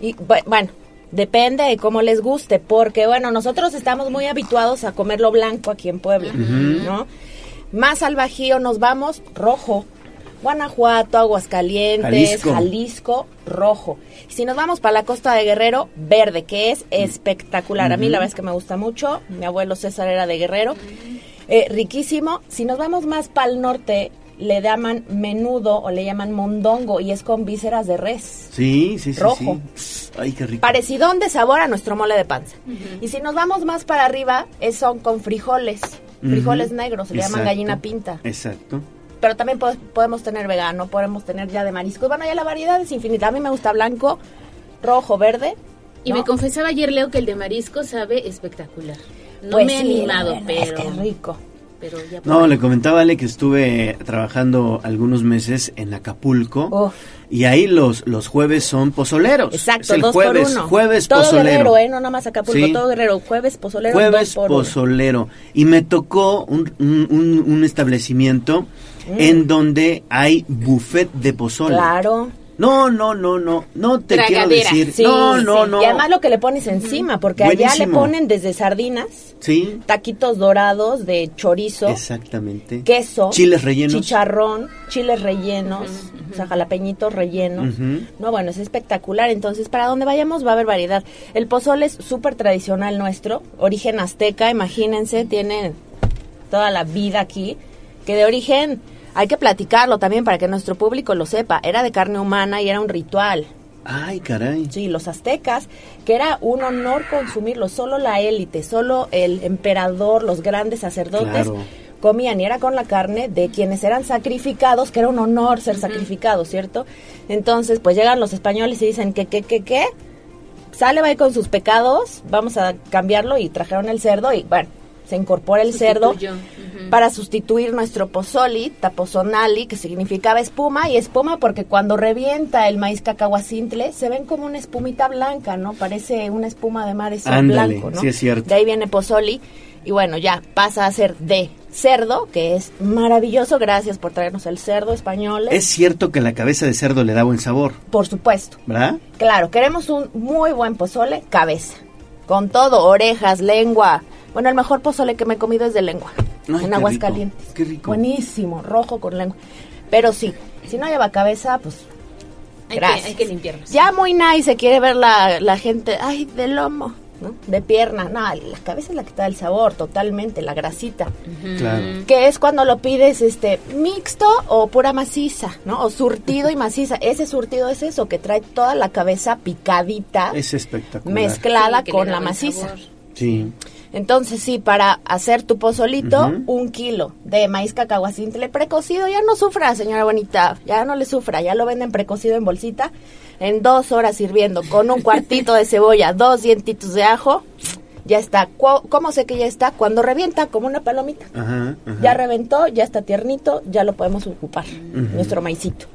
Y, bu- bueno, depende de cómo les guste, porque bueno, nosotros estamos muy habituados a comer lo blanco aquí en Puebla. ¿no? Más al Bajío nos vamos rojo. Guanajuato, Aguascalientes, Jalisco. Jalisco, rojo. Si nos vamos para la costa de Guerrero, verde, que es espectacular. A mí la verdad es que me gusta mucho. Mi abuelo César era de Guerrero. Eh, riquísimo. Si nos vamos más para el norte, le llaman menudo o le llaman mondongo y es con vísceras de res. Sí, sí, sí. Rojo. sí. Ay, qué rico. Parecidón de sabor a nuestro mole de panza. Y si nos vamos más para arriba, es, son con frijoles. Frijoles negros, se le llaman gallina pinta. Exacto. Pero también po- podemos tener vegano, podemos tener ya de mariscos. Bueno, ya la variedad es infinita. A mí me gusta blanco, rojo, verde. Y ¿no? me confesaba ayer, Leo, que el de marisco sabe espectacular. No Pues me he sí, animado, es pero... que rico. Pero ya No, le comentaba Ale que estuve trabajando algunos meses en Acapulco y ahí los, los jueves son pozoleros. Exacto, Es el dos jueves, por uno. jueves todo pozolero. guerrero, ¿eh? No nada más Acapulco, Sí. todo guerrero. Jueves pozolero, Jueves dos por uno. pozolero. Y me tocó un, un- un- un establecimiento Mm. en donde hay buffet de pozole. Claro. No, no, no, no, no te quiero decir. Sí, no, no, sí. no. Y además lo que le pones encima, porque allá le ponen desde sardinas, Sí, taquitos dorados de chorizo, exactamente. queso, Chiles rellenos. chicharrón, chiles rellenos, o sea, jalapeñitos rellenos. No, bueno, es espectacular. Entonces, para donde vayamos va a haber variedad. El pozole es súper tradicional nuestro, origen azteca, imagínense, tiene toda la vida aquí, que de origen hay que platicarlo también para que nuestro público lo sepa. Era de carne humana y era un ritual. Ay, caray. Sí, los aztecas, que era un honor consumirlo, solo la élite, solo el emperador, los grandes sacerdotes Claro. comían y era con la carne de quienes eran sacrificados, que era un honor ser sacrificados, ¿cierto? Entonces, pues llegan los españoles y dicen que, que, que, que, sale, va ahí con sus pecados, vamos a cambiarlo y trajeron el cerdo y bueno, se incorpora el cerdo para sustituir nuestro pozoli, tapozonali, que significaba espuma, y espuma porque cuando revienta el maíz cacahuacintle se ven como una espumita blanca, ¿no? Parece una espuma de mar, ese Ándale, blanco, ¿no? sí es cierto. De ahí viene pozoli, y bueno, ya pasa a ser de cerdo, que es maravilloso, gracias por traernos el cerdo español. Es cierto que la cabeza de cerdo le da buen sabor, Por supuesto. ¿verdad? Claro, queremos un muy buen pozole, cabeza. Con todo, orejas, lengua. Bueno, el mejor pozole que me he comido es de lengua. Ay, en Aguascalientes. qué rico. Buenísimo, rojo con lengua. Pero sí, si no lleva cabeza, pues. Hay que, gracias. hay que limpiarlos. Ya muy nice se quiere ver la, la gente, ay, de lomo, ¿no? De pierna. No, la cabeza es la que te da el sabor, totalmente, la grasita. Claro. Que es cuando lo pides este mixto o pura maciza, ¿no? O surtido y [laughs] maciza. Ese surtido es eso, que trae toda la cabeza picadita, Es espectacular. mezclada Sí, con la maciza. sabor. Sí. Entonces, sí, para hacer tu pozolito, un kilo de maíz cacahuacintle precocido, ya no sufra, señora bonita, ya no le sufra, ya lo venden precocido en bolsita, en dos horas hirviendo, con un cuartito de cebolla, [laughs] dos dientitos de ajo, ya está. ¿Cómo sé que ya está? Cuando revienta como una palomita. Ajá, ajá. Ya reventó, ya está tiernito, ya lo podemos ocupar, nuestro maicito.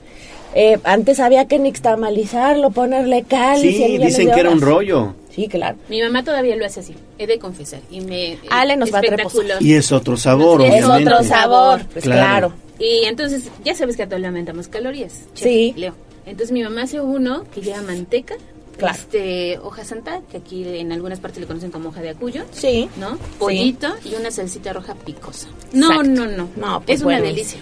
Eh, antes había que nixtamalizarlo, ponerle cal y Sí, millones dicen que era un rollo. Sí, claro. Mi mamá todavía lo hace así, he de confesar. Y me, Ale nos va a. Y es otro sabor, Es obviamente. otro sabor, pues Claro. claro. Y entonces, ya sabes que a todos le aumentamos calorías. chef Sí. Leo. Entonces mi mamá hace uno que lleva manteca, Claro. este, hoja santa, que aquí en algunas partes le conocen como hoja de acuyo. Sí. ¿No? Pollito y una salsita roja picosa. No, Exacto. no, no. No, pues es una delicia.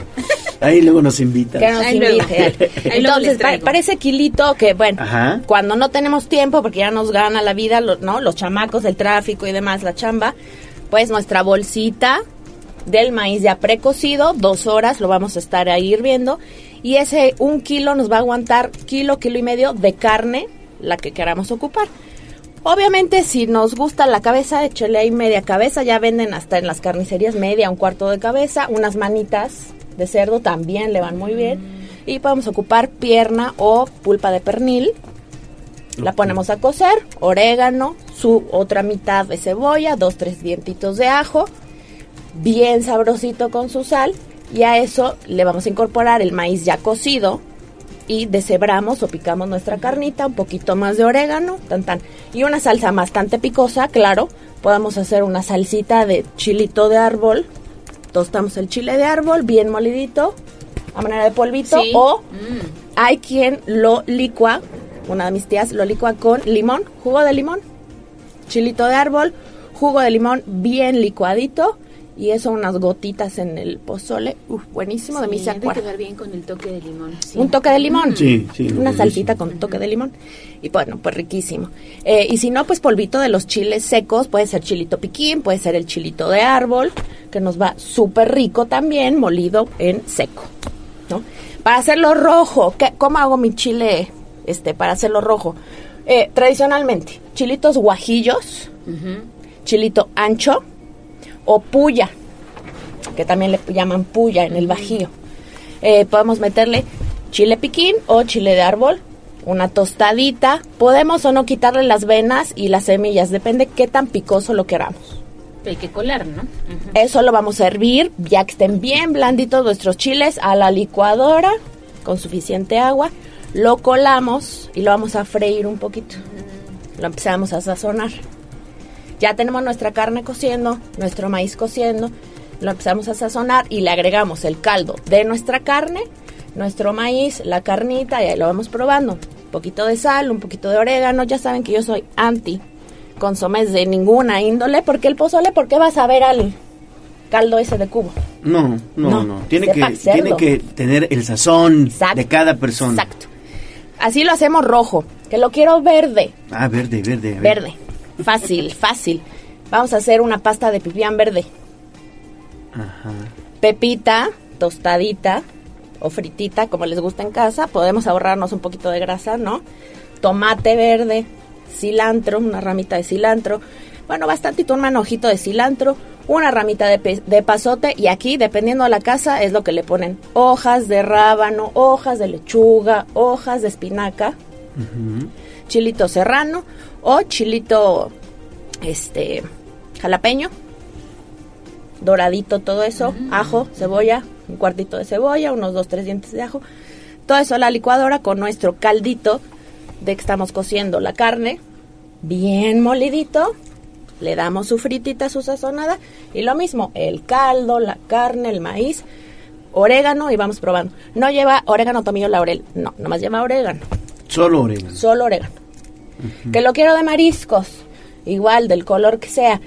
Ahí luego nos invitan. Que nos Ahí luego. invite. Ahí luego Entonces, pa- parece kilito que, bueno, Ajá. cuando no tenemos tiempo, porque ya nos gana la vida, lo- ¿no? Los chamacos, el tráfico y demás, la chamba, pues nuestra bolsita del maíz ya precocido, dos horas, lo vamos a estar ahí hirviendo, y ese un kilo nos va a aguantar kilo, kilo y medio de carne, la que queramos ocupar. Obviamente, si nos gusta la cabeza, échale ahí media cabeza. Ya venden hasta en las carnicerías media, un cuarto de cabeza. Unas manitas de cerdo también le van muy bien. Y podemos ocupar pierna o pulpa de pernil. La ponemos a cocer, orégano, su otra mitad de cebolla, dos, tres dientitos de ajo, bien sabrosito con su sal. Y a eso le vamos a incorporar el maíz ya cocido, y deshebramos o picamos nuestra carnita, un poquito más de orégano, tan tan. Y una salsa bastante picosa, claro. Podemos hacer una salsita de chilito de árbol. Tostamos el chile de árbol bien molidito, a manera de polvito. Sí. O Mm. hay quien lo licua, una de mis tías lo licua con limón, jugo de limón, chilito de árbol, jugo de limón bien licuadito. Y eso, unas gotitas en el pozole. Uf, buenísimo, de mí Sí, de acuerda. quedar bien con el toque de limón. sí. Un toque de limón. Sí, sí, Una salsita con toque de limón. Y bueno, pues riquísimo. Eh, y si no, pues polvito de los chiles secos. Puede ser chilito piquín, puede ser el chilito de árbol, que nos va súper rico también, molido en seco. ¿no? Para hacerlo rojo, ¿qué- ¿cómo hago mi chile este, para hacerlo rojo? Eh, tradicionalmente, chilitos guajillos, chilito ancho o puya, que también le llaman puya en el bajío. Eh, podemos meterle chile piquín o chile de árbol, una tostadita. Podemos o no quitarle las venas y las semillas, depende qué tan picoso lo queramos. Hay que colar, ¿no? Eso lo vamos a hervir, ya que estén bien blanditos nuestros chiles, a la licuadora con suficiente agua. Lo colamos y lo vamos a freír un poquito. Lo empezamos a sazonar. Ya tenemos nuestra carne cociendo, nuestro maíz cociendo. Lo empezamos a sazonar y le agregamos el caldo de nuestra carne, nuestro maíz, la carnita y ahí lo vamos probando. Un poquito de sal, un poquito de orégano. Ya saben que yo soy anti consomés de ninguna índole porque el pozole, ¿por qué vas a ver al caldo ese de cubo? No, no, No, no. Tiene, sepa que, cerdo. tiene que tener el sazón Exacto, de cada persona. Exacto. Así lo hacemos rojo, que lo quiero verde. Ah, verde, verde. Verde. Fácil, fácil. Vamos a hacer una pasta de pipián verde. Ajá. Pepita, tostadita o fritita, como les gusta en casa. Podemos ahorrarnos un poquito de grasa, ¿no? Tomate verde, cilantro, una ramita de cilantro. Bueno, bastantito, un manojito de cilantro, una ramita de, de pasote y aquí, dependiendo de la casa, es lo que le ponen. Hojas de rábano, hojas de lechuga, hojas de espinaca, chilito serrano o chilito este jalapeño doradito todo eso ajo cebolla un cuartito de cebolla unos dos tres dientes de ajo todo eso a la licuadora con nuestro caldito de que estamos cociendo la carne bien molidito le damos su fritita su sazonada y lo mismo el caldo la carne el maíz orégano y vamos probando no lleva orégano tomillo laurel no nomás lleva orégano Solo orégano. solo orégano. Que lo quiero de mariscos, igual del color que sea.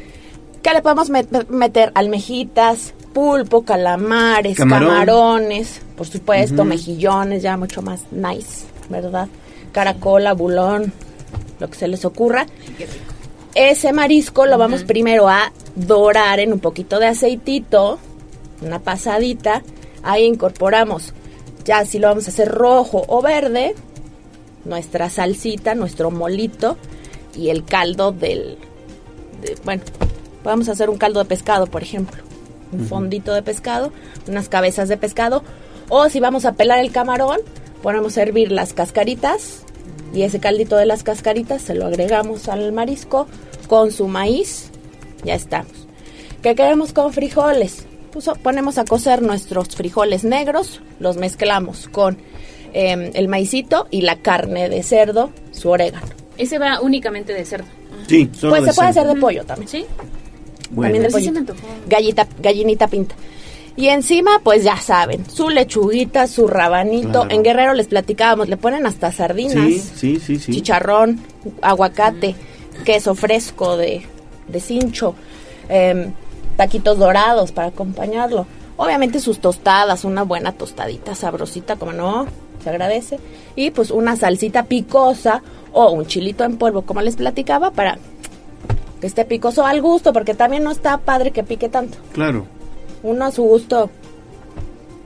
Que le podemos met- meter almejitas, pulpo, calamares, Camarón. camarones, por supuesto, mejillones, ya mucho más nice, ¿verdad? Caracola, bulón, lo que se les ocurra. Ese marisco lo vamos primero a dorar en un poquito de aceitito, una pasadita. Ahí incorporamos, ya si lo vamos a hacer rojo o verde, nuestra salsita, nuestro molito y el caldo del... de- bueno, podemos hacer un caldo de pescado, por ejemplo. Un fondito de pescado, unas cabezas de pescado. O si vamos a pelar el camarón, ponemos a hervir las cascaritas y ese caldito de las cascaritas se lo agregamos al marisco con su maíz. Ya estamos. ¿Qué queremos con frijoles? Pues, ponemos a cocer nuestros frijoles negros, los mezclamos con em, el maicito y la carne de cerdo, su orégano. Ese va únicamente de cerdo. Sí, solo Pues de se puede cerdo. hacer de pollo también. Sí. Bueno. También de sí antojó. Gallita, gallinita pinta. Y encima, pues ya saben, su lechuguita, su rabanito. Claro. En Guerrero les platicábamos, le ponen hasta sardinas, Sí, sí, sí, sí. chicharrón, aguacate, queso fresco de, de cincho, em, taquitos dorados para acompañarlo. Obviamente sus tostadas, una buena tostadita sabrosita, como no, se agradece. Y pues una salsita picosa o un chilito en polvo, como les platicaba, para que esté picoso al gusto, porque también no está padre que pique tanto. Claro. Uno a su gusto,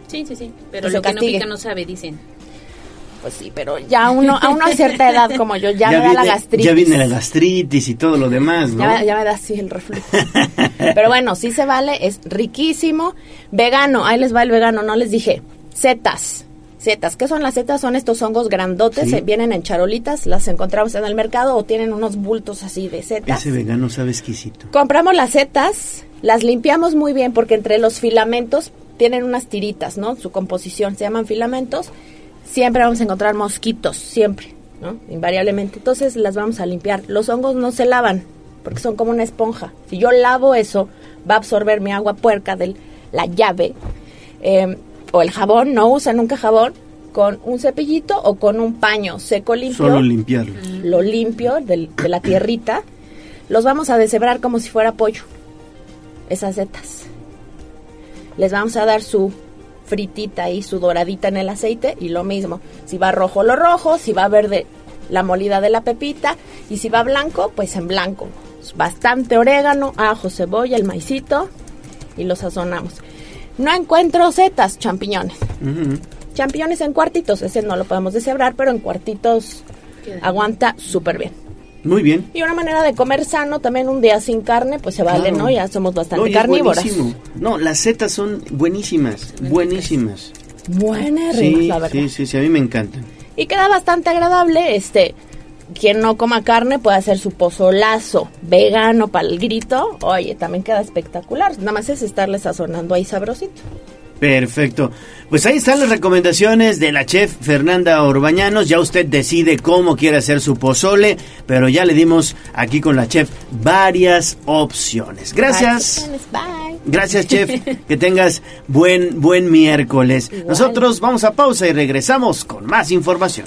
Sí, sí, sí. Pero lo que no castigue. pica no sabe, dicen. pues sí, pero ya uno, a uno a cierta edad como yo, ya, [laughs] me da la gastritis. Ya viene la gastritis y todo lo demás, ¿no? Ya, me- ya me da así el reflujo. [laughs] Pero bueno, sí se vale, es riquísimo. Vegano, ahí les va el vegano, no les dije. Setas. Setas, ¿qué son las setas? Son estos hongos grandotes, Sí. eh, vienen en charolitas, las encontramos en el mercado o tienen unos bultos así de setas. Ese vegano sabe exquisito. Compramos las setas, las limpiamos muy bien porque entre los filamentos tienen unas tiritas, ¿no? Su composición se llaman filamentos. Siempre vamos a encontrar mosquitos, siempre, ¿no? Invariablemente. Entonces las vamos a limpiar. Los hongos no se lavan porque son como una esponja. Si yo lavo eso, va a absorber mi agua puerca de la llave eh, o el jabón. No usa nunca jabón con un cepillito o con un paño seco limpio Solo limpiarlo. lo limpio del- de la tierrita, los vamos a deshebrar como si fuera pollo, esas setas. Les vamos a dar su fritita y su doradita en el aceite y lo mismo. Si va rojo, lo rojo, si va verde, la molida de la pepita y si va blanco, pues en blanco. Bastante orégano, ajo, cebolla, el maicito y lo sazonamos. No encuentro setas, champiñones. Champiñones en cuartitos, ese no lo podemos deshebrar, pero en cuartitos aguanta súper bien. Muy bien. Y una manera de comer sano también un día sin carne, pues se vale, Claro. ¿no? Ya somos bastante Oye, carnívoras. buenísimo. No, las setas son buenísimas, buenísimas. Buenas, Sí, la verdad. sí, sí, sí, a mí me encantan. Y queda bastante agradable, este, quien no coma carne puede hacer su pozolazo vegano para el grito. Oye, también queda espectacular. Nada más es estarle sazonando ahí sabrosito. Perfecto. Pues ahí están las recomendaciones de la chef Fernanda Orbañanos. Ya usted decide cómo quiere hacer su pozole, pero ya le dimos aquí con la chef varias opciones. Gracias. Bye. Gracias, chef. [laughs] Que tengas buen buen miércoles. Nosotros vamos a pausa y regresamos con más información.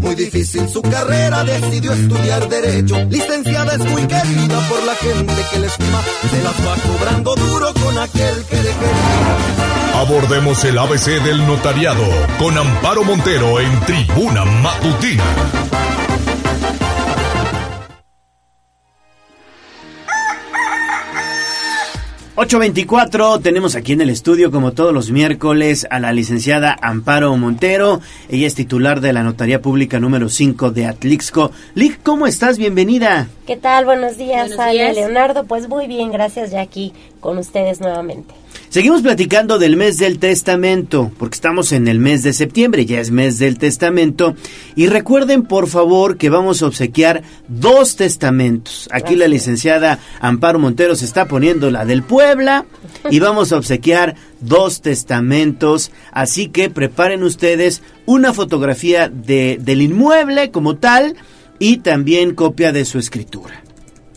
Muy difícil su carrera, decidió estudiar Derecho. Licenciada es muy querida por la gente que le estima. Se las va cobrando duro con aquel que le quería. Abordemos el ABC del notariado con Amparo Montero en Tribuna Matutina. 824, tenemos aquí en el estudio, como todos los miércoles, a la licenciada Amparo Montero. Ella es titular de la Notaría Pública número 5 de Atlixco. Lic, ¿cómo estás? Bienvenida. ¿Qué tal? Buenos días, Buenos días. Leonardo. Pues muy bien, gracias ya aquí con ustedes nuevamente. Seguimos platicando del mes del testamento, porque estamos en el mes de septiembre, ya es mes del testamento. Y recuerden, por favor, que vamos a obsequiar dos testamentos. Aquí la licenciada Amparo Montero se está poniendo la del Puebla y [laughs] vamos a obsequiar dos testamentos. Así que preparen ustedes una fotografía de, del inmueble como tal y también copia de su escritura.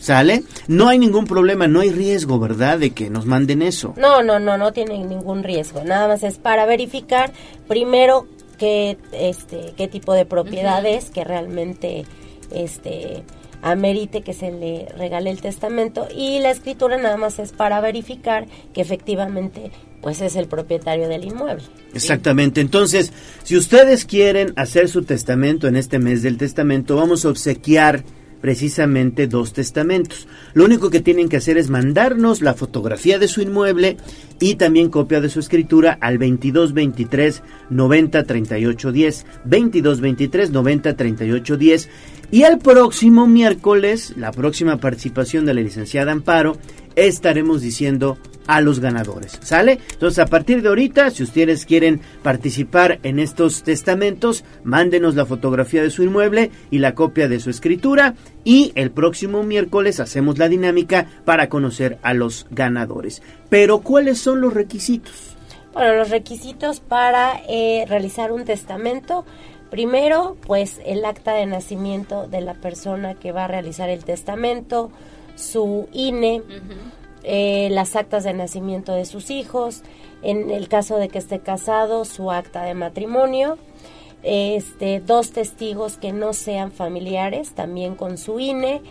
¿Sale? No hay ningún problema, no hay riesgo, ¿verdad? De que nos manden eso. No, no, no, no tienen ningún riesgo. Nada más es para verificar primero qué, este, qué tipo de propiedad es que realmente, este, amerite que se le regale el testamento y la escritura nada más es para verificar que efectivamente, pues es el propietario del inmueble. Exactamente. Entonces, si ustedes quieren hacer su testamento en este mes del testamento, vamos a obsequiar precisamente dos testamentos. Lo único que tienen que hacer es mandarnos la fotografía de su inmueble y también copia de su escritura al 2223 90 38 10. 2223 90 38 10. Y el próximo miércoles, la próxima participación de la licenciada Amparo, estaremos diciendo a los ganadores. ¿Sale? Entonces, a partir de ahorita, si ustedes quieren participar en estos testamentos, mándenos la fotografía de su inmueble y la copia de su escritura. Y el próximo miércoles hacemos la dinámica para conocer a los ganadores. Pero, ¿cuáles son los requisitos? Bueno, los requisitos para eh, realizar un testamento. Primero, pues el acta de nacimiento de la persona que va a realizar el testamento, su INE, eh, las actas de nacimiento de sus hijos, en el caso de que esté casado, su acta de matrimonio, este, dos testigos que no sean familiares, también con su INE,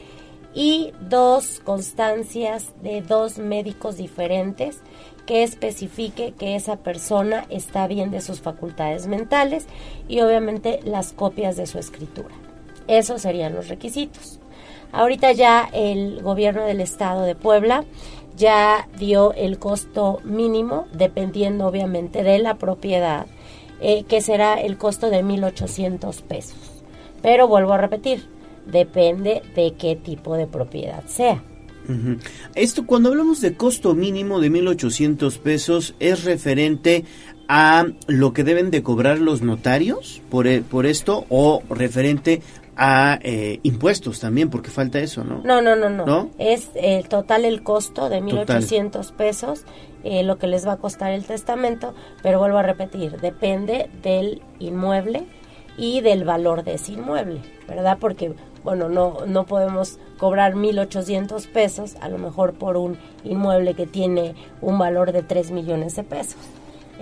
y dos constancias de dos médicos diferentes que especifique que esa persona está bien de sus facultades mentales y obviamente las copias de su escritura. Esos serían los requisitos. Ahorita ya el gobierno del estado de Puebla ya dio el costo mínimo, dependiendo obviamente de la propiedad, eh, que será el costo de 1.800 pesos. Pero vuelvo a repetir, depende de qué tipo de propiedad sea. Esto, cuando hablamos de costo mínimo de 1.800 pesos, ¿es referente a lo que deben de cobrar los notarios por, e- por esto o referente a eh, impuestos también? Porque falta eso, ¿no? No, no, no, no. ¿No? Es el total el costo de Total. 1.800 pesos, eh, lo que les va a costar el testamento, pero vuelvo a repetir, depende del inmueble y del valor de ese inmueble, ¿verdad? Porque, bueno, no, no podemos cobrar 1.800 pesos, a lo mejor por un inmueble que tiene un valor de 3 millones de pesos.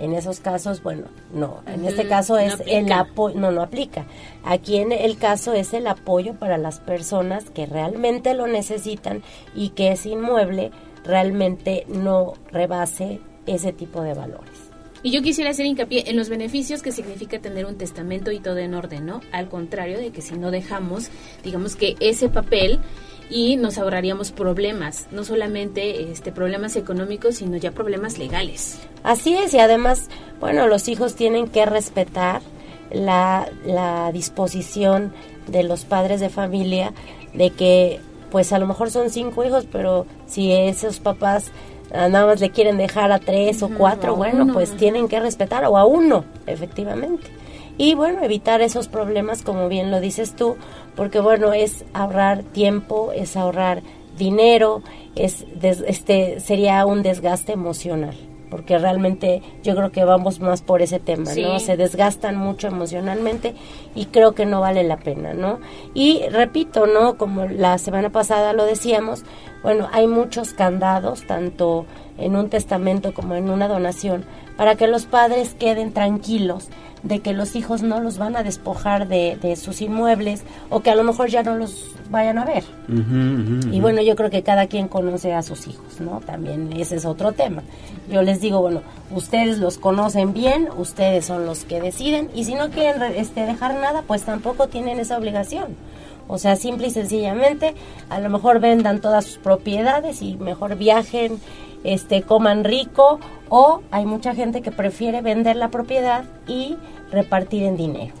En esos casos, bueno, no. En este caso no es el apoyo, no, no aplica. Aquí en el caso es el apoyo para las personas que realmente lo necesitan y que ese inmueble realmente no rebase ese tipo de valores. Y yo quisiera hacer hincapié en los beneficios que significa tener un testamento y todo en orden, ¿no? Al contrario de que si no dejamos, digamos que ese papel y nos ahorraríamos problemas, no solamente este problemas económicos, sino ya problemas legales. Así es, y además, bueno, los hijos tienen que respetar la, la disposición de los padres de familia de que, pues a lo mejor son cinco hijos, pero si esos papás ah, nada más le quieren dejar a tres o cuatro, bueno, uno. pues tienen que respetar, o a uno, efectivamente. Y bueno, evitar esos problemas, como bien lo dices tú, porque bueno, es ahorrar tiempo, es ahorrar dinero, es des- este sería un desgaste emocional, porque realmente yo creo que vamos más por ese tema, Sí. ¿no? Se desgastan mucho emocionalmente y creo que no vale la pena, ¿no? Y repito, ¿no? Como la semana pasada lo decíamos, bueno, hay muchos candados, tanto en un testamento como en una donación, para que los padres queden tranquilos de que los hijos no los van a despojar de, de sus inmuebles o que a lo mejor ya no los vayan a ver. Y bueno, yo creo que cada quien conoce a sus hijos, ¿no? También ese es otro tema. Yo les digo, bueno, ustedes los conocen bien, ustedes son los que deciden y si no quieren re- este, dejar nada, pues tampoco tienen esa obligación. O sea, simple y sencillamente, a lo mejor vendan todas sus propiedades y mejor viajen, este, coman rico, o hay mucha gente que prefiere vender la propiedad y repartir en dinero.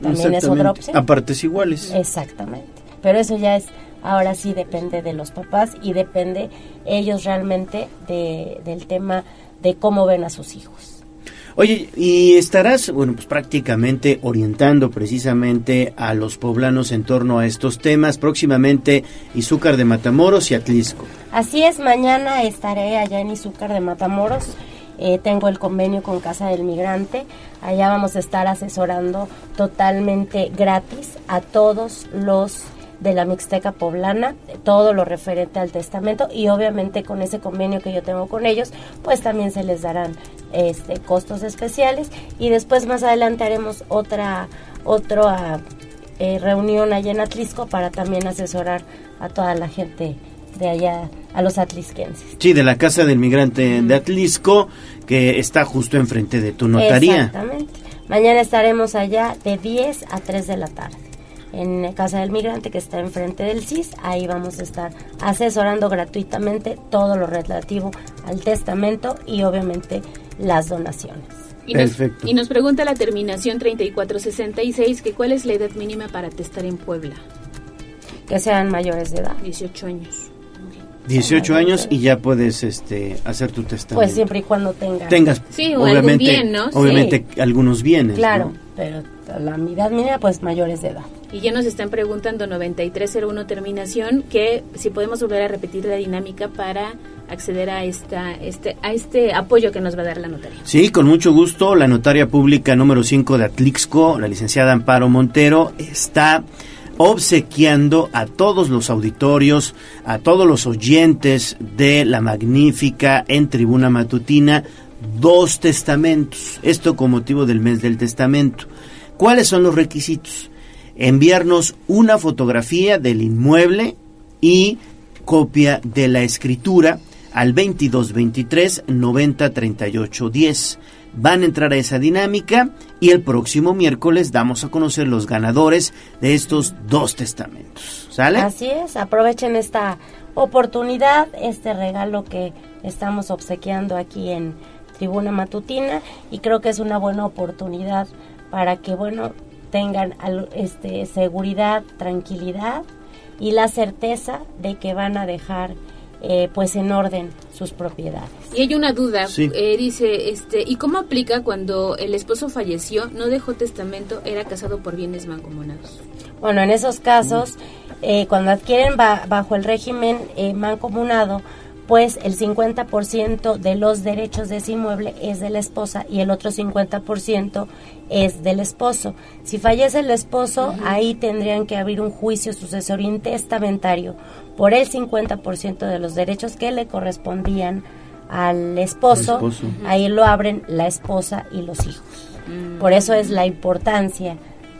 También es otra opción. A partes iguales. Exactamente. Pero eso ya es, ahora sí depende de los papás y depende ellos realmente de, del tema de cómo ven a sus hijos. Oye, y estarás, bueno, pues prácticamente orientando precisamente a los poblanos en torno a estos temas, próximamente Izúcar de Matamoros y Atlisco. Así es, mañana estaré allá en Izúcar de Matamoros. Eh, tengo el convenio con Casa del Migrante. Allá vamos a estar asesorando totalmente gratis a todos los de la Mixteca Poblana, todo lo referente al testamento y obviamente con ese convenio que yo tengo con ellos, pues también se les darán este costos especiales y después más adelante haremos otra otra eh, reunión allá en Atlisco para también asesorar a toda la gente de allá, a los atlisquenses. Sí, de la Casa del Migrante de Atlisco, que está justo enfrente de tu notaría. Exactamente. Mañana estaremos allá de 10 a 3 de la tarde. En Casa del Migrante, que está enfrente del CIS, ahí vamos a estar asesorando gratuitamente todo lo relativo al testamento y obviamente las donaciones. Y nos, y nos pregunta la terminación 3466 que cuál es la edad mínima para testar en Puebla. Que sean mayores de edad. 18 años. 18 años y ya puedes este hacer tu testamento. Pues siempre y cuando tenga. tengas Sí, o algún obviamente bien, ¿no? obviamente algunos bienes. Claro, ¿no? pero la edad mínima, pues mayores de edad. Y ya nos están preguntando 9301 terminación que si podemos volver a repetir la dinámica para acceder a esta este a este apoyo que nos va a dar la notaría. Sí, con mucho gusto. La notaria pública número 5 de Atlixco, la licenciada Amparo Montero, está obsequiando a todos los auditorios, a todos los oyentes de la magnífica en tribuna matutina, dos testamentos. Esto con motivo del mes del testamento. ¿Cuáles son los requisitos? Enviarnos una fotografía del inmueble y copia de la escritura al 2223 90 38 10. Van a entrar a esa dinámica y el próximo miércoles damos a conocer los ganadores de estos dos testamentos. ¿Sale? Así es, aprovechen esta oportunidad, este regalo que estamos obsequiando aquí en Tribuna Matutina y creo que es una buena oportunidad para que, bueno, tengan al- este, seguridad, tranquilidad y la certeza de que van a dejar eh, pues en orden sus propiedades. Y hay una duda, Sí. eh, dice, este, ¿y cómo aplica cuando el esposo falleció, no dejó testamento, era casado por bienes mancomunados? Bueno, en esos casos, eh, cuando adquieren ba- bajo el régimen eh, mancomunado, pues el 50% de los derechos de ese inmueble es de la esposa y el otro 50% es del esposo. Si fallece el esposo, ahí tendrían que abrir un juicio sucesorio intestamentario por el 50% de los derechos que le correspondían al esposo. Ahí lo abren la esposa y los hijos. Por eso es la importancia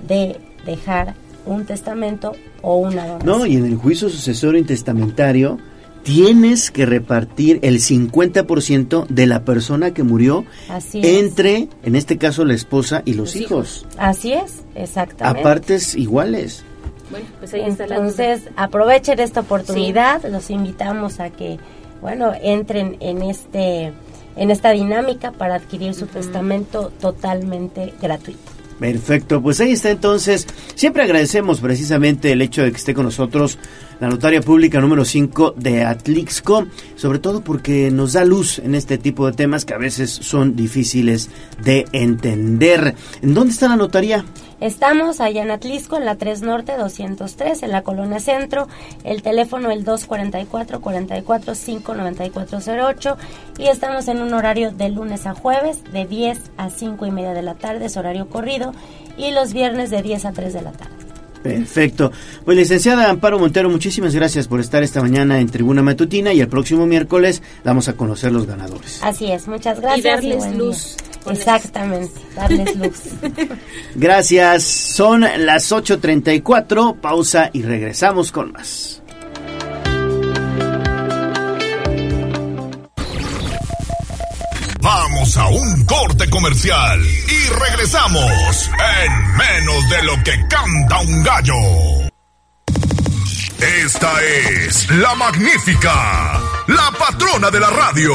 de dejar un testamento o una donación. No, y en el juicio sucesorio intestamentario tienes que repartir el 50% de la persona que murió Así es. entre, en este caso, la esposa y los, hijos. Así es, exactamente. A partes iguales. Bueno, pues ahí está la Entonces, aprovechen esta oportunidad, los invitamos a que, bueno, entren en este en esta dinámica para adquirir su testamento totalmente gratuito. Perfecto, pues ahí está entonces. Siempre agradecemos precisamente el hecho de que esté con nosotros la notaria pública número 5 de Atlixco, sobre todo porque nos da luz en este tipo de temas que a veces son difíciles de entender. ¿En dónde está la notaría? Estamos allá en Atlisco, en la 3 Norte 203, en la Colonia Centro. El teléfono el 244-44-59408. Y estamos en un horario de lunes a jueves, de 10 a 5 y media de la tarde, es horario corrido. Y los viernes de 10 a 3 de la tarde. Perfecto. Pues licenciada Amparo Montero, muchísimas gracias por estar esta mañana en Tribuna Matutina y el próximo miércoles vamos a conocer los ganadores. Así es, muchas gracias. darles buen luz día. Exactamente, [laughs] darles luz. Gracias. Son las 8.34. Pausa y regresamos con más. Vamos a un corte comercial y regresamos en menos de lo que canta un gallo. Esta es la magnífica, la patrona de la radio.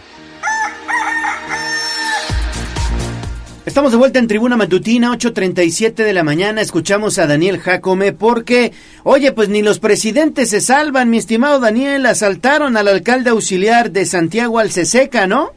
Estamos de vuelta en Tribuna Matutina, 8.37 de la mañana. Escuchamos a Daniel Jacome porque, oye, pues ni los presidentes se salvan, mi estimado Daniel. Asaltaron al alcalde auxiliar de Santiago Alceseca, ¿no?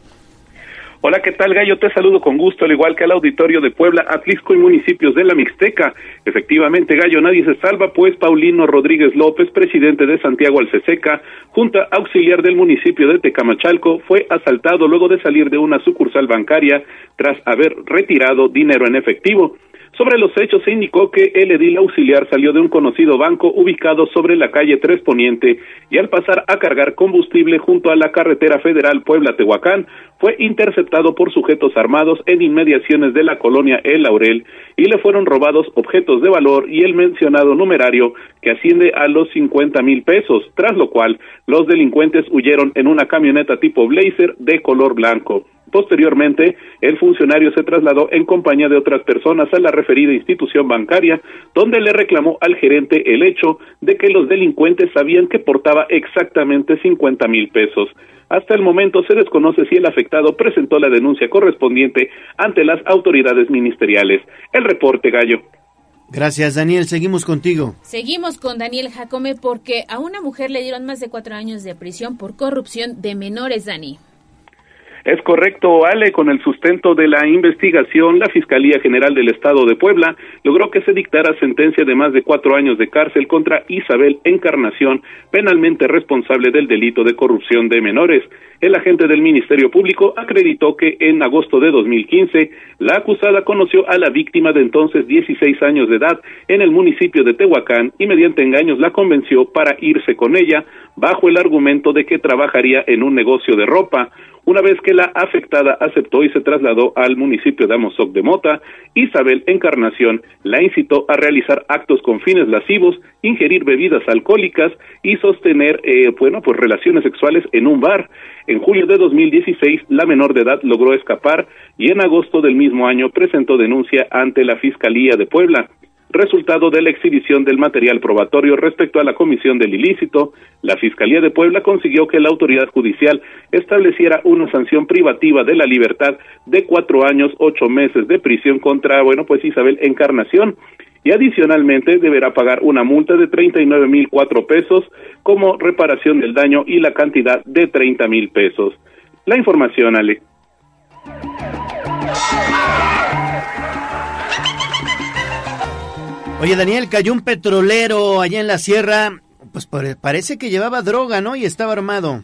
Hola, ¿qué tal, Gallo? Te saludo con gusto, al igual que al auditorio de Puebla, Atlisco y municipios de la Mixteca. Efectivamente, Gallo, nadie se salva, pues Paulino Rodríguez López, presidente de Santiago Alceseca, junta auxiliar del municipio de Tecamachalco, fue asaltado luego de salir de una sucursal bancaria tras haber retirado dinero en efectivo. Sobre los hechos se indicó que el edil auxiliar salió de un conocido banco ubicado sobre la calle Tres Poniente y al pasar a cargar combustible junto a la carretera federal Puebla-Tehuacán fue interceptado por sujetos armados en inmediaciones de la colonia El Laurel y le fueron robados objetos de valor y el mencionado numerario que asciende a los 50 mil pesos, tras lo cual los delincuentes huyeron en una camioneta tipo Blazer de color blanco. Posteriormente, el funcionario se trasladó en compañía de otras personas a la referida institución bancaria, donde le reclamó al gerente el hecho de que los delincuentes sabían que portaba exactamente 50 mil pesos. Hasta el momento se desconoce si el afectado presentó la denuncia correspondiente ante las autoridades ministeriales. El reporte, Gallo. Gracias, Daniel. Seguimos contigo. Seguimos con Daniel Jacome porque a una mujer le dieron más de cuatro años de prisión por corrupción de menores, Dani. Es correcto, Ale, con el sustento de la investigación, la Fiscalía General del Estado de Puebla logró que se dictara sentencia de más de cuatro años de cárcel contra Isabel Encarnación, penalmente responsable del delito de corrupción de menores. El agente del Ministerio Público acreditó que en agosto de 2015 la acusada conoció a la víctima de entonces 16 años de edad en el municipio de Tehuacán y mediante engaños la convenció para irse con ella bajo el argumento de que trabajaría en un negocio de ropa. Una vez que la afectada aceptó y se trasladó al municipio de Amozoc de Mota, Isabel Encarnación la incitó a realizar actos con fines lascivos, ingerir bebidas alcohólicas y sostener, eh, bueno, pues relaciones sexuales en un bar. En julio de 2016, la menor de edad logró escapar y en agosto del mismo año presentó denuncia ante la Fiscalía de Puebla resultado de la exhibición del material probatorio respecto a la comisión del ilícito, la Fiscalía de Puebla consiguió que la autoridad judicial estableciera una sanción privativa de la libertad de cuatro años, ocho meses de prisión contra, bueno, pues Isabel Encarnación, y adicionalmente deberá pagar una multa de nueve mil cuatro pesos como reparación del daño y la cantidad de treinta mil pesos. La información, Ale. Oye, Daniel, cayó un petrolero allá en la sierra, pues parece que llevaba droga, ¿no? Y estaba armado.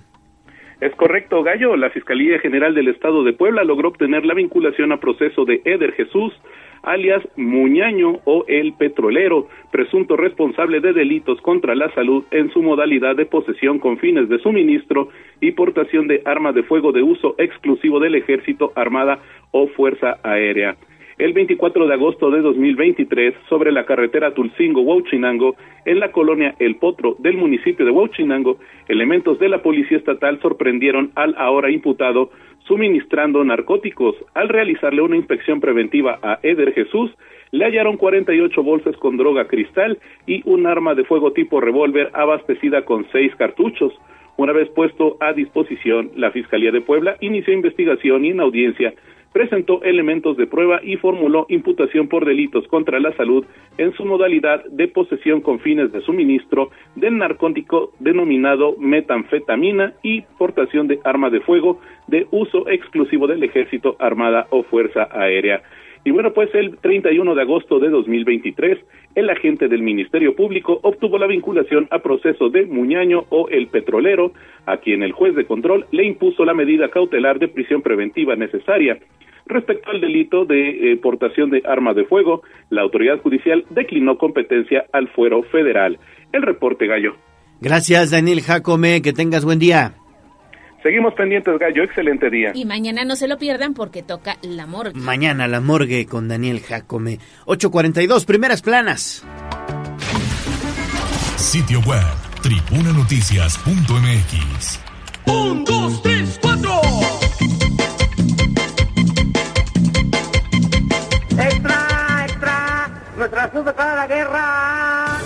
Es correcto, Gallo. La Fiscalía General del Estado de Puebla logró obtener la vinculación a proceso de Eder Jesús, alias Muñaño o El Petrolero, presunto responsable de delitos contra la salud en su modalidad de posesión con fines de suministro y portación de armas de fuego de uso exclusivo del Ejército, Armada o Fuerza Aérea el 24 de agosto de 2023 sobre la carretera Tulcingo-Huachinango en la colonia El Potro del municipio de Huachinango, elementos de la Policía Estatal sorprendieron al ahora imputado suministrando narcóticos. Al realizarle una inspección preventiva a Eder Jesús, le hallaron 48 bolsas con droga cristal y un arma de fuego tipo revólver abastecida con seis cartuchos. Una vez puesto a disposición, la Fiscalía de Puebla inició investigación y en audiencia presentó elementos de prueba y formuló imputación por delitos contra la salud en su modalidad de posesión con fines de suministro del narcótico denominado metanfetamina y portación de arma de fuego de uso exclusivo del ejército, armada o fuerza aérea. Y bueno, pues el 31 de agosto de 2023, el agente del Ministerio Público obtuvo la vinculación a proceso de Muñaño o el petrolero, a quien el juez de control le impuso la medida cautelar de prisión preventiva necesaria. Respecto al delito de eh, portación de armas de fuego, la autoridad judicial declinó competencia al fuero federal. El reporte, Gallo. Gracias, Daniel Jacome. Que tengas buen día. Seguimos pendientes, Gallo. Excelente día. Y mañana no se lo pierdan porque toca la morgue. Mañana la morgue con Daniel Jacome. 842, primeras planas. Sitio web, tribunanoticias.mx. Un, dos, tres, cuatro. ¡Extra, extra! ¡Nuestra azul para la guerra!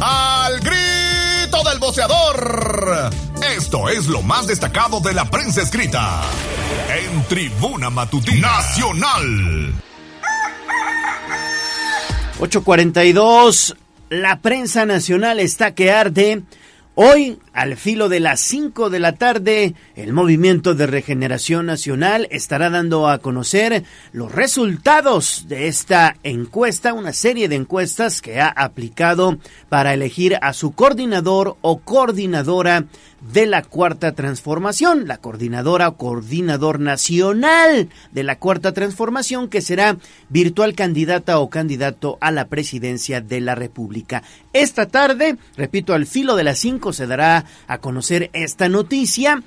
¡Al grito del boceador! Esto es lo más destacado de la prensa escrita en Tribuna Matutina Nacional. 842. La prensa nacional está que arde. Hoy, al filo de las 5 de la tarde, el Movimiento de Regeneración Nacional estará dando a conocer los resultados de esta encuesta, una serie de encuestas que ha aplicado para elegir a su coordinador o coordinadora de la Cuarta Transformación, la coordinadora o coordinador nacional de la Cuarta Transformación, que será virtual candidata o candidato a la presidencia de la República. Esta tarde, repito, al filo de las 5 se dará a conocer esta noticia.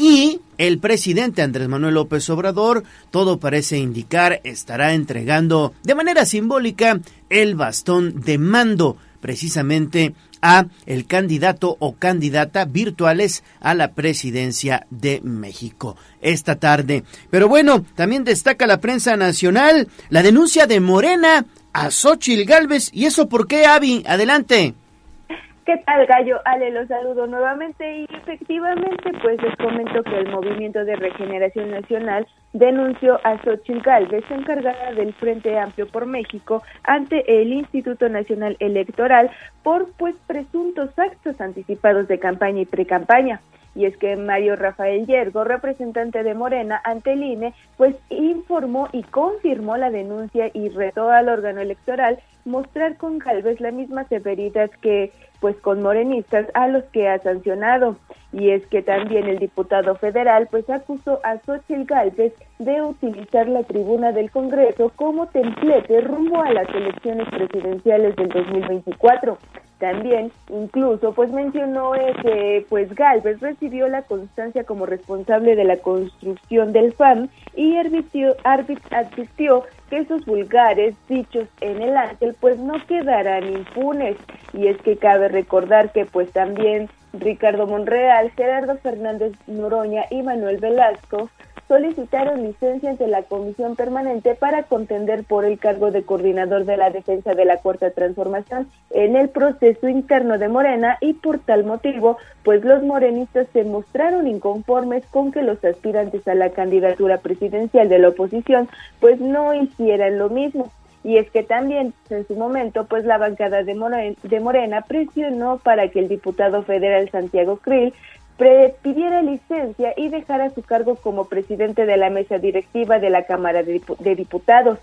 Y el presidente Andrés Manuel López Obrador, todo parece indicar, estará entregando de manera simbólica el bastón de mando precisamente a el candidato o candidata virtuales a la presidencia de México esta tarde. Pero bueno, también destaca la prensa nacional la denuncia de Morena a Xochil Gálvez. ¿Y eso por qué, Avi? Adelante. ¿Qué tal, Gallo? Ale, los saludo nuevamente y efectivamente, pues les comento que el Movimiento de Regeneración Nacional denunció a Xochitl encargada del Frente Amplio por México, ante el Instituto Nacional Electoral por, pues, presuntos actos anticipados de campaña y precampaña y es que Mario Rafael Yergo, representante de Morena ante el INE, pues informó y confirmó la denuncia y retó al órgano electoral mostrar con Galvez la misma severidad que pues con morenistas a los que ha sancionado. Y es que también el diputado federal pues acusó a Xochitl Galvez de utilizar la tribuna del Congreso como templete rumbo a las elecciones presidenciales del 2024. También, incluso, pues mencionó que pues Galvez recibió la constancia como responsable de la construcción del FAM y advirtió, advirtió que esos vulgares dichos en el ángel pues no quedarán impunes. Y es que cabe recordar que pues también Ricardo Monreal, Gerardo Fernández Noroña y Manuel Velasco solicitaron licencia ante la Comisión Permanente para contender por el cargo de coordinador de la defensa de la Cuarta Transformación en el proceso interno de Morena y por tal motivo, pues los morenistas se mostraron inconformes con que los aspirantes a la candidatura presidencial de la oposición pues no hicieran lo mismo. Y es que también en su momento, pues la bancada de Morena, de Morena presionó para que el diputado federal Santiago Krill pidiera licencia y dejara su cargo como presidente de la mesa directiva de la Cámara de Diputados.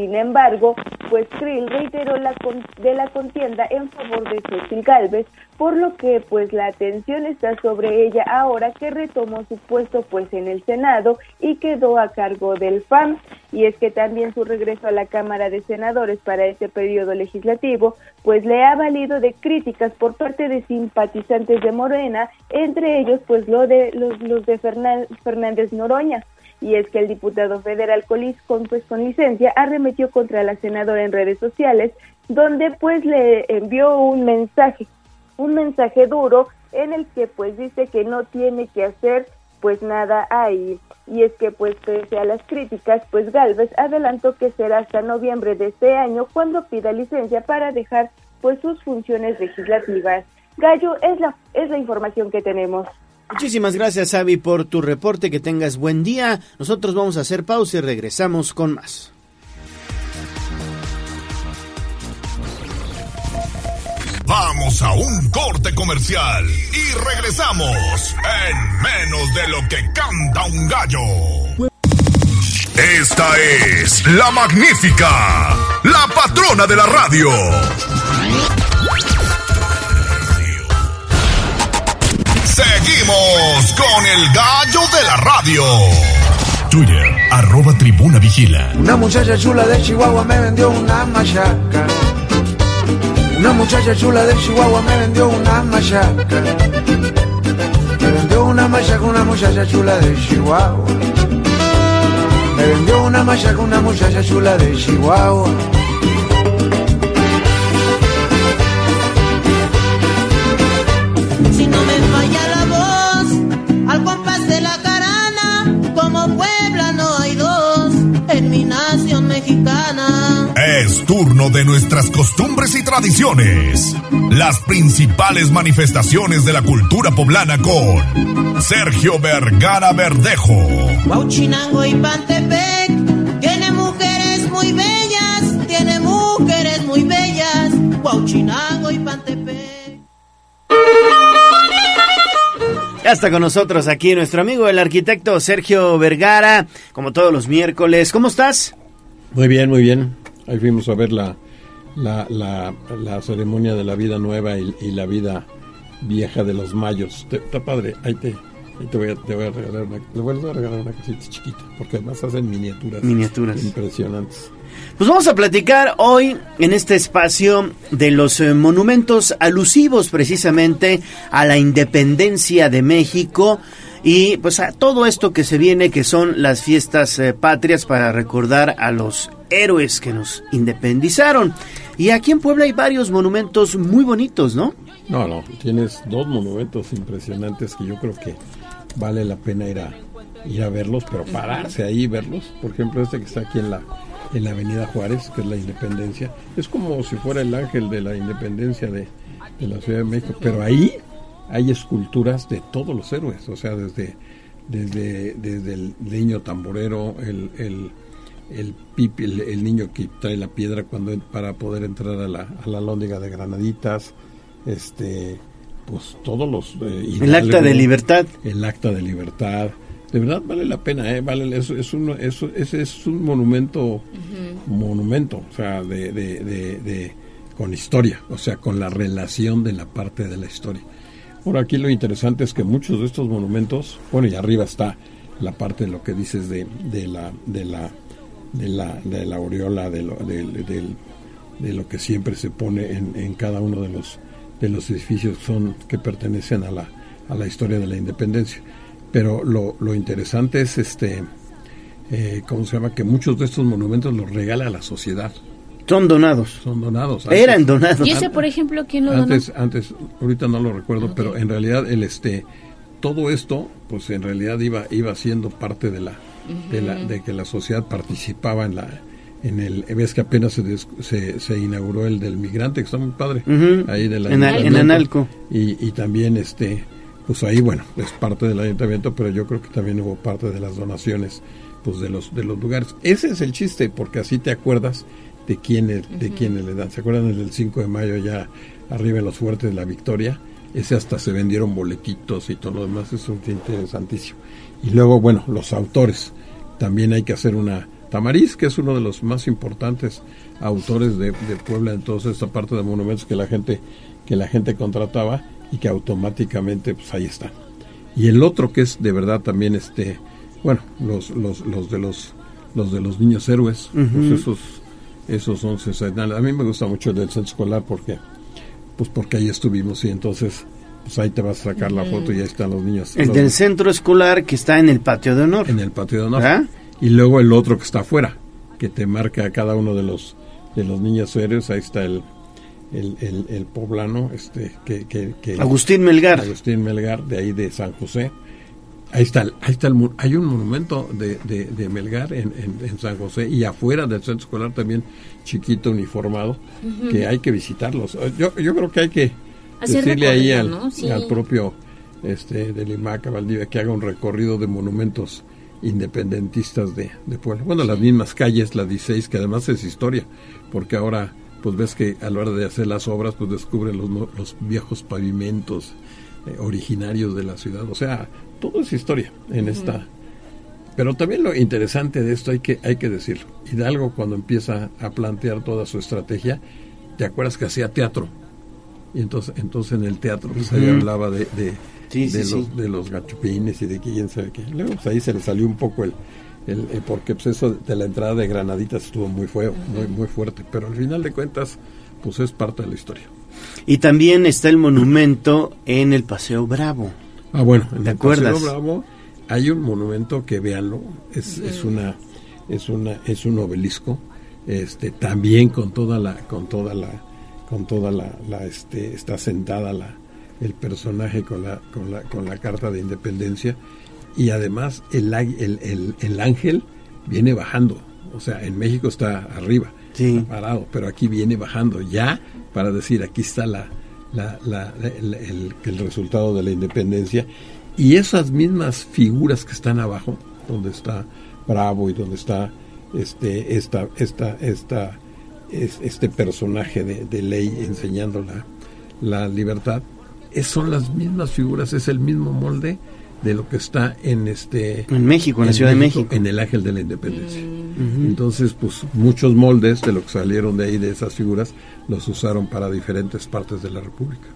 Sin embargo, pues Krill reiteró la con- de la contienda en favor de Xochitl Galvez, por lo que pues la atención está sobre ella ahora que retomó su puesto pues en el Senado y quedó a cargo del FAM. Y es que también su regreso a la Cámara de Senadores para este periodo legislativo pues le ha valido de críticas por parte de simpatizantes de Morena, entre ellos pues lo de los, los de Fernández Noroña y es que el diputado federal Colis con, pues, con licencia arremetió contra la senadora en redes sociales, donde pues le envió un mensaje, un mensaje duro en el que pues dice que no tiene que hacer pues nada ahí. Y es que pues pese a las críticas, pues Galvez adelantó que será hasta noviembre de este año cuando pida licencia para dejar pues sus funciones legislativas. Gallo, es la, es la información que tenemos. Muchísimas gracias, Avi, por tu reporte. Que tengas buen día. Nosotros vamos a hacer pausa y regresamos con más. Vamos a un corte comercial y regresamos en menos de lo que canta un gallo. Esta es la magnífica, la patrona de la radio. Seguimos con el gallo de la radio. Twitter, arroba tribuna vigila. Una muchacha chula de Chihuahua me vendió una machaca. Una muchacha chula de Chihuahua me vendió una machaca. Me vendió una machaca una muchacha chula de Chihuahua. Me vendió una machaca una muchacha chula de Chihuahua. Si no Es turno de nuestras costumbres y tradiciones. Las principales manifestaciones de la cultura poblana con Sergio Vergara Verdejo. Huachinango y Pantepec, tiene mujeres muy bellas, tiene mujeres muy bellas, Huachinango y Pantepec. Ya está con nosotros aquí nuestro amigo el arquitecto Sergio Vergara, como todos los miércoles. ¿Cómo estás? Muy bien, muy bien. Ahí fuimos a ver la, la, la, la ceremonia de la vida nueva y, y la vida vieja de los mayos. Te- Está padre. Ahí te, ahí te, voy a, te voy a regalar una, te voy a regalar una casita chiquita, porque además hacen miniaturas. Miniaturas. Impresionantes. Pues vamos a platicar hoy en este espacio de los eh, monumentos alusivos precisamente a la independencia de México y pues a todo esto que se viene que son las fiestas eh, patrias para recordar a los héroes que nos independizaron. Y aquí en Puebla hay varios monumentos muy bonitos, ¿no? No, no, tienes dos monumentos impresionantes que yo creo que vale la pena ir a, ir a verlos, pero pararse ahí y verlos. Por ejemplo, este que está aquí en la, en la Avenida Juárez, que es la Independencia, es como si fuera el ángel de la independencia de, de la Ciudad de México, pero ahí hay esculturas de todos los héroes, o sea, desde, desde, desde el niño tamborero, el, el, el, pipi, el, el niño que trae la piedra cuando para poder entrar a la, a la lóndiga de Granaditas, este pues todos los eh, El acta de libertad. el acta de libertad. De verdad vale la pena eh vale es, es un es, es un monumento monumento o sea de, de, de, de- con historia o sea con la relación de la parte de la historia ahora aquí lo interesante es que muchos de estos monumentos bueno y arriba está la parte de lo que dices de, de la de la de la de la aureola de lo, del- de lo que siempre se pone en, en cada uno de los de los edificios son que pertenecen a la a la historia de la independencia. Pero lo, lo interesante es este eh, cómo se llama que muchos de estos monumentos los regala la sociedad Son donados. son donados Eran donados. ¿Y ese, por ejemplo, quién lo donó? antes antes ahorita no lo recuerdo pero en realidad el este todo esto pues en realidad iba iba siendo parte de la de la de que la sociedad participaba en la en el ves que apenas se, des- se, se inauguró el del migrante que está muy padre ahí del En Al- en. Analco. y, y también este pues ahí bueno es parte del ayuntamiento pero yo creo que también hubo parte de las donaciones pues de los de los lugares ese es el chiste porque así te acuerdas de quiénes de Ujú. quiénes le dan. Se acuerdan el del 5 de mayo ya arriba en los fuertes de la Victoria ese hasta se vendieron boletitos y todo lo demás es un interesantísimo. Y luego bueno los autores. También hay que hacer una Tamariz, que es uno de los más importantes autores de, de Puebla en toda esta parte de monumentos que la gente que la gente contrataba y que automáticamente pues ahí están. Y el otro que es de verdad también este bueno, los los, los de los los de los niños héroes, pues esos esos son sensacionales. A mí me gusta mucho el del centro escolar porque pues porque ahí estuvimos y entonces pues ahí te vas a sacar la foto y ahí están los niños. El Los- del centro escolar que está en el patio de honor. en el patio de honor. ¿Ah? Y luego el otro que está afuera, que te marca a cada uno de los de los niños héroes. Ahí está el, el, el, el poblano, este, que, que, que- Agustín Melgar. Agustín Melgar, de ahí de San José. Ahí está, el- ahí está el, hay un monumento de, de, de Melgar en, en, en San José y afuera del centro escolar también chiquito, uniformado, que hay que visitarlos. Yo, yo creo que hay que Hacer decirle ahí al, recorrido, ¿no? Sí. al propio este, del IMAC, a Valdivia, que haga un recorrido de monumentos independentistas de, de Puebla. Bueno, las mismas calles, la 16, que además es historia, porque ahora pues ves que a la hora de hacer las obras pues descubren los, los viejos pavimentos eh, originarios de la ciudad. O sea, todo es historia en esta... Pero también lo interesante de esto hay que, hay que decirlo. Hidalgo cuando empieza a plantear toda su estrategia, ¿te acuerdas que hacía teatro? Y entonces, entonces en el teatro pues, ahí hablaba de, de, Sí, de sí, los, sí. de los gachupines y de quién sabe qué. Luego pues, ahí se le salió un poco el, el, el- porque pues eso de la entrada de Granaditas estuvo muy feo, muy, muy fuerte, pero al final de cuentas pues es parte de la historia. Y también está el monumento en el Paseo Bravo. Ah, bueno, en ¿Te acuerdas? Bravo hay un monumento que véanlo, es, es una es una es un obelisco, este también con toda la con toda la con toda la, la, este está sentada la el personaje con la con la con la carta de independencia. Y además el águi- el, el, el ángel viene bajando, o sea, en México está arriba, está parado, pero aquí viene bajando ya para decir aquí está la, la, la- el, el- el resultado de la independencia y esas mismas figuras que están abajo, donde está Bravo y donde está este esta esta esta es- este personaje de, ley enseñando la, libertad, son las mismas figuras, es el mismo molde de lo que está en este En México, en la Ciudad de México. en el Ángel de la Independencia. Entonces, pues muchos moldes de lo que salieron de ahí de esas figuras los usaron para diferentes partes de la República.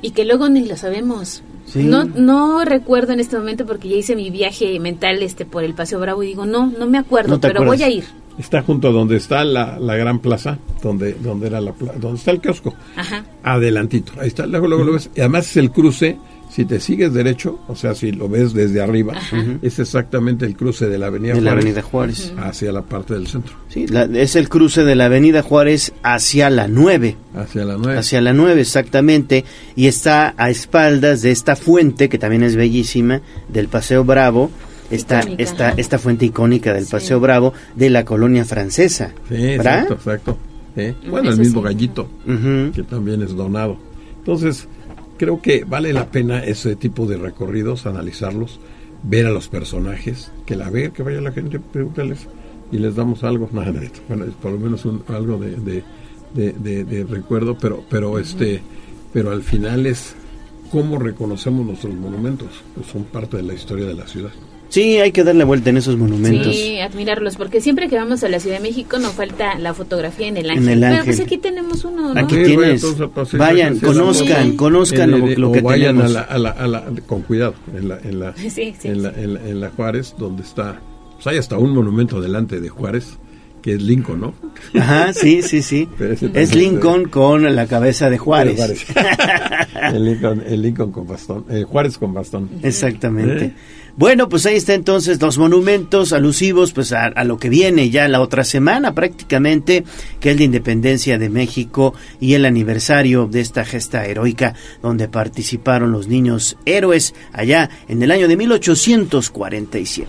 Y que luego ni lo sabemos. Sí. No, no recuerdo en este momento porque ya hice mi viaje mental este por el Paseo Bravo y digo, no, no me acuerdo, ¿No te pero acuerdas? voy a ir. Está junto a donde está la, la gran plaza, donde donde era la pla- donde está el kiosco. Ajá. Adelantito. Ahí está, luego, luego lo ves. Y además es el cruce, si te sigues derecho, o sea, si lo ves desde arriba, es exactamente el cruce de la Avenida De la Juárez, Avenida Juárez. hacia la parte del centro. Sí, la- es el cruce de la Avenida Juárez hacia la 9. Hacia la 9. Hacia la 9, exactamente. Y está a espaldas de esta fuente, que también es bellísima, del Paseo Bravo. Esta, Icónica, esta, esta fuente icónica del Paseo Bravo de la colonia francesa. Sí, ¿verdad? exacto, exacto. Bueno, el mismo sí. gallito, que también es donado. Entonces, creo que vale la pena ese tipo de recorridos, analizarlos, ver a los personajes, que la vea, que vaya la gente, pregúntales y les damos algo. [laughs] No, no, bueno, es por lo menos un, algo de, de, de- de- de recuerdo, pero, pero este, pero al final es cómo reconocemos nuestros monumentos, pues son parte de la historia de la ciudad. Sí, hay que darle vuelta en esos monumentos. Sí, admirarlos, porque siempre que vamos a la Ciudad de México nos falta la fotografía en el ángel. el Pero ángel. pues aquí tenemos uno, ¿no? Aquí Sí, tienes. Vayan, sí, conozcan, sí. conozcan Eh, lo, de- lo o que vayan tenemos. A la, a la- a la- con cuidado, en la, en la, Sí, sí, en, la, en, la, en la Juárez, donde está, pues hay hasta un monumento delante de Juárez, que es Lincoln, ¿no? Ajá, sí, sí, sí. [laughs] Pero Es Lincoln con la cabeza de Juárez. [laughs] el, Lincoln, el Lincoln con bastón, eh, Juárez con bastón. Exactamente. ¿Eh? Bueno, pues ahí está entonces los monumentos alusivos pues a, a lo que viene ya la otra semana prácticamente, que es la independencia de México y el aniversario de esta gesta heroica donde participaron los niños héroes allá en el año de 1847.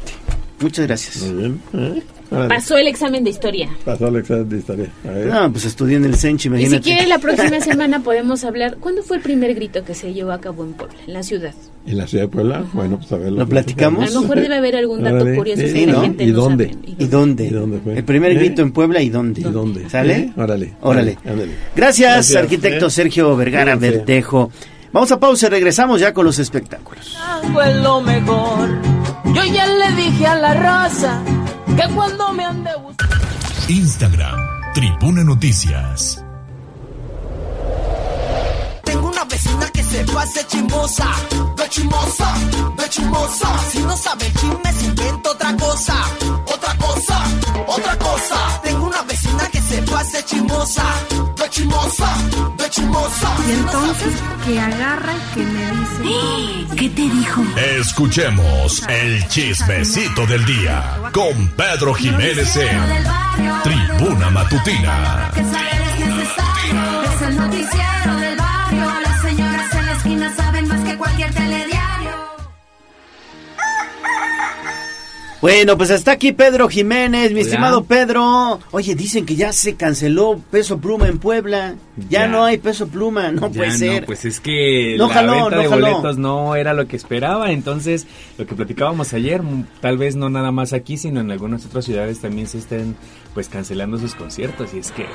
Muchas gracias. Muy bien. ¿Eh? Pasó el examen de historia. Pasó el examen de historia. No, pues estudié en el Sench, Y imagínate. si quiere la próxima [laughs] semana podemos hablar. ¿Cuándo fue el primer grito que se llevó a cabo en Puebla, en la ciudad? En la ciudad de Puebla, bueno, pues a ver. ¿Lo platicamos? A lo mejor debe haber algún dato curioso Sí, que la gente ¿Y no dónde? sabe. ¿Y dónde? ¿Y dónde fue? El primer ¿Eh? grito en Puebla y dónde. ¿Y dónde? ¿Sale? ¿Eh? Órale. Órale. Gracias, Gracias, arquitecto ¿eh? Sergio Vergara Cuídense. Verdejo. Vamos a pausa y regresamos ya con los espectáculos. Lo mejor. Yo ya le dije a la raza Que cuando me ande buscando. Instagram, Tribuna Noticias. Tengo una vecina que se pase chismosa, de chismosa, de chismosa. Si no sabe el chisme, se inventa otra cosa, otra cosa, otra cosa. Tengo una vecina que se pase chismosa, de chismosa, de chismosa. Y entonces que agarra y que me dice, [gasps] ¿qué te dijo? Escuchemos el chismecito del día con Pedro Jiménez en Tribuna Matutina. Es el noticiero del barrio. Las señoras en la esquina saben más que cualquier telediario. Bueno, pues hasta aquí Pedro Jiménez, mi Hola. estimado Pedro. Oye, dicen que ya se canceló Peso Pluma en Puebla. Ya, Ya. no hay Peso Pluma, no Ya puede ser. No, pues es que No la jaló, venta no de jaló. boletos no era lo que esperaba, entonces lo que platicábamos ayer, tal vez no nada más aquí, sino en algunas otras ciudades también se estén pues cancelando sus conciertos y es que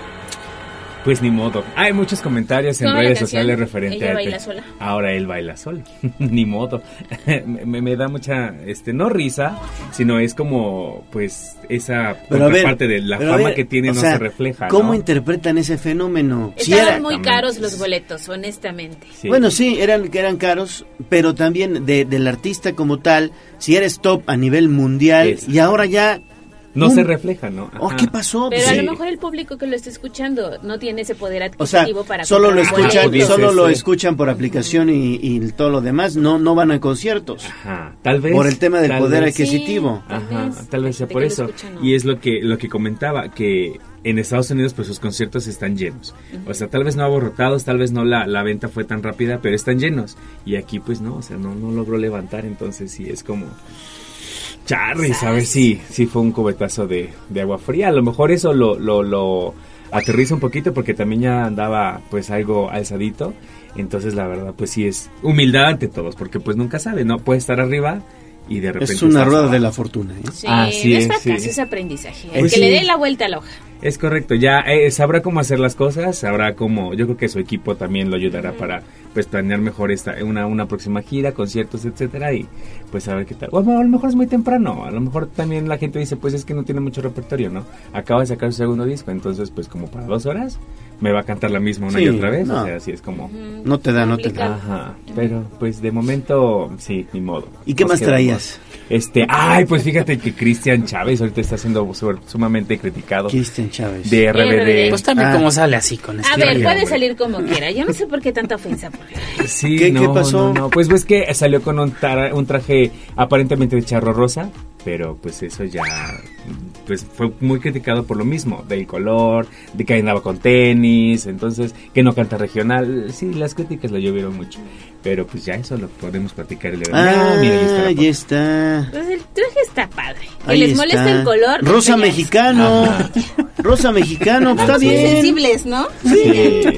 pues ni modo. Hay muchos comentarios en ¿Cómo la redes sociales referente Ella a baila sola. ahora él baila solo. [laughs] ni modo. [laughs] me, me da mucha este no risa, sino es como pues esa Pero a ver, parte de la fama ver, que tiene no sea, se refleja, ¿Cómo ¿no? interpretan ese fenómeno? Estaban era- muy caros los boletos, honestamente. Bueno, sí, eran, que eran caros, pero también de, del artista como tal, si eres top a nivel mundial Es. y ahora ya... No ¡pum! se refleja, ¿no? Oh, Ajá. ¿qué pasó? Pero a lo mejor el público que lo está escuchando no tiene ese poder O sea, adquisitivo para solo lo escuchan, boletos. solo lo escuchan por aplicación y, y todo lo demás, no, no van a conciertos. Ajá, tal vez Por el tema del poder vez. adquisitivo. Ajá, tal vez sea por eso. escucha, no. Y es lo que lo que comentaba que en Estados Unidos pues sus conciertos están llenos. O sea, tal vez no aborrotados, tal vez no la, la venta fue tan rápida, pero están llenos. Y aquí pues no, o sea, no no logró levantar, entonces sí es como Charris, a ver si si fue un cubetazo de, de agua fría. A lo mejor eso lo, lo, lo aterriza un poquito porque también ya andaba pues algo alzadito. Entonces la verdad pues sí es humildad ante todos porque pues nunca sabe, ¿no? Puede estar arriba y de repente... Es una rueda abajo. de la fortuna. ¿eh? Sí, Así no es es, fracaso, sí. es aprendizaje. Pues que le dé la vuelta a la hoja. Es correcto, ya eh, sabrá cómo hacer las cosas, sabrá cómo, yo creo que su equipo también lo ayudará para pues planear mejor esta una, una próxima gira, conciertos, etcétera y pues a ver qué tal. O a lo mejor es muy temprano, a lo mejor también la gente dice pues es que no tiene mucho repertorio, ¿no? Acaba de sacar su segundo disco, entonces pues como para dos horas me va a cantar la misma una Sí, y otra vez, no. o sea, así es como... No te da, no te da. Ajá, pero pues de momento sí, ni modo. ¿Y qué Nos más quedamos. traías? Este, ay, pues fíjate que Cristian Chávez ahorita está siendo su- sumamente criticado. Cristian Chávez. De RBD. Pues también Ah. cómo sale así con A ver, puede salir como quiera. Yo no sé por qué tanta ofensa. Sí, ¿Qué- no, qué pasó? no, no. Pues ves que salió con un, tra- un traje aparentemente de charro rosa, pero pues eso ya pues fue muy criticado por lo mismo, del color, de que andaba con tenis, entonces que no canta regional. Sí, las críticas lo llovieron mucho, pero pues ya eso lo podemos platicar de Ah, mira, ahí está la ya está. Pues el traje está padre. Que Ahí les molesta está. el color. Rosa mexicano. Rosa [laughs] mexicano, está bien. sensibles, ¿no? Sí. Está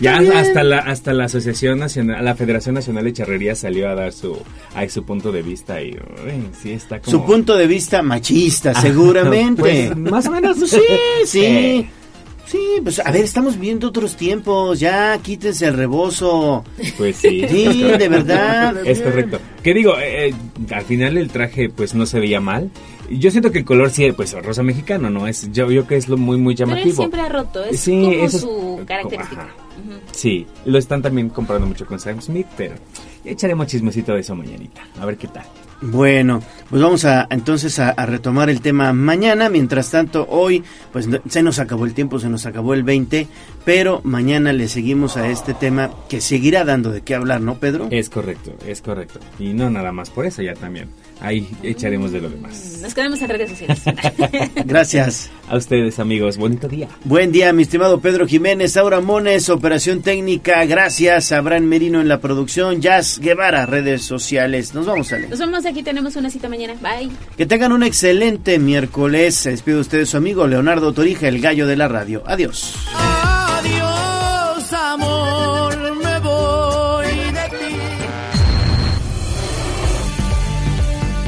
Ya bien. hasta la hasta la Asociación Nacional, la Federación Nacional de Charrería salió a dar su a su punto de vista y uy, sí está como Su punto de vista machista, Ah, seguramente. pues, más o menos. Sí, [laughs] sí. Eh. Sí, pues a ver, estamos viendo otros tiempos. Ya quítense el rebozo. Pues sí. Sí, es correcto. de verdad. Es correcto. ¿Qué digo? Eh, eh, al final el traje pues no se veía mal. Yo siento que el color sí, pues rosa mexicano, ¿no? Es, yo, yo que es lo muy, muy Pero él llamativo. siempre ha roto. Es Sí, como eso es- su característica. Sí, lo están también comprando mucho con Sam Smith, pero ya echaremos chismecito de eso mañanita. A ver qué tal. Bueno, pues vamos a entonces a, a retomar el tema mañana. Mientras tanto, hoy pues se nos acabó el tiempo, se nos acabó el 20, pero mañana le seguimos a este tema que seguirá dando de qué hablar, ¿no, Pedro? Es correcto, es correcto. Y no nada más por eso, ya también. Ahí echaremos de lo demás. Nos quedamos en redes sociales. [laughs] Gracias. A ustedes, amigos, bonito día. Buen día, mi estimado Pedro Jiménez, Aura Mones, operación técnica. Gracias, Abraham Merino en la producción, Jazz Guevara, redes sociales. Nos vamos, Ale. Nos vemos aquí, tenemos una cita mañana. Bye. Que tengan un excelente miércoles. Se despide de ustedes su amigo Leonardo Torija, el gallo de la radio. Adiós. Adiós,